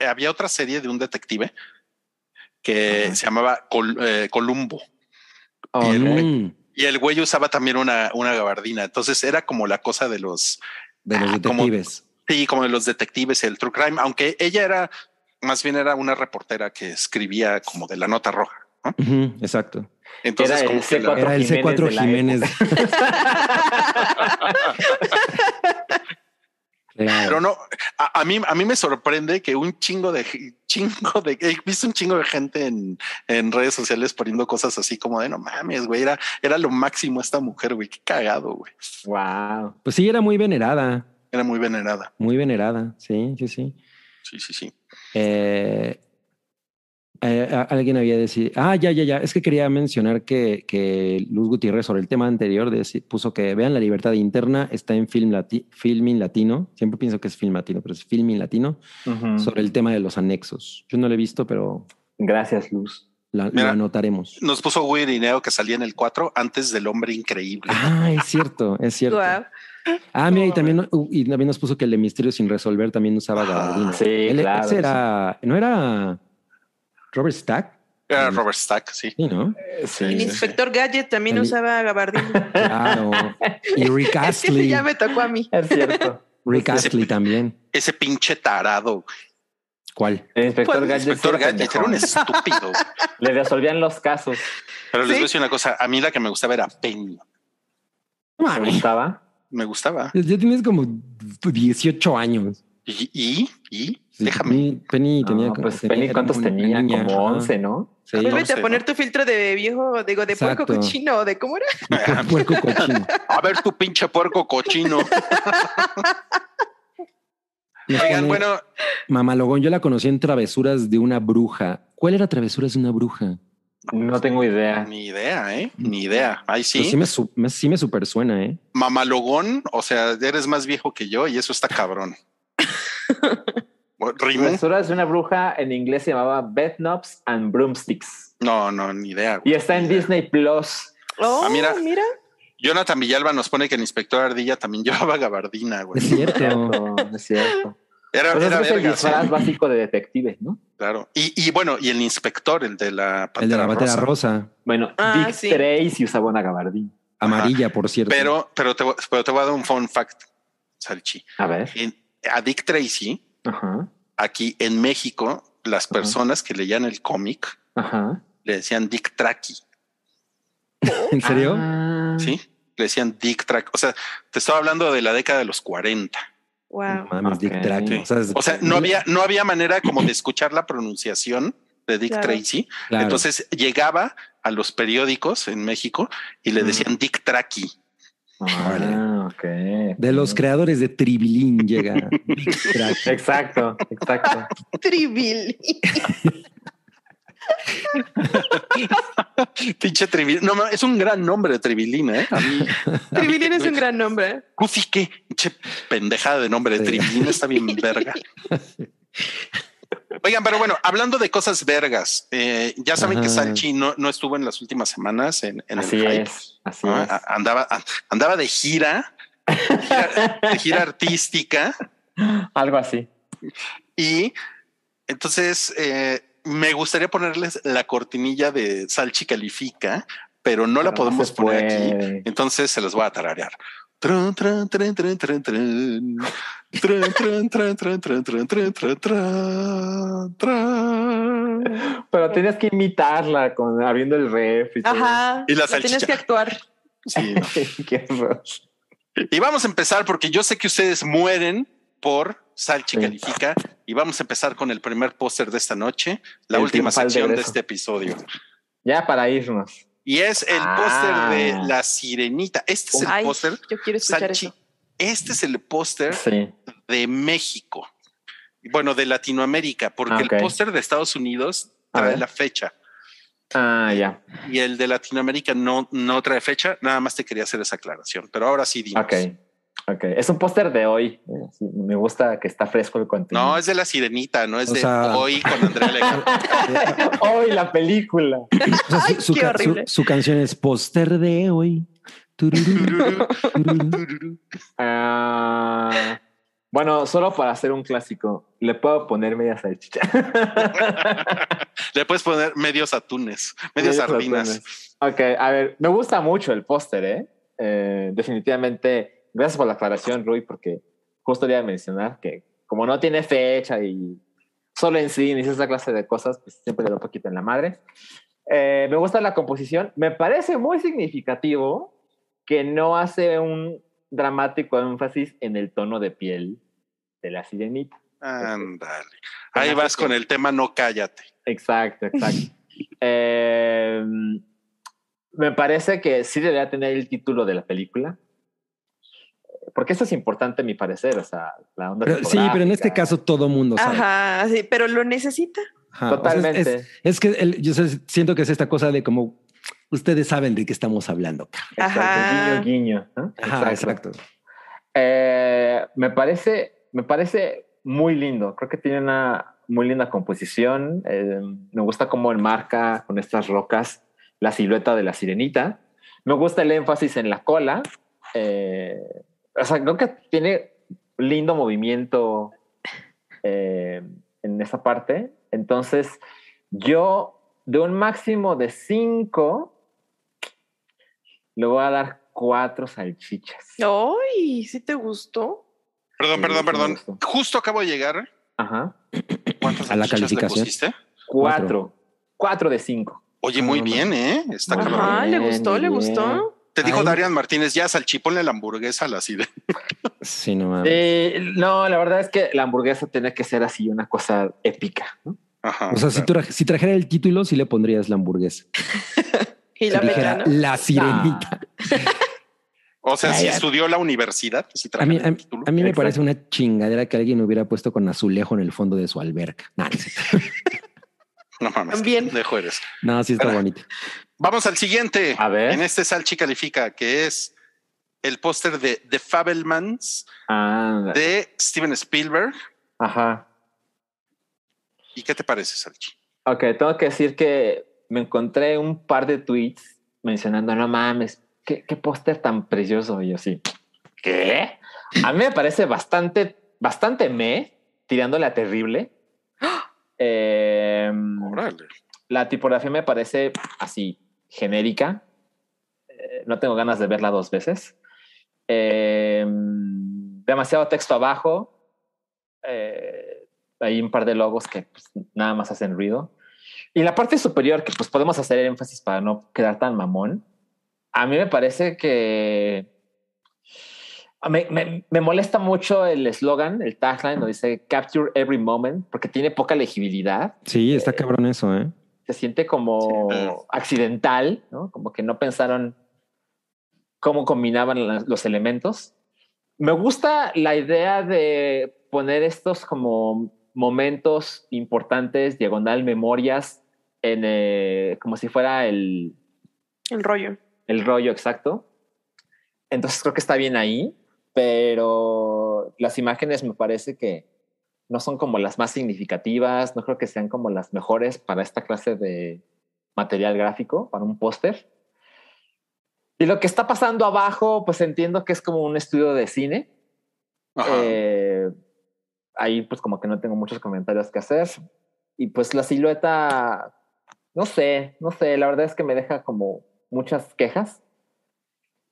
había otra serie de un detective que Ajá. se llamaba Col- eh, Columbo. Oh, y el no. güey- Mm, Y el güey usaba también una, una gabardina. Entonces era como la cosa de los, de los Ah, como- detectives. sí, como de los detectives, el true crime, aunque ella era, más bien era una reportera que escribía como de la nota roja. ¿no? Exacto. Entonces, Era como el que la- C4 Era el Jiménez C4 de la Pero no, a, a mí, a mí me sorprende que un chingo de chingo de he visto un chingo de gente en, en redes sociales poniendo cosas así como de no mames, güey, era, era lo máximo esta mujer, güey, qué cagado, güey. Wow. Pues sí, era muy venerada, Era muy venerada. muy venerada. Sí, sí, sí. Sí, sí, sí. Eh, eh, alguien había decidido. Ah, ya, ya, ya. Es que quería mencionar que, que Luz Gutiérrez sobre el tema anterior puso que vean la libertad interna está en film lati Filming Latino. Siempre pienso que es Film Latino, pero es Filming Latino sobre el tema de los anexos. Yo no lo he visto, pero Gracias, Luz. la- lo anotaremos. Nos puso Wirineo que salía en el 4 antes del hombre increíble. Ah, es cierto, es cierto. Ah, mira, y también, y también nos puso que el de Misterio sin resolver también usaba Ah, gabardina. sí, Él- claro, ese era, ¿no era Robert Stack? Era Robert Stack, sí. Sí, ¿no? Sí. El inspector Gadget también El- usaba gabardina. Claro. Y Rick Es que Astley. ya me tocó a mí. Es cierto. Rick Ese- Astley también. Ese pinche tarado. ¿Cuál? El inspector Pues, Gadget. Inspector sí era Gadget era un estúpido. Le resolvían los casos. Pero les Sí. voy a decir una cosa. A mí la que me gustaba era Penny. ¿Me gustaba? Me gustaba. Ya tienes como 18 años. Y, y, déjame. Penny, tenía No, como- pues tenía- Penny, ¿cuántos tenía? niña, Como ajá. 11, ¿no? Sí. Vete a poner ¿no? tu filtro de viejo, digo, de puerco cochino, o de cómo era. Puerco cochino. A ver tu pinche puerco cochino. Oigan, bueno, Mamalogón, yo la conocí en Travesuras de una bruja. ¿Cuál era Travesuras de una bruja? No tengo idea. ni idea, ¿eh? Ni idea. Ahí Pues sí. sí me, su- me- sí me super suena, ¿eh? Mamalogón, o sea, eres más viejo que yo y eso está cabrón. ¿Rimo? Travesuras de una bruja en inglés se llamaba Bedknobs and Broomsticks. No, no, ni idea. güey, Y está en idea. Disney Plus. Oh, Ah, mira. mira. Jonathan Villalba nos pone que el inspector Ardilla también llevaba gabardina, güey. Es cierto. Es cierto. Era, Pues era el disfraz básico de detective, ¿no? Claro. Y, y bueno, y el inspector, el de la El de la pantera batera rosa. rosa. Bueno, Ah, Dick sí. Tracy usaba una gabardina. Amarilla, por cierto. Pero, pero, te, voy- pero te voy a dar un fun fact, Salchi. A ver. En- a Dick Tracy, Ajá. aquí en México, las personas que leían el cómic le decían Dick Tracky, ¿En serio? Ah. ¿sí? Le decían Dick Track. O sea, te estaba hablando de la década de los 40. No Wow. mames, Dick Ok. Track. Sí. O sea, es- O sea, no había, no había manera como de escuchar la pronunciación de Dick Claro. Tracy. Claro. Entonces llegaba a los periódicos en México y le Mm. decían Dick Tracky. Ah, de los creadores de Tribilín llega Track. Exacto, exacto. Tribil. Pinche Tribilín. No, no, es un gran nombre de Tribilín, ¿eh? A mí, Tribilín es un gran nombre. Ufi, qué pinche pendejada de nombre de Sí. Tribilín. Está bien verga. Oigan, pero bueno, hablando de cosas vergas, eh, ya saben que. Salchi no, no estuvo en las últimas semanas en, en Así el hype. es, así ¿no? es. A- Andaba, andaba de gira, gira- de gira artística Algo así. y entonces eh, me gustaría ponerles la cortinilla de Salchi califica, pero no la Pero podemos poner aquí, entonces se los voy a tararear. Pero tienes que imitarla con abriendo el ref. Y Ajá. Y la salchicha. Tienes que actuar. Sí. Y vamos a empezar porque yo sé que ustedes mueren por Salchi sí. califica y vamos a empezar con el primer póster de esta noche, la última sección de, de este episodio. Ya para irnos. Y es el Ah. póster de La Sirenita. Este es el póster. yo quiero escuchar eso. Este es el póster Sí. de México. Bueno, de Latinoamérica, porque Ah, el póster de Estados Unidos trae la fecha. Ah, ya. y el de Latinoamérica no, no trae fecha. Nada más te quería hacer esa aclaración, pero ahora sí dinos. Ok. Ok. Es un póster de hoy. Eh, sí, me gusta que está fresco el contenido. No, es de la sirenita, no es O de sea- hoy con Andrea Legarreta. hoy la película. O sea, su, Ay, su qué su- su canción es póster de hoy. Tururú, tururú. Tururú. Ah, bueno, solo para hacer un clásico, le puedo poner media salchicha. Le puedes poner medios atunes, medios Medios sardinas. atunes. Ok, a ver, me gusta mucho el póster, ¿eh? Eh, definitivamente, gracias por la aclaración, Rui, porque justo quería mencionar que como no tiene fecha y solo en sí, ni esa clase de cosas, pues siempre le da un poquito en la madre. Eh, me gusta la composición. Me parece muy significativo que no hace un dramático énfasis en el tono de piel de la sirenita. Ándale. Ahí vas con el tema No cállate. Exacto, exacto. Eh, me parece que sí debería tener el título de la película. Porque eso es importante, a mi parecer. O sea, la onda. Pero- sí, pero en este caso todo mundo sabe. Ajá, sí, pero lo necesita. Ajá, o sea, es- Totalmente. es, es que el- yo sé- siento que es esta cosa de como ustedes saben de qué estamos hablando. Exacto, Ajá. Guiño, guiño. ¿no? Ajá, exacto. Eh, me parece, me parece muy lindo. Creo que tiene una muy linda composición. Eh, me gusta cómo enmarca con estas rocas la silueta de la sirenita. Me gusta el énfasis en la cola. Eh, o sea, creo que tiene lindo movimiento eh, en esa parte. Entonces, yo de un máximo de cinco, le voy a dar cuatro salchichas. Ay, ¿sí te gustó? Perdón, Sí, perdón, perdón. gustó. Justo acabo de llegar. Ajá. ¿Cuántas A la le calificación. pusiste? Cuatro. Cuatro de cinco. Oye, muy Ah, bien, ¿eh? Está Ajá. cabrón. Ajá, le bien, gustó, le bien. gustó. Te dijo Ay. Darian Martínez, ya salchiponle la hamburguesa a la sirena. Sí, no mames. Eh, no, la verdad es que la hamburguesa tiene que ser así, una cosa épica. ¿no? Ajá. O sea, si, claro. tra- si trajera el título, sí le pondrías la hamburguesa. Y la Si dijera mexicana. la sirenita. O sea, si ya. estudió la universidad, si A mí, trajera a, mí- título. a mí me Exacto. parece una chingadera que alguien hubiera puesto con azulejo en el fondo de su alberca. Nah, no, mames. También. Dejo eres. no, sí está bonito. Vamos al siguiente. A ver. En este Salchi califica, que es el póster de The Fabelmans Ah, de Steven Spielberg. ajá. ¿Y qué te parece, Salchi? Ok, tengo que decir que me encontré un par de tweets mencionando, no mames, qué, qué póster tan precioso. Y yo sí, ¿qué? A mí me parece bastante, bastante me, tirándole a terrible. Eh, Órale. la tipografía me parece así, genérica. Eh, no tengo ganas de verla dos veces. Eh, demasiado texto abajo. Eh, hay un par de logos que pues, nada más hacen ruido. Y la parte superior, que pues podemos hacer énfasis para no quedar tan mamón. A mí me parece que me, me- me molesta mucho el eslogan, el tagline, donde dice Capture Every Moment, porque tiene poca legibilidad Sí, está cabrón eso, ¿eh? Se siente como Sí, accidental, ¿no? Como que no pensaron cómo combinaban la- los elementos. Me gusta la idea de poner estos como momentos importantes, diagonal memorias, en eh, como si fuera el, El rollo. el rollo exacto. Entonces creo que está bien ahí, pero las imágenes me parece que no son como las más significativas, no creo que sean como las mejores para esta clase de material gráfico, para un póster. Y lo que está pasando abajo, pues entiendo que es como un estudio de cine. Eh, ahí pues como que no tengo muchos comentarios que hacer. Y pues la silueta, no sé, no sé, la verdad es que me deja como muchas quejas.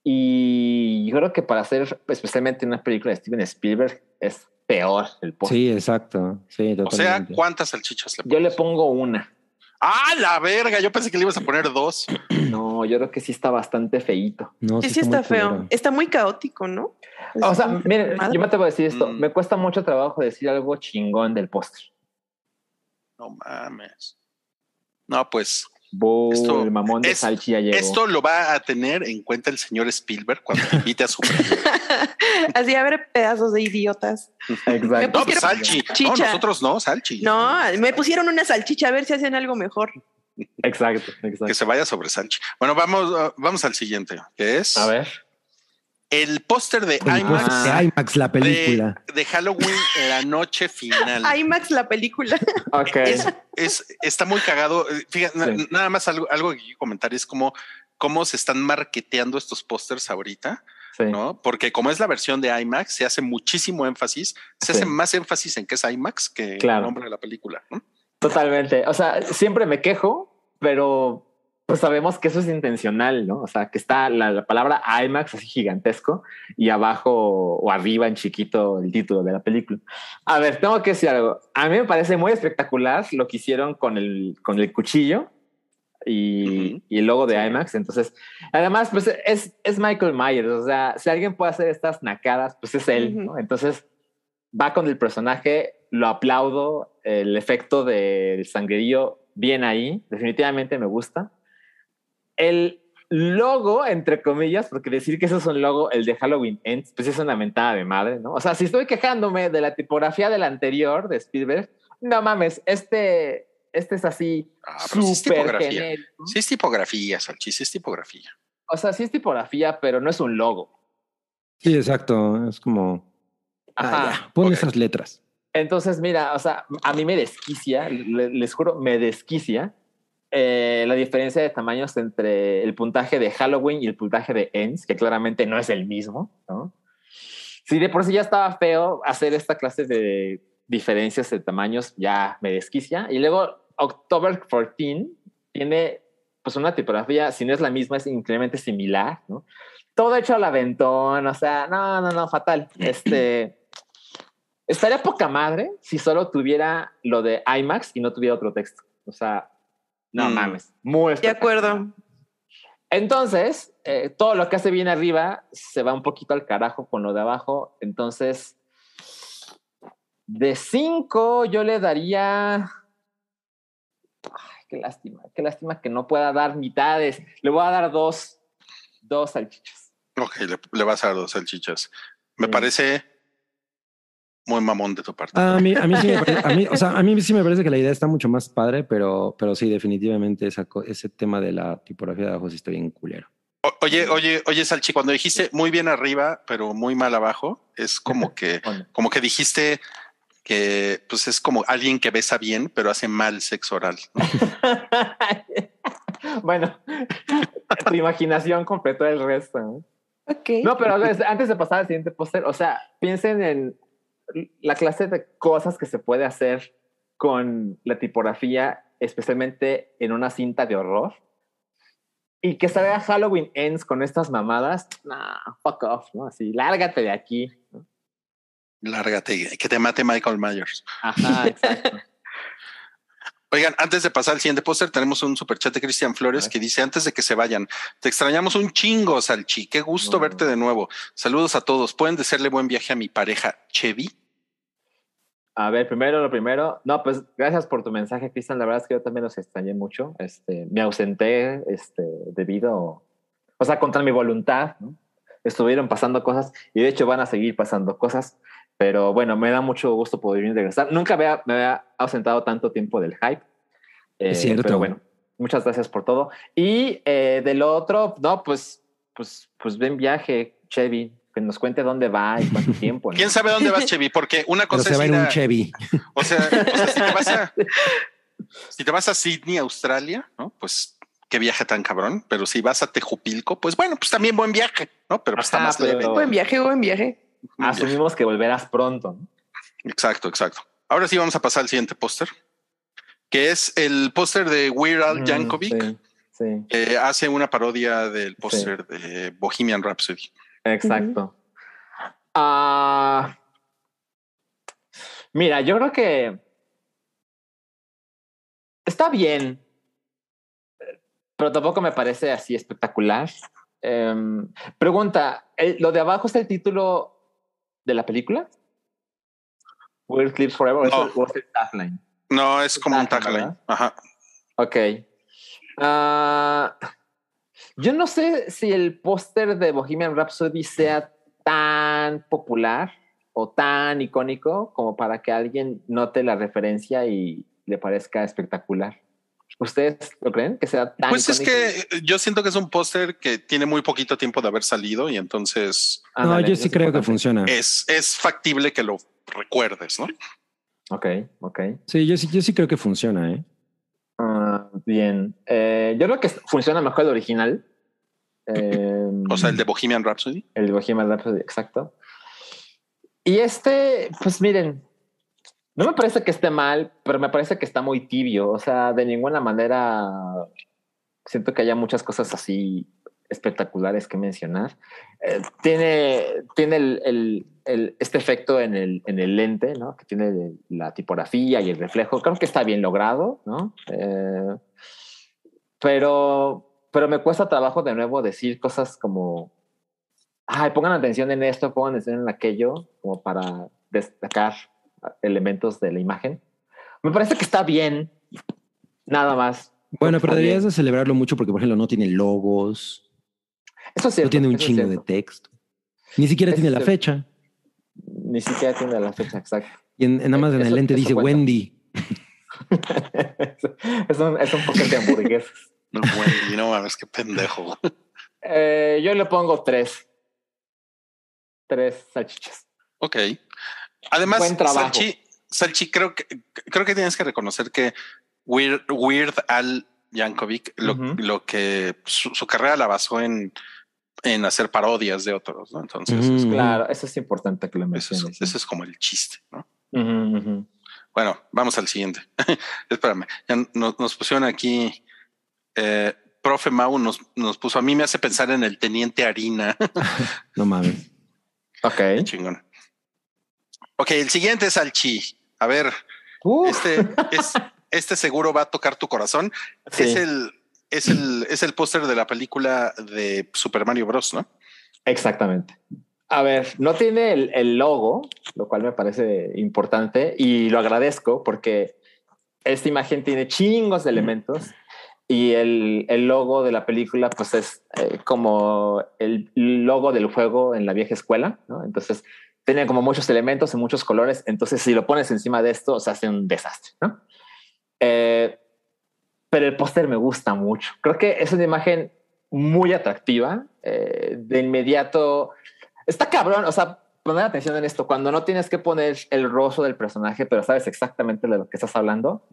Y yo creo que para hacer especialmente una película de Steven Spielberg es peor el póster. Sí, exacto. Sí, o sea. ¿cuántas salchichas le Yo le pones? pongo una. ¡Ah, la verga! Yo pensé que le ibas a poner dos. No, yo creo que sí está bastante feíto. No, Sí, sí está feo. culero. Está muy caótico, ¿no? O sea, miren, yo me atrevo a decir esto. Mm. Me cuesta mucho trabajo decir algo chingón del póster. No mames. No, pues Bull, Esto- el mamón de es- Salchi ya llegó. esto lo va a tener en cuenta el señor Spielberg cuando te invite a su. Así a ver pedazos de idiotas. Exacto. No, pues Salchi. No, nosotros no, Salchi. No, me pusieron una salchicha a ver si hacen algo mejor. Exacto, Que exacto. se vaya sobre Salchi. Bueno, vamos, vamos al siguiente, que es A ver. El póster de El IMAX póster de IMAX, la película. de, de Halloween, la noche final. IMAX, la película. Ok. Es, es- está muy cagado. Fíjate, Sí. nada más algo, algo que quiero comentar es como cómo se están marketeando estos pósters ahorita, Sí. ¿no? Porque como es la versión de IMAX, se hace muchísimo énfasis, se Sí. hace más énfasis en que es IMAX que Claro. el nombre de la película. ¿no? Totalmente. O sea, siempre me quejo, pero pues sabemos que eso es intencional, ¿no? O sea, que está la, la palabra IMAX así gigantesco y abajo o arriba en chiquito el título de la película. A ver, tengo que decir algo. A mí me parece muy espectacular lo que hicieron con el, con el cuchillo y, Ujú. y el logo de IMAX. Entonces, además, pues es, es Michael Myers. O sea, si alguien puede hacer estas nacadas, pues es él. ¿no? Entonces, va con el personaje, lo aplaudo, el efecto del sangrerío bien ahí, definitivamente me gusta. El logo, entre comillas, porque decir que eso es un logo, el de Halloween Ends, pues es una mentada de madre, ¿no? O sea, si estoy quejándome de la tipografía del anterior, de Spielberg, no mames, este, este es así, Ah, pero sí es tipografía. genérico. Sí es tipografía, Salchi, sí es tipografía. O sea, sí es tipografía, pero no es un logo. Sí, exacto. Es como. Ajá. Ah, pon esas letras. Entonces, mira, o sea, a mí me desquicia, le- les juro, me desquicia eh, la diferencia de tamaños entre el puntaje de Halloween y el puntaje de Ends, que claramente no es el mismo, ¿no? Si de por sí ya estaba feo hacer esta clase de diferencias de tamaños, ya me desquicia. Y luego October 14 tiene pues una tipografía, si no es la misma, es increíblemente similar, ¿no? Todo hecho al aventón, o sea, no, no, no, fatal. Este... Estaría poca madre si solo tuviera lo de IMAX y no tuviera otro texto. O sea, no Mm. mames. Muy De acuerdo. Entonces, eh, todo lo que hace bien arriba se va un poquito al carajo con lo de abajo. Entonces, de 5 yo le daría... Ay, qué lástima, qué lástima que no pueda dar mitades. Le voy a dar dos, dos salchichas. Ok, le, le vas a dar dos salchichas. Me Sí. parece muy mamón de tu parte. A mí, a mí sí me parece, a mí, o sea, a mí sí me parece que la idea está mucho más padre, pero, pero sí, definitivamente esa, ese tema de la tipografía de abajo sí está bien culero. O- oye, oye, oye, Salchi, cuando dijiste muy bien arriba, pero muy mal abajo, es como que, como que dijiste que pues es como alguien que besa bien, pero hace mal sexo oral. ¿no? bueno, tu imaginación completó el resto. ¿no? No, pero antes antes de pasar al siguiente póster, o sea, piensen en la clase de cosas que se puede hacer con la tipografía, especialmente en una cinta de horror. Y que se vea Halloween Ends con estas mamadas, nah, fuck off, ¿no? Así, lárgate de aquí. ¿no? Lárgate, que te mate Michael Myers. Ajá, exacto. Oigan, antes de pasar al siguiente póster, tenemos un superchat de Cristian Flores que dice: Antes de que se vayan, te extrañamos un chingo, Salchi. Qué gusto No. verte de nuevo. Saludos a todos. Pueden desearle buen viaje a mi pareja Chevy. A ver, primero lo primero. No, pues gracias por tu mensaje, Cristian. La verdad es que yo también los extrañé mucho. Este, me ausenté este, debido, o sea, contra mi voluntad. ¿no? Estuvieron pasando cosas y de hecho van a seguir pasando cosas. Pero bueno, me da mucho gusto poder regresar. Nunca había, me había ausentado tanto tiempo del hype. Eh, Es cierto. Pero bueno, muchas gracias por todo. Y eh, del otro, no, pues, pues, pues ven viaje, Chevy, que nos cuente dónde va y cuánto tiempo. ¿no? ¿Quién sabe dónde vas, Chevy? Porque una Pero cosa se es va ir en un Chevy. O sea, o sea, si te vas a si te vas a Sydney, Australia, ¿no? Pues qué viaje tan cabrón. Pero si vas a Tejupilco, pues bueno, pues también buen viaje, ¿no? Pero pues está más pero- leve. Buen viaje, buen viaje. Asumimos que volverás pronto. ¿no? Exacto, exacto. Ahora sí vamos a pasar al siguiente póster, que es el póster de Weird Al Mm, Yankovic, Sí, sí, que hace una parodia del póster de Bohemian Rhapsody. Exacto. Ah, mira, yo creo que está bien, pero tampoco me parece así espectacular. Em, pregunta, ¿el- ¿lo de abajo es el título de la película? Weird Clips Forever No. o es el tagline? No, es como un Tagline. Ajá. Ok. Ah, yo no sé si el póster de Bohemian Rhapsody sea tan popular o tan icónico como para que alguien note la referencia y le parezca espectacular. ¿Ustedes lo creen que sea tan Pues es que yo siento que es un póster que tiene muy poquito tiempo de haber salido y entonces No, yo sí creo que funciona. es, es factible que lo recuerdes, ¿no? Ok, ok. Sí, yo sí, yo sí creo que funciona, ¿eh? Ah, bien. Eh, yo creo que funciona mejor el original. Eh, O sea, el de Bohemian Rhapsody. El de Bohemian Rhapsody, exacto. Y este, pues miren, no me parece que esté mal, pero me parece que está muy tibio. O sea, de ninguna manera siento que haya muchas cosas así espectaculares que mencionar. Eh, tiene tiene el, el- el- este efecto en el, en el lente, ¿no? Que tiene la tipografía y el reflejo. Creo que está bien logrado, ¿no? Eh, pero, pero me cuesta trabajo de nuevo decir cosas como, ay, pongan atención en esto, pongan atención en aquello, como para destacar elementos de la imagen. Me parece que está bien, nada más. Bueno, pero deberías de celebrarlo mucho porque, por ejemplo, no tiene logos, Eso es cierto. no tiene un chingo de texto. Ni siquiera Eso tiene la fecha. Ni siquiera tiene la fecha exacta. Y en, nada más en el lente dice cuenta. Wendy. es, un, es un poquito de hamburguesas. No, güey, no mames, qué pendejo. Eh, yo le pongo tres. Tres salchichas. Ok. Además, Buen trabajo. Salchi, Salchi, creo que creo que tienes que reconocer que Weird, Weird Al Yankovic, lo, lo que su, su carrera la basó en, en hacer parodias de otros, ¿no? Entonces, es- Claro, eso es importante que lo es, menciones. ese es como el chiste, ¿no? Bueno, vamos al siguiente. Espérame, ya nos, nos pusieron aquí. Eh, Profe Mau nos, nos puso. A mí me hace pensar en el teniente Harina. No mames. Ok. Chingón. Ok, el siguiente es Salchi. A ver, este es este seguro va a tocar tu corazón. sí, Es el es el es el póster de la película de Super Mario Bros, ¿no? exactamente. A ver, no tiene el, el logo, lo cual me parece importante y lo agradezco porque esta imagen tiene chingos de elementos y el, el logo de la película pues es eh, como el logo del juego en la vieja escuela, ¿no? Entonces tiene como muchos elementos y muchos colores, entonces si lo pones encima de esto se hace un desastre, ¿no? Eh, pero el póster me gusta mucho. Creo que es una imagen muy atractiva. eh, de inmediato está cabrón. O sea, poner atención en esto cuando no tienes que poner el rostro del personaje, pero sabes exactamente de lo que estás hablando.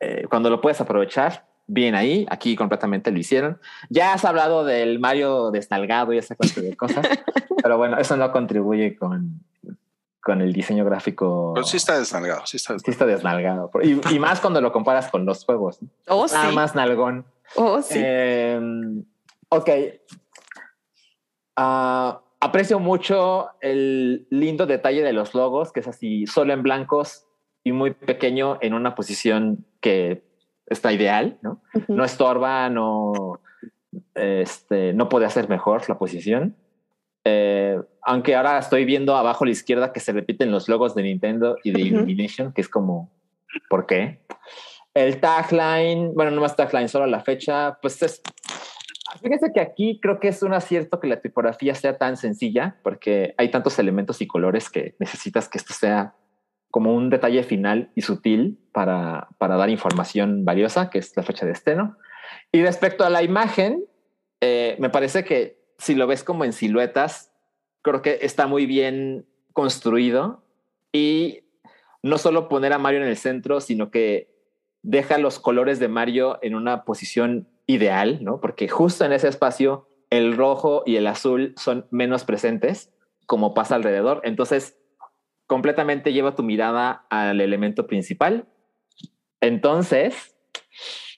eh, cuando lo puedes aprovechar, bien ahí. Aquí completamente lo hicieron. Ya has hablado del Mario desnalgado y esa clase de cosas, pero bueno, eso no contribuye con, con el diseño gráfico. Pero sí está desnalgado, sí está Sí está desnalgado. Y, y más cuando lo comparas con los juegos. Oh, Nada sí. más nalgón. Oh, sí. Eh, ok. Ah, aprecio mucho el lindo detalle de los logos, que es así, solo en blancos y muy pequeño en una posición que está ideal, ¿no? Ujú. No estorba, no, este, no puede hacer mejor la posición. Eh, aunque ahora estoy viendo abajo a la izquierda que se repiten los logos de Nintendo y de. Illumination, que es como, ¿por qué? El tagline, bueno, no más tagline, solo la fecha, pues es. Fíjense que aquí creo que es un acierto que la tipografía sea tan sencilla, porque hay tantos elementos y colores que necesitas que esto sea como un detalle final y sutil para, para dar información valiosa, que es la fecha de estreno. Y respecto a la imagen, eh, me parece que si lo ves como en siluetas, creo que está muy bien construido y no solo poner a Mario en el centro, sino que deja los colores de Mario en una posición ideal, ¿no? Porque justo en ese espacio el rojo y el azul son menos presentes, como pasa alrededor. Entonces, completamente lleva tu mirada al elemento principal. Entonces,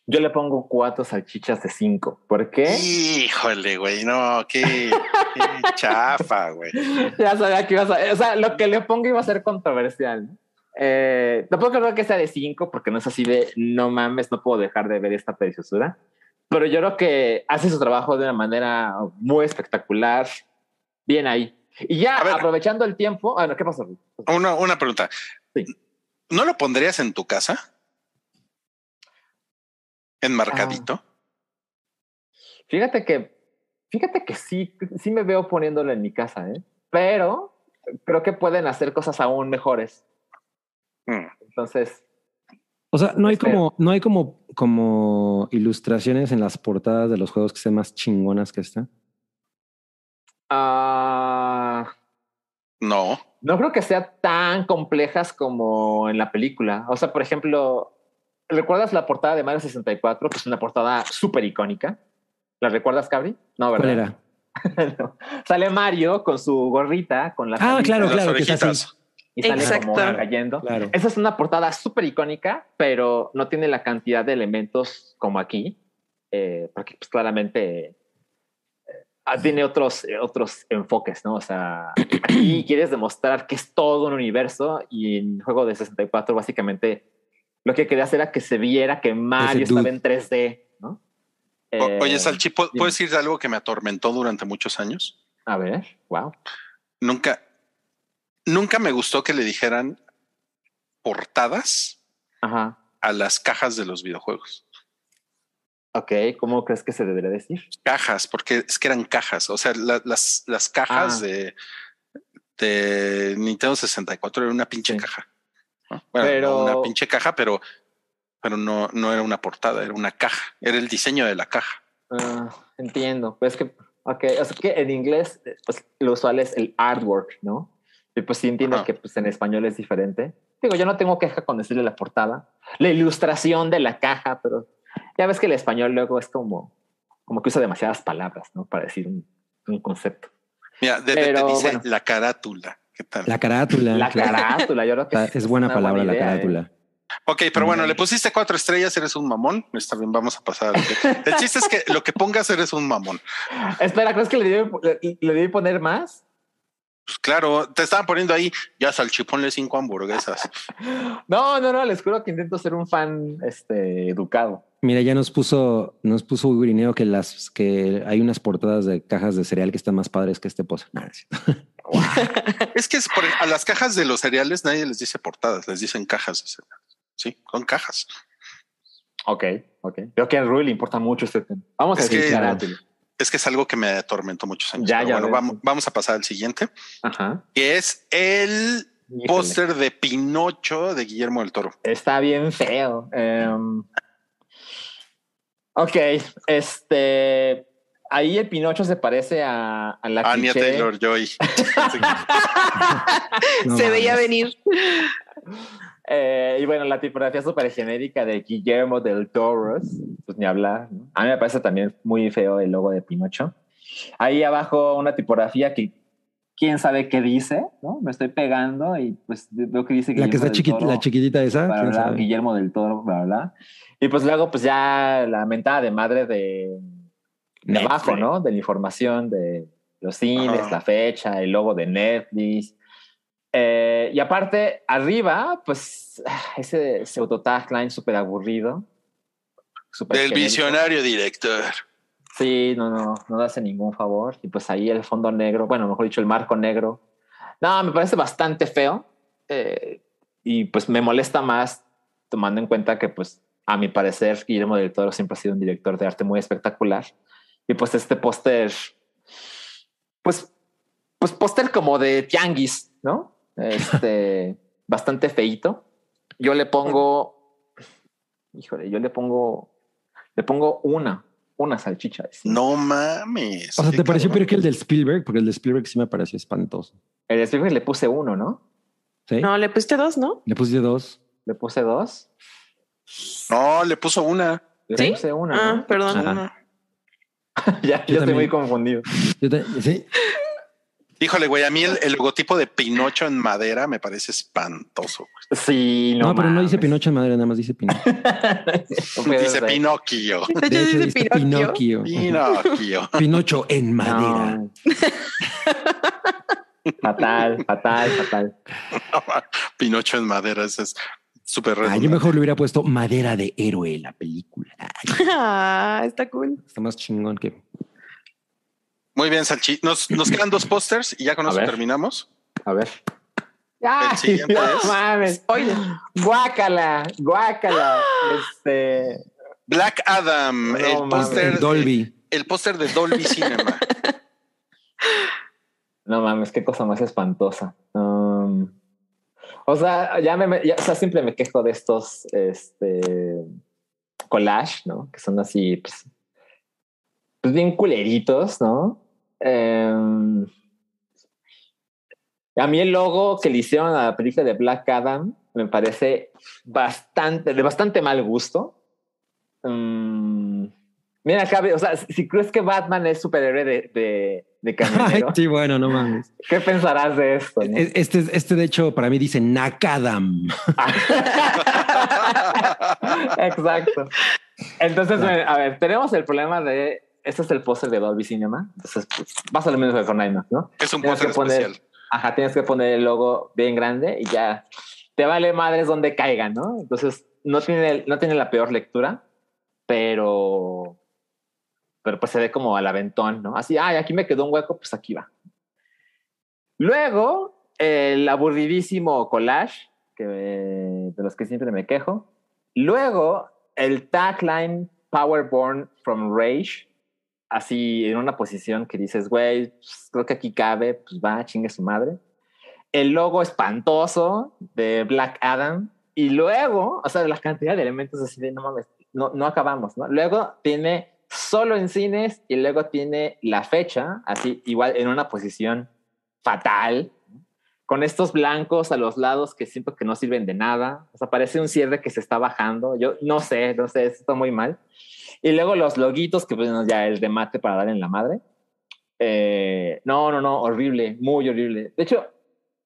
yo le pongo cuatro salchichas de cinco. ¿Por qué? Híjole, güey, no, qué, qué chafa, güey. ya sabía que ibas a... O sea, lo que le pongo iba a ser controversial. ¿no? Eh, tampoco creo que sea de cinco, porque no es así de no mames, no puedo dejar de ver esta preciosura. Pero yo creo que hace su trabajo de una manera muy espectacular. Bien ahí. Y ya ver. aprovechando el tiempo. Bueno, ¿qué pasó? Una, una pregunta. Sí. ¿No lo pondrías en tu casa? Enmarcadito. Fíjate que, fíjate que sí, sí me veo poniéndolo en mi casa, ¿eh? pero creo que pueden hacer cosas aún mejores. Mm. Entonces, O sea, no hay Espero. como, no hay como como ilustraciones en las portadas de los juegos que sean más chingonas que esta? Ah, No. no creo que sea tan complejas como en la película. O sea, por ejemplo, ¿recuerdas la portada de Mario 64? Que es una portada súper icónica. ¿La recuerdas, Cabri? No, ¿Cuál ¿verdad? era? No. Sale Mario con su gorrita, con la Ah, claro, claro, que es así. y sale Exacto. como cayendo. Claro. Esa es una portada súper icónica, pero no tiene la cantidad de elementos como aquí, eh, porque pues, claramente tiene otros, eh, otros enfoques, ¿no? O sea, aquí quieres demostrar que es todo un universo y en el juego de 64 básicamente lo que quería hacer era que se viera que Mario estaba en 3D, ¿no? O- Eh, Oye, Salchi, ¿pu- dime. ¿puedes decir algo que me atormentó durante muchos años? A ver, wow. Nunca, nunca me gustó que le dijeran portadas Ajá. a las cajas de los videojuegos. Ok, ¿cómo crees que se debería decir? Cajas, porque es que eran cajas. O sea, la- las, las cajas Ah. de, de Nintendo 64 era una pinche Sí. caja. ¿no? Bueno, Pero- una pinche caja, pero, pero no, no era una portada, era una caja. Era el diseño de la caja. Ah, entiendo. Pues que, ok, o sea que en inglés, pues lo usual es el artwork, ¿no? Y pues sí entiendo Ajá. que pues en español es diferente. Digo, yo no tengo queja con decirle la portada, la ilustración de la caja, pero ya ves que el español luego es como, como que usa demasiadas palabras, ¿no? Para decir un, un concepto. Mira, de, Pero, te dice bueno. la carátula. ¿Qué tal? La carátula. La claro. carátula, yo creo que Está- es buena palabra la idea, ¿eh? carátula. Ok, pero bueno, le pusiste cuatro estrellas, eres un mamón. Está bien, vamos a pasar. a lo que- El chiste es que lo que pongas eres un mamón. Espera, ¿crees que le debí, le, le debí poner más? Pues claro, te estaban poniendo ahí, ya salchiponle cinco hamburguesas. No, no, no, les juro que intento ser un fan este, educado. Mira, ya nos puso, nos puso Gurineo que las que hay unas portadas de cajas de cereal que están más padres que este pozo. Es que es por, a las cajas de los cereales nadie les dice portadas, les dicen cajas de cereales. Sí, son cajas. Ok, ok. Creo que a Rui le importa mucho este tema. Vamos a decir que-. Es que es algo que me atormentó muchos años. Ya, Pero ya bueno, veo. vamos, vamos a pasar al siguiente, Ajá. que es el póster de Pinocho de Guillermo del Toro. Está bien feo. Em, ok, este. Ahí el Pinocho se parece a, a la Anya cliché. Taylor Joy. No Se veía venir. Eh, y bueno, la tipografía súper genérica de Guillermo del Toro, pues ni hablar. ¿no? A mí me parece también muy feo el logo de Pinocho. Ahí abajo una tipografía que quién sabe qué dice, ¿no? Me estoy pegando y pues veo que dice La que está del chiquita, Toro, la chiquitita esa. Guillermo del Toro, bla, bla. Y pues luego pues ya la mentada de madre de, de abajo, ¿no? De la información de los cines, Ajá. la fecha, el logo de Netflix. Eh, y aparte, arriba, pues ese pseudo tagline súper aburrido. Del genérico. visionario director. Sí, no, no, no hace ningún favor. Y pues ahí el fondo negro, bueno, mejor dicho, el marco negro. No, me parece bastante feo. eh, y pues me molesta más tomando en cuenta que pues a mi parecer Guillermo del Toro siempre ha sido un director de arte muy espectacular. Y pues este póster, pues, pues póster como de tianguis, ¿no? Este, bastante feito. Yo le pongo, híjole, yo le pongo, le pongo una, una salchicha. de. No mames. O sea, ¿te pareció peor que el del Spielberg? Porque el de Spielberg sí me pareció espantoso. El Spielberg le puse uno, ¿no? ¿Sí? No, le pusiste dos, ¿no? Le puse dos. Le puse dos. No, le puso una. Le ¿Sí? puse una. Ah, ¿no? perdón. No. ya, Yo yo estoy muy confundido. Yo te- sí. Híjole, güey, a mí el, el logotipo de Pinocho en madera me parece espantoso. güey. Sí, no. No, pero no dice. Pinocho en madre, nada más dice Pinocho. Dice ser. Pinocchio. De hecho, dice dice Pinocchio. Pinocchio. Pinocho en madera. No. fatal, fatal, fatal. Pinocho en madera, ese es súper Ah, yo mejor le hubiera puesto madera de héroe la película. Ay, Ah, está cool. está más chingón que. Muy bien, Salchi. Nos, nos quedan dos pósters y ya con A eso ver. terminamos. A ver. Ay, siguiente no es- mames. Guácala, guácala. Este. Black Adam, No el póster El Dolby. el póster de Dolby Cinema. No mames, qué cosa más espantosa. Um, o sea, ya me, ya, o sea, siempre me quejo de estos, este, collage, ¿no? Que son así, pues, pues bien culeritos, ¿no? Em, a mí el logo que le hicieron a la película de Black Adam me parece bastante, de bastante mal gusto. Mm, mira, acá, o sea, si crees que Batman es superhéroe de, de, de camionero, sí, bueno, no mames. ¿qué pensarás de esto? no? Este, este, de hecho, para mí dice Nakadam. Exacto. Entonces, a ver, tenemos el problema de. Este es el póster de Dolby Cinema. Entonces, pues, vas a lo menos con IMAX, ¿no? Es un póster especial. Ajá, tienes que poner el logo bien grande y ya te vale madres donde caigan, ¿no? Entonces, no tiene, no tiene la peor lectura, pero. Pero pues se ve como al aventón, ¿no? Así, ay, aquí me quedó un hueco, pues aquí va. Luego, el aburridísimo collage, que de los que siempre me quejo. Luego, el tagline Powerborn from Rage, así en una posición que dices, güey, pues, creo que aquí cabe, pues va, chingue su madre. El logo espantoso de Black Adam. Y luego, o sea, la cantidad de elementos así de no mames, no, no acabamos, ¿no? Luego tiene solo en cines y luego tiene la fecha, así igual en una posición fatal, con estos blancos a los lados que siento que no sirven de nada. O sea, parece un cierre que se está bajando. Yo no sé, no sé, esto está muy mal. Y luego los loguitos, que bueno, ya el de mate para dar en la madre. Eh, no, no, no, horrible, muy horrible. De hecho,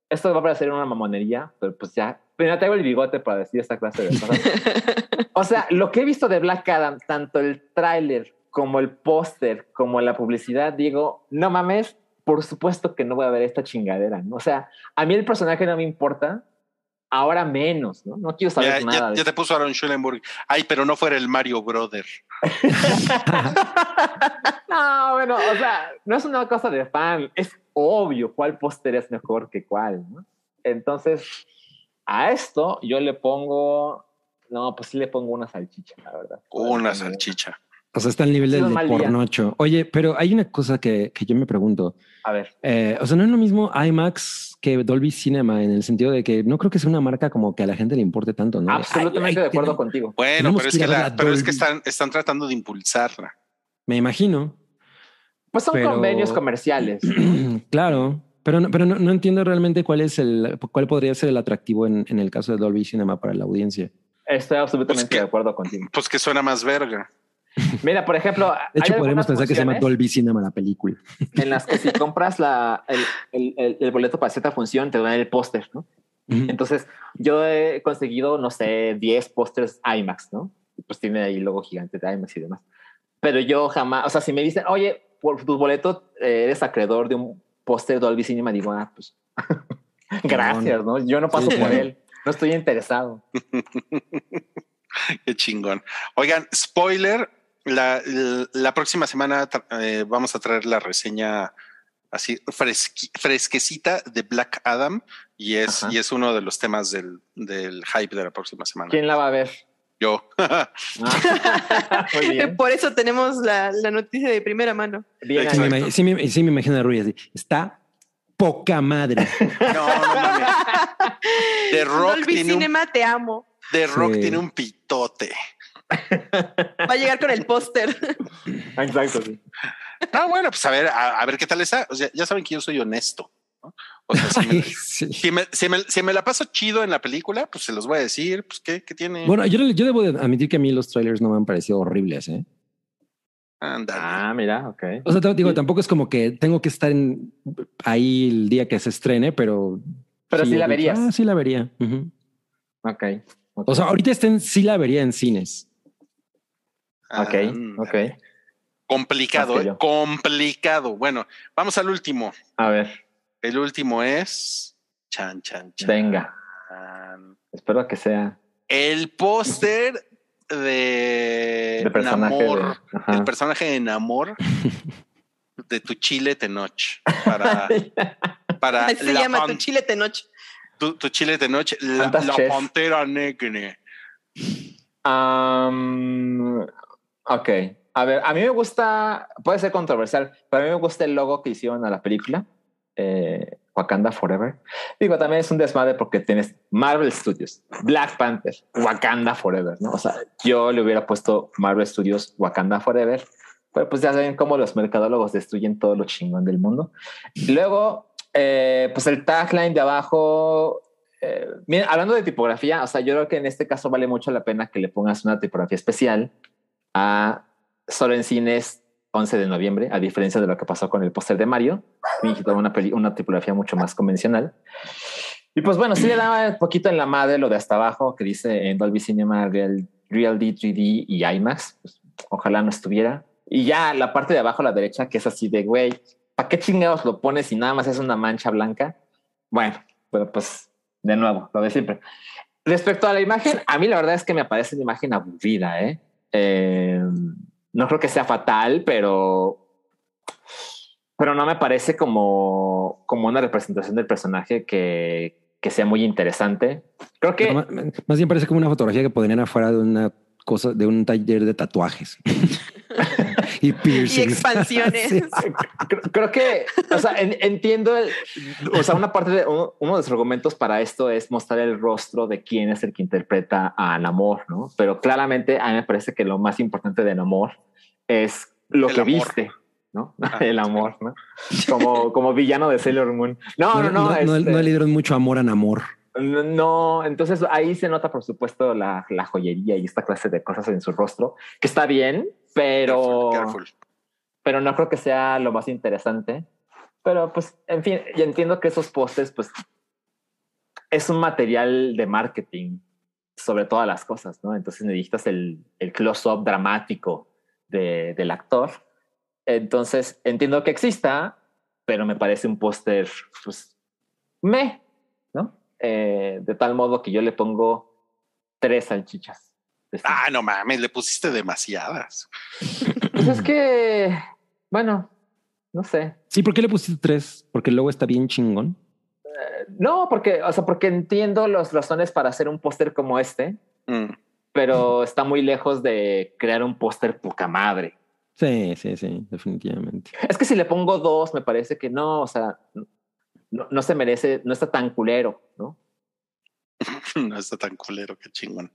esto va a parecer una mamonería, pero pues ya, pero traigo el bigote para decir esta clase de cosas. o sea, lo que he visto de Black Adam, tanto el tráiler como el póster, como la publicidad, digo, no mames, por supuesto que no voy a ver esta chingadera, ¿no? O sea, a mí el personaje no me importa, ahora menos, ¿no? No quiero saber Ya, nada. ya- de ya te puso Aaron Schulenburg. Ay, pero no fuera el Mario Brother. no, bueno, o sea, no es una cosa de fan, es obvio cuál póster es mejor que cuál, ¿no? Entonces, a esto yo le pongo, no, pues sí le pongo una salchicha, la verdad. Una salchicha. O sea, está al nivel del de pornocho. Oye, pero hay una cosa que, que yo me pregunto. A ver, Eh, o sea, no es lo mismo IMAX que Dolby Cinema en el sentido de que no creo que sea una marca como que a la gente le importe tanto, ¿no? absolutamente Ay, ay, de acuerdo tenemos- contigo. Bueno, pero es que la- pero es que están, están tratando de impulsarla. Me imagino. Pues son Pero- convenios comerciales. claro, pero no, pero no, no entiendo realmente cuál es el cuál podría ser el atractivo en, en el caso de Dolby Cinema para la audiencia. Estoy absolutamente Pues que- de acuerdo contigo. Pues que suena más verga. Mira, por ejemplo, De hecho, algunas pensar que se llama Dolby Cinema la película. en las que si compras la, el, el- el- el boleto para cierta función, te dan el póster, ¿no? Ujú. Entonces, yo he conseguido, no sé, 10 pósters IMAX, ¿no? Pues tiene ahí logo gigante de IMAX y demás. Pero yo jamás, o sea, si me dicen, oye, por tu boleto eh, eres acreedor de un póster Dolby Cinema, digo, ah, pues gracias, ¿no? Yo no paso Sí, por claro. él, no estoy interesado. Qué chingón. Oigan, spoiler, la, la próxima semana eh, vamos a traer la reseña así fresqui- fresquecita de Black Adam y es, Ajá. y es uno de los temas del, del hype de la próxima semana. ¿Quién la va a ver? Yo. Ah. Por eso tenemos la, la noticia de primera mano. bien Sí, me, Exacto. imag- sí me- sí me imagino a Rui así. Está poca madre. no, no mames. The Rock, Dolby tiene un, Cinema, te amo. The Rock Sí. tiene un pitote. Va a llegar con el póster. Exacto, sí. Ah, bueno, pues a ver, a, a ver qué tal está. O sea, ya saben que yo soy honesto. ¿no? O sea, si me, sí. si me- si me- si me la paso chido en la película, pues se los voy a decir. Pues qué, qué tiene. Bueno, yo, yo debo de admitir que a mí los trailers no me han parecido horribles, ¿eh? Ándale. Ah, mira, ok. O sea, te digo, tampoco es como que tengo que estar en, ahí el día que se estrene, pero. Pero sí la verías. Ah, sí la vería. Ujú. Ok. ok. O sea, ahorita estén, sí la vería en cines. Ok, Ándale. ok. Complicado, ¿eh? complicado. Bueno, vamos al último. A ver, El último es. Chan, chan, chan. venga. Espero que sea El póster de, de personaje. Namor, de- el personaje de Namor de tu chile Tenoch para, para Así se la llama tu chile tenoch. tu, tu chile Tenoch, la, la pantera negra. Ok. A ver, a mí me gusta, puede ser controversial, pero a mí me gusta el logo que hicieron a la película. eh, Wakanda Forever. Digo, también es un desmadre porque tienes Marvel Studios, Black Panther, Wakanda Forever, ¿no? O sea, yo le hubiera puesto Marvel Studios, Wakanda Forever, pero pues ya saben cómo los mercadólogos destruyen todo lo chingón del mundo. Luego, eh, pues el tagline de abajo, eh, hablando de tipografía, o sea, yo creo que en este caso vale mucho la pena que le pongas una tipografía especial a solo en cines 11 de noviembre, a diferencia de lo que pasó con el póster de Mario, una, una tipografía mucho más convencional. Y pues bueno, sí le daba un poquito en la madre lo de hasta abajo que dice en Dolby Cinema Real, Real D, 3D y IMAX. Pues, ojalá no estuviera. Y ya la parte de abajo a la derecha, que es así de, güey, ¿para qué chingados lo pones si nada más es una mancha blanca? Bueno, pero pues de nuevo, lo de siempre. Respecto a la imagen, a mí la verdad es que me parece una imagen aburrida, ¿eh? Eh no creo que sea fatal, pero, pero no me parece como, como una representación del personaje que, que sea muy interesante. Creo que más, bien parece como una fotografía que podrían afuera de una cosa, de un taller de tatuajes. y piercings. Y expansiones. creo, que, o sea, entiendo, o sea, una parte de uno, de los argumentos para esto es mostrar el rostro de quién es el que interpreta al amor, ¿no? Pero claramente a mí me parece que lo más importante del amor es lo que viste. ¿no? Ah, el amor, ¿no? Como, como villano de Sailor Moon. No, no, no. No, no, le dieron mucho amor a amor. No, entonces ahí se nota, por supuesto, la, la, joyería y esta clase de cosas en su rostro, que está bien, pero, pero no creo que sea lo más interesante. Pero pues, en fin, y entiendo que esos postes, pues, es un material de marketing sobre todas las cosas, ¿no? Entonces necesitas el, el close-up dramático de, del actor. Entonces, entiendo que exista, pero me parece un póster, pues, me, ¿no? Eh, de tal modo que yo le pongo tres salchichas. Ah, no mames, le pusiste demasiadas. Pues es que, bueno, no sé. Sí, ¿por qué le pusiste tres? Porque luego está bien chingón. Eh, no, porque, o sea, porque entiendo las razones para hacer un póster como este, mm. pero está muy lejos de crear un póster poca madre. Sí, sí, sí, definitivamente. Es que si le pongo dos, me parece que no, o sea, no, no se merece, no está tan culero, ¿no? no está tan culero, qué chingón.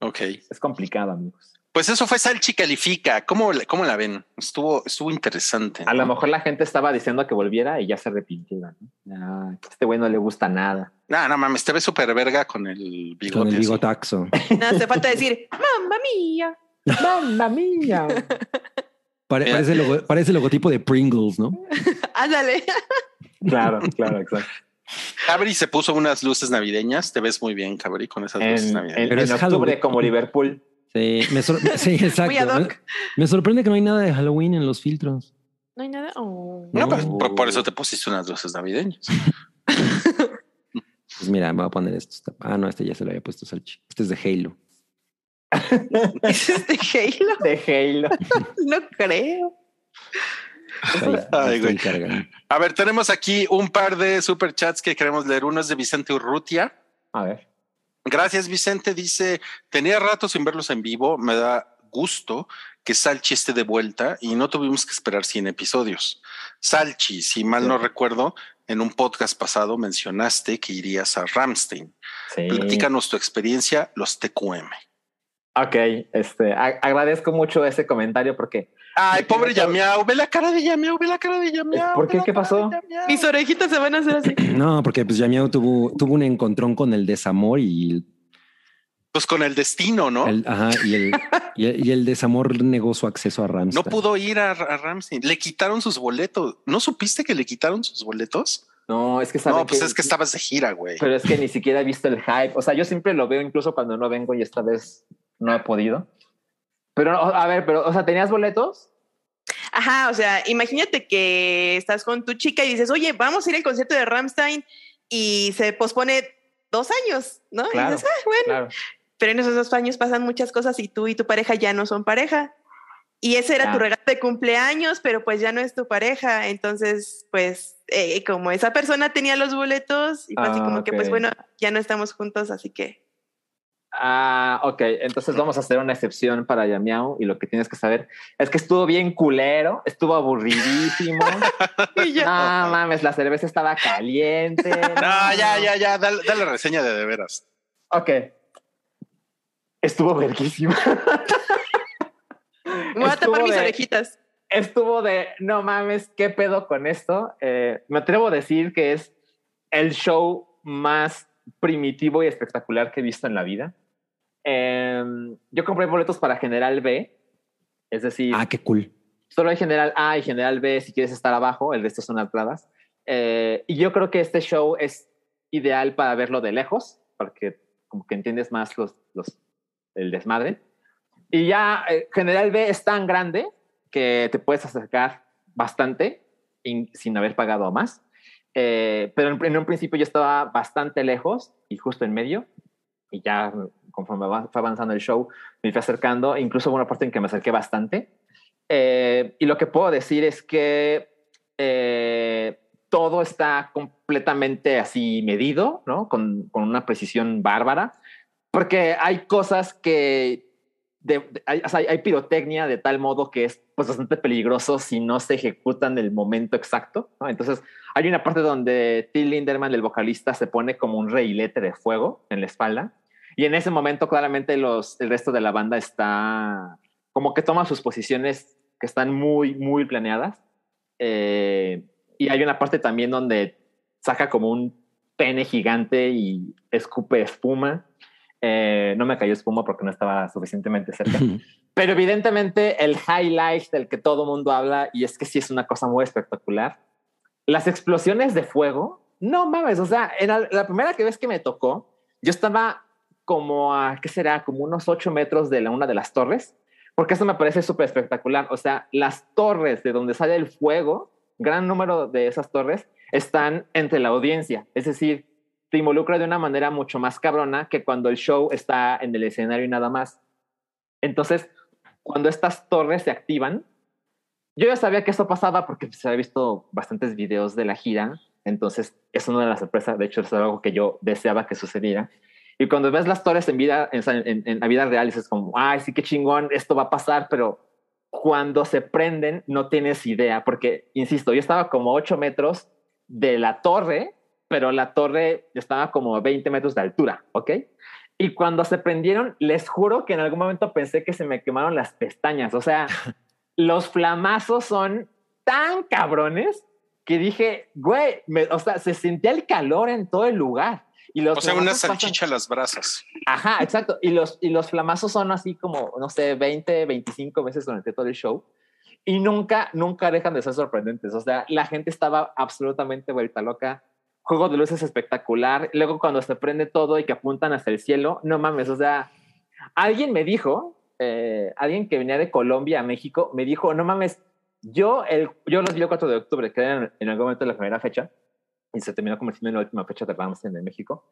Ok. Es complicado, amigos. Pues eso fue Salchi Califica. ¿Cómo, cómo la ven? Estuvo, estuvo interesante. A lo mejor la gente estaba diciendo que volviera y ya se arrepintiera. ¿no? este güey no le gusta nada. No, no mames, te ves súper verga con el bigote. Con el bigotaxo. no hace falta decir, mamma mía. Mamma mía. parece, el logotipo de Pringles, ¿no? Ándale. claro, claro, exacto. Cabri se puso unas luces navideñas. Te ves muy bien, Cabri, con esas luces navideñas. Pero en octubre, como Liverpool. Sí, me sí exacto. me, sorprende que no hay nada de Halloween en los filtros. No hay nada. Oh. No, pues, por, eso te pusiste unas luces navideñas. pues mira, me voy a poner esto. Ah, no, este ya se lo había puesto Salchi. Este es de Halo. ¿Es de Halo? De Halo. no creo. A ver, tenemos aquí un par de superchats que queremos leer. Uno es de Vicente Urrutia. A ver. Gracias, Vicente. Dice: Tenía rato sin verlos en vivo. Me da gusto que Salchi esté de vuelta y no tuvimos que esperar 100 episodios. Salchi, si mal no recuerdo, en un podcast pasado mencionaste que irías a Ramstein. Platícanos tu experiencia, los TQM. Ok, este, agradezco mucho ese comentario porque Ay, pobre Yamiao, ve la cara de Yamiao, ve la cara de Yamiao. ¿Por qué? ¿Qué pasó? Mis orejitas se van a hacer así. No, porque pues Yamiao tuvo, tuvo un encontrón con el desamor y... Pues con el destino, ¿no? ajá, y el, y el, desamor negó su acceso a Ramstein. No pudo ir a, a Ramstein. Le quitaron sus boletos. ¿No supiste que le quitaron sus boletos? No, es que No, pues es que estabas de gira, güey. Pero es que ni siquiera he visto el hype. O sea, yo siempre lo veo incluso cuando no vengo y esta vez no he podido. Pero, a ver, pero, o sea, ¿tenías boletos? Ajá, o sea, imagínate que estás con tu chica y dices, oye, vamos a ir al concierto de Ramstein y se pospone dos años, ¿no? y dices, ah, bueno. Pero en esos dos años pasan muchas cosas y tú y tu pareja ya no son pareja. Y ese era tu regalo de cumpleaños, pero pues ya no es tu pareja. Entonces, pues, eh, como esa persona tenía los boletos, y así como que, pues bueno, ya no estamos juntos, así que Ah, ok. Entonces vamos a hacer una excepción para Yamiao y lo que tienes que saber es que estuvo bien culero, estuvo aburridísimo. No mames, la cerveza estaba caliente. No, ya, ya, ya, dale, dale reseña de de veras. Ok. Estuvo verguísima. Me voy a tapar mis de- orejitas. Estuvo de no mames, qué pedo con esto. Eh, me atrevo a decir que es el show más primitivo y espectacular que he visto en la vida. Em, yo compré boletos para General B, es decir, Ah, qué cool. solo hay General A y General B si quieres estar abajo, el resto son entradas. Eh, y yo creo que este show es ideal para verlo de lejos, porque como que entiendes más los, los, el desmadre. Y ya eh, General B es tan grande que te puedes acercar bastante in- sin haber pagado más. Eh, pero en, en un principio yo estaba bastante lejos y justo en medio. Y ya conforme fue avanzando el show, me fui acercando. Incluso hubo una parte en que me acerqué bastante. Eh, y lo que puedo decir es que eh, todo está completamente así medido, ¿no? Con, con una precisión bárbara, porque hay cosas que... de- de- hay, o sea, hay pirotecnia de tal modo que es pues, bastante peligroso si no se ejecutan en el momento exacto. ¿no? Entonces, hay una parte donde Till Linderman, el vocalista, se pone como un reilete de fuego en la espalda. Y en ese momento, claramente, los, el resto de la banda está como que toma sus posiciones que están muy, muy planeadas. Eh, y hay una parte también donde saca como un pene gigante y escupe espuma. Eh, no me cayó espuma porque no estaba suficientemente cerca. Pero evidentemente el highlight del que todo mundo habla, y es que sí es una cosa muy espectacular, las explosiones de fuego, no mames, o sea, en la, la primera que vez que me tocó, yo estaba como a, ¿qué será? Como unos ocho metros de la, una de las torres, porque eso me parece súper espectacular. O sea, las torres de donde sale el fuego, gran número de esas torres, están entre la audiencia. Es decir, te involucra de una manera mucho más cabrona que cuando el show está en el escenario y nada más. Entonces, cuando estas torres se activan, yo ya sabía que eso pasaba porque se había visto bastantes videos de la gira, entonces es una de las sorpresas, de hecho es algo que yo deseaba que sucediera. Y cuando ves las torres en vida, en, en, la vida real, dices como, ay, sí, qué chingón, esto va a pasar, pero cuando se prenden no tienes idea, porque, insisto, yo estaba como 8 metros de la torre, pero la torre estaba como a 20 metros de altura, ¿ok? Y cuando se prendieron, les juro que en algún momento pensé que se me quemaron las pestañas, o sea, los flamazos son tan cabrones que dije, güey, me, o sea, se sentía el calor en todo el lugar. Y los O sea, una flamazos pasan- salchicha a las brasas. Ajá, exacto. Y los, y los flamazos son así como, no sé, 20, 25 veces durante todo el show. Y nunca, nunca dejan de ser sorprendentes. O sea, la gente estaba absolutamente vuelta loca. Juego de luces espectacular. Luego cuando se prende todo y que apuntan hacia el cielo, no mames, o sea, alguien me dijo, eh, alguien que venía de Colombia a México, me dijo, no mames, yo, el, yo los vi el 4 de octubre, que era en, en algún momento la primera fecha, y se terminó convirtiendo en la última fecha de Ramstein de México.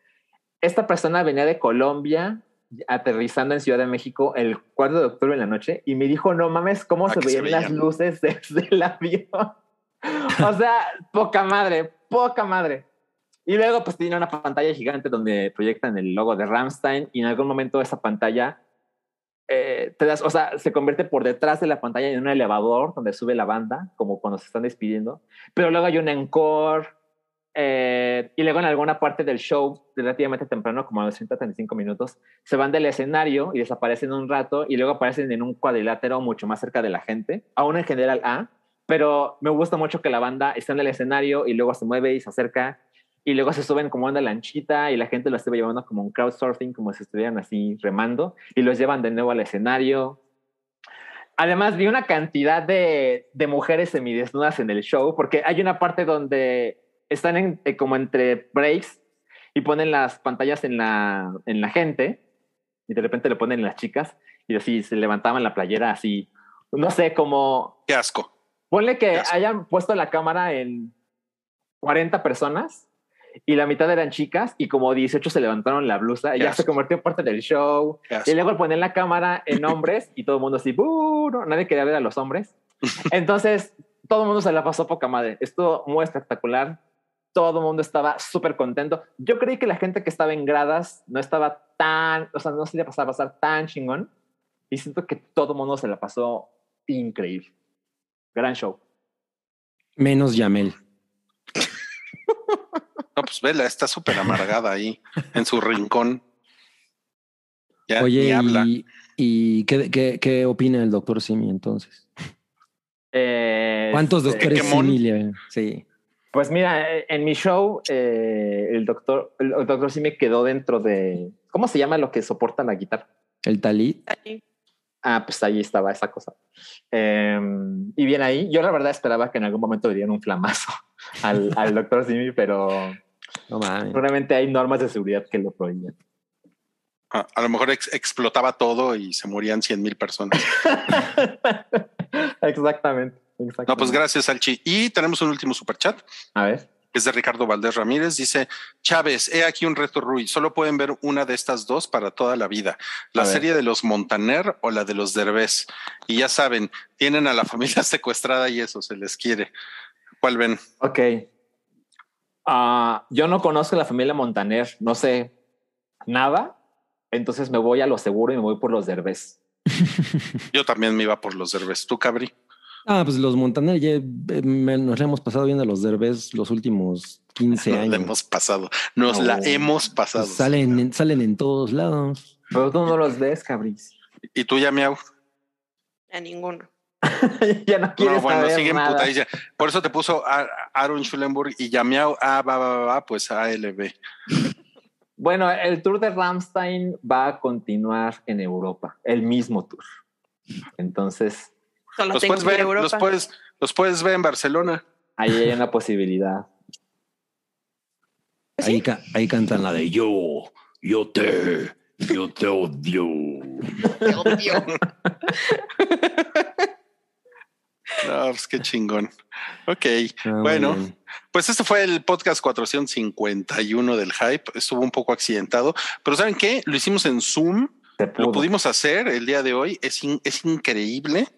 Esta persona venía de Colombia, aterrizando en Ciudad de México el 4 de octubre en la noche, y me dijo, no mames, cómo Ah, se que se veían las veían. luces desde el avión. o sea, poca madre, poca madre. Y luego pues tiene una pantalla gigante donde proyectan el logo de Ramstein y en algún momento esa pantalla eh, te das, o sea, se convierte por detrás de la pantalla en un elevador donde sube la banda, como cuando se están despidiendo. Pero luego hay un encore eh, y luego en alguna parte del show, relativamente temprano, como a los 135 minutos, se van del escenario y desaparecen un rato y luego aparecen en un cuadrilátero mucho más cerca de la gente, aún en general A. Pero me gusta mucho que la banda está en el escenario y luego se mueve y se acerca y luego se suben como una lanchita y la gente lo estuvo llevando como un crowdsurfing, como si estuvieran así remando y los llevan de nuevo al escenario. Además, vi una cantidad de, de mujeres semidesnudas en el show, porque hay una parte donde están en, eh, como entre breaks y ponen las pantallas en la, en la gente y de repente le ponen en las chicas y así se levantaban la playera así, no sé, como Qué asco. Ponle que sé. hayan puesto la cámara en 40 personas y la mitad eran chicas y como 18 se levantaron la blusa y ya se asco. convirtió en parte del show. Asco. Y luego ponen la cámara en hombres y todo el mundo así, no, nadie quería ver a los hombres. Entonces, todo el mundo se la pasó poca madre. Estuvo muy espectacular. Todo el mundo estaba súper contento. Yo creí que la gente que estaba en gradas no estaba tan, o sea, no se le pasaba a pasar tan chingón. Y siento que todo el mundo se la pasó increíble. Gran show. Menos Yamel. No, pues vela, está súper amargada ahí en su rincón. Ya Oye, habla. ¿y, y qué, qué, qué opina el doctor Simi entonces? Eh, ¿Cuántos doctores. Simi le Sí. Pues mira, eh, en mi show, eh, el doctor, el, doctor sí me quedó dentro de. ¿Cómo se llama lo que soporta la guitarra? El talit. Ahí. Ah, pues ahí estaba esa cosa. Eh, y bien ahí, yo la verdad esperaba que en algún momento le dieran un flamazo al, al doctor Simi, pero No mames. seguramente hay normas de seguridad que lo prohíben. A, a lo mejor ex- explotaba todo y se morían 100 mil personas. exactamente. No, pues gracias, Alchi. Y tenemos un último superchat. A ver. Es de Ricardo Valdés Ramírez. Dice Chávez, he aquí un reto, Rui. Solo pueden ver una de estas dos para toda la vida. La A ver. serie de los Montaner o la de los Derbez. Y ya saben, tienen a la familia secuestrada y eso se les quiere. ¿Cuál ven? Ok. Ah, yo no conozco la familia Montaner, no sé nada, entonces me voy a lo seguro y me voy por los derbés. Yo también me iba por los Derbez. ¿Tú, Cabri? Ah, pues los Montaner ya eh, me- nos la hemos pasado viendo a los derbés los últimos 15 Nos años. la hemos pasado. Nos la hemos pasado. Pues salen, en- salen en todos lados. Pero tú no los ves, cabris. ¿Y tú ya, Miau? A ninguno. ya no quieres No, bueno, saber siguen nada. putadilla. Por eso te puso Aaron Schulenburg y Yamiao, ah, va, va, va, va, pues ALB. Bueno, el tour de Ramstein va a continuar en Europa, el mismo tour. Entonces, Solo Los puedes ver, Europa. los puedes, los puedes ver en Barcelona. ahí hay una posibilidad. Ahí, ca- ahí cantan la de yo, yo te, yo te odio. No, pues qué chingón. Ok, Ah, bueno, pues este fue el podcast 451 del Hype. Estuvo un poco accidentado, pero ¿saben qué? Lo hicimos en Zoom. Lo pudimos hacer el día de hoy. Es, in- es increíble.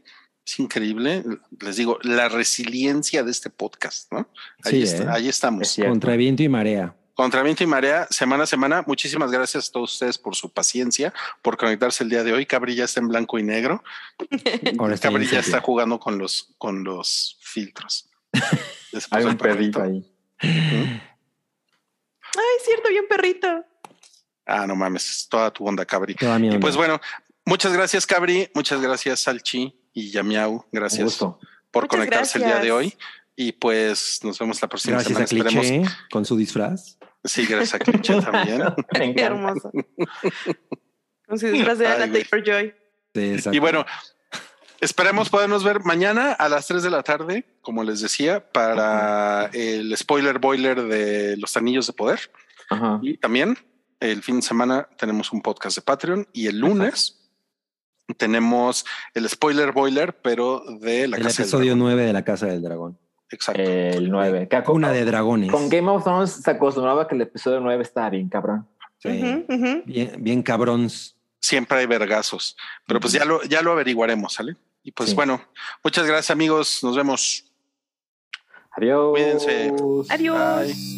Es increíble. Les digo, la resiliencia de este podcast, ¿no? Ahí, Sí, está- ¿eh? ahí estamos. Es. Contra viento y marea. Contra viento y marea, semana a semana. Muchísimas gracias a todos ustedes por su paciencia, por conectarse el día de hoy. Cabri ya está en blanco y negro. Ahora está Cabri bien ya sepia. está jugando con los, con los filtros. Después Hay del un perrito perrito. ahí. Ay, es cierto, bien perrito. Ah, no mames, es toda tu onda, Cabri. Toda mi Y onda. pues bueno, muchas gracias, Cabri. Muchas gracias, Salchi y Yamiau. Gracias gusto. por Muchas conectarse el día de hoy. Y pues nos vemos la próxima Gracias a semana. Cliché Esperemos. con su disfraz. Sí, gracias a Cliché también. Qué hermoso. Con su disfraz de Ay, Ana. Taylor Joy. Sí. Y bueno, esperemos podernos ver mañana a las 3 de la tarde, como les decía, para el spoiler boiler de los anillos de poder. Ajá. Y también el fin de semana tenemos un podcast de Patreon y el lunes tenemos el spoiler boiler, pero de la el casa del episodio dragón. 9 de la Casa del Dragón. Exacto. El 9. Una de dragones. Con Game of Thrones se acostumbraba que el episodio 9 estaba bien cabrón. Sí. Bien, bien cabrons. Siempre hay vergazos, pero pues ya lo, ya lo averiguaremos, ¿sale? Y pues Sí. bueno, muchas gracias amigos, nos vemos. Adiós. Cuídense. Adiós. Bye.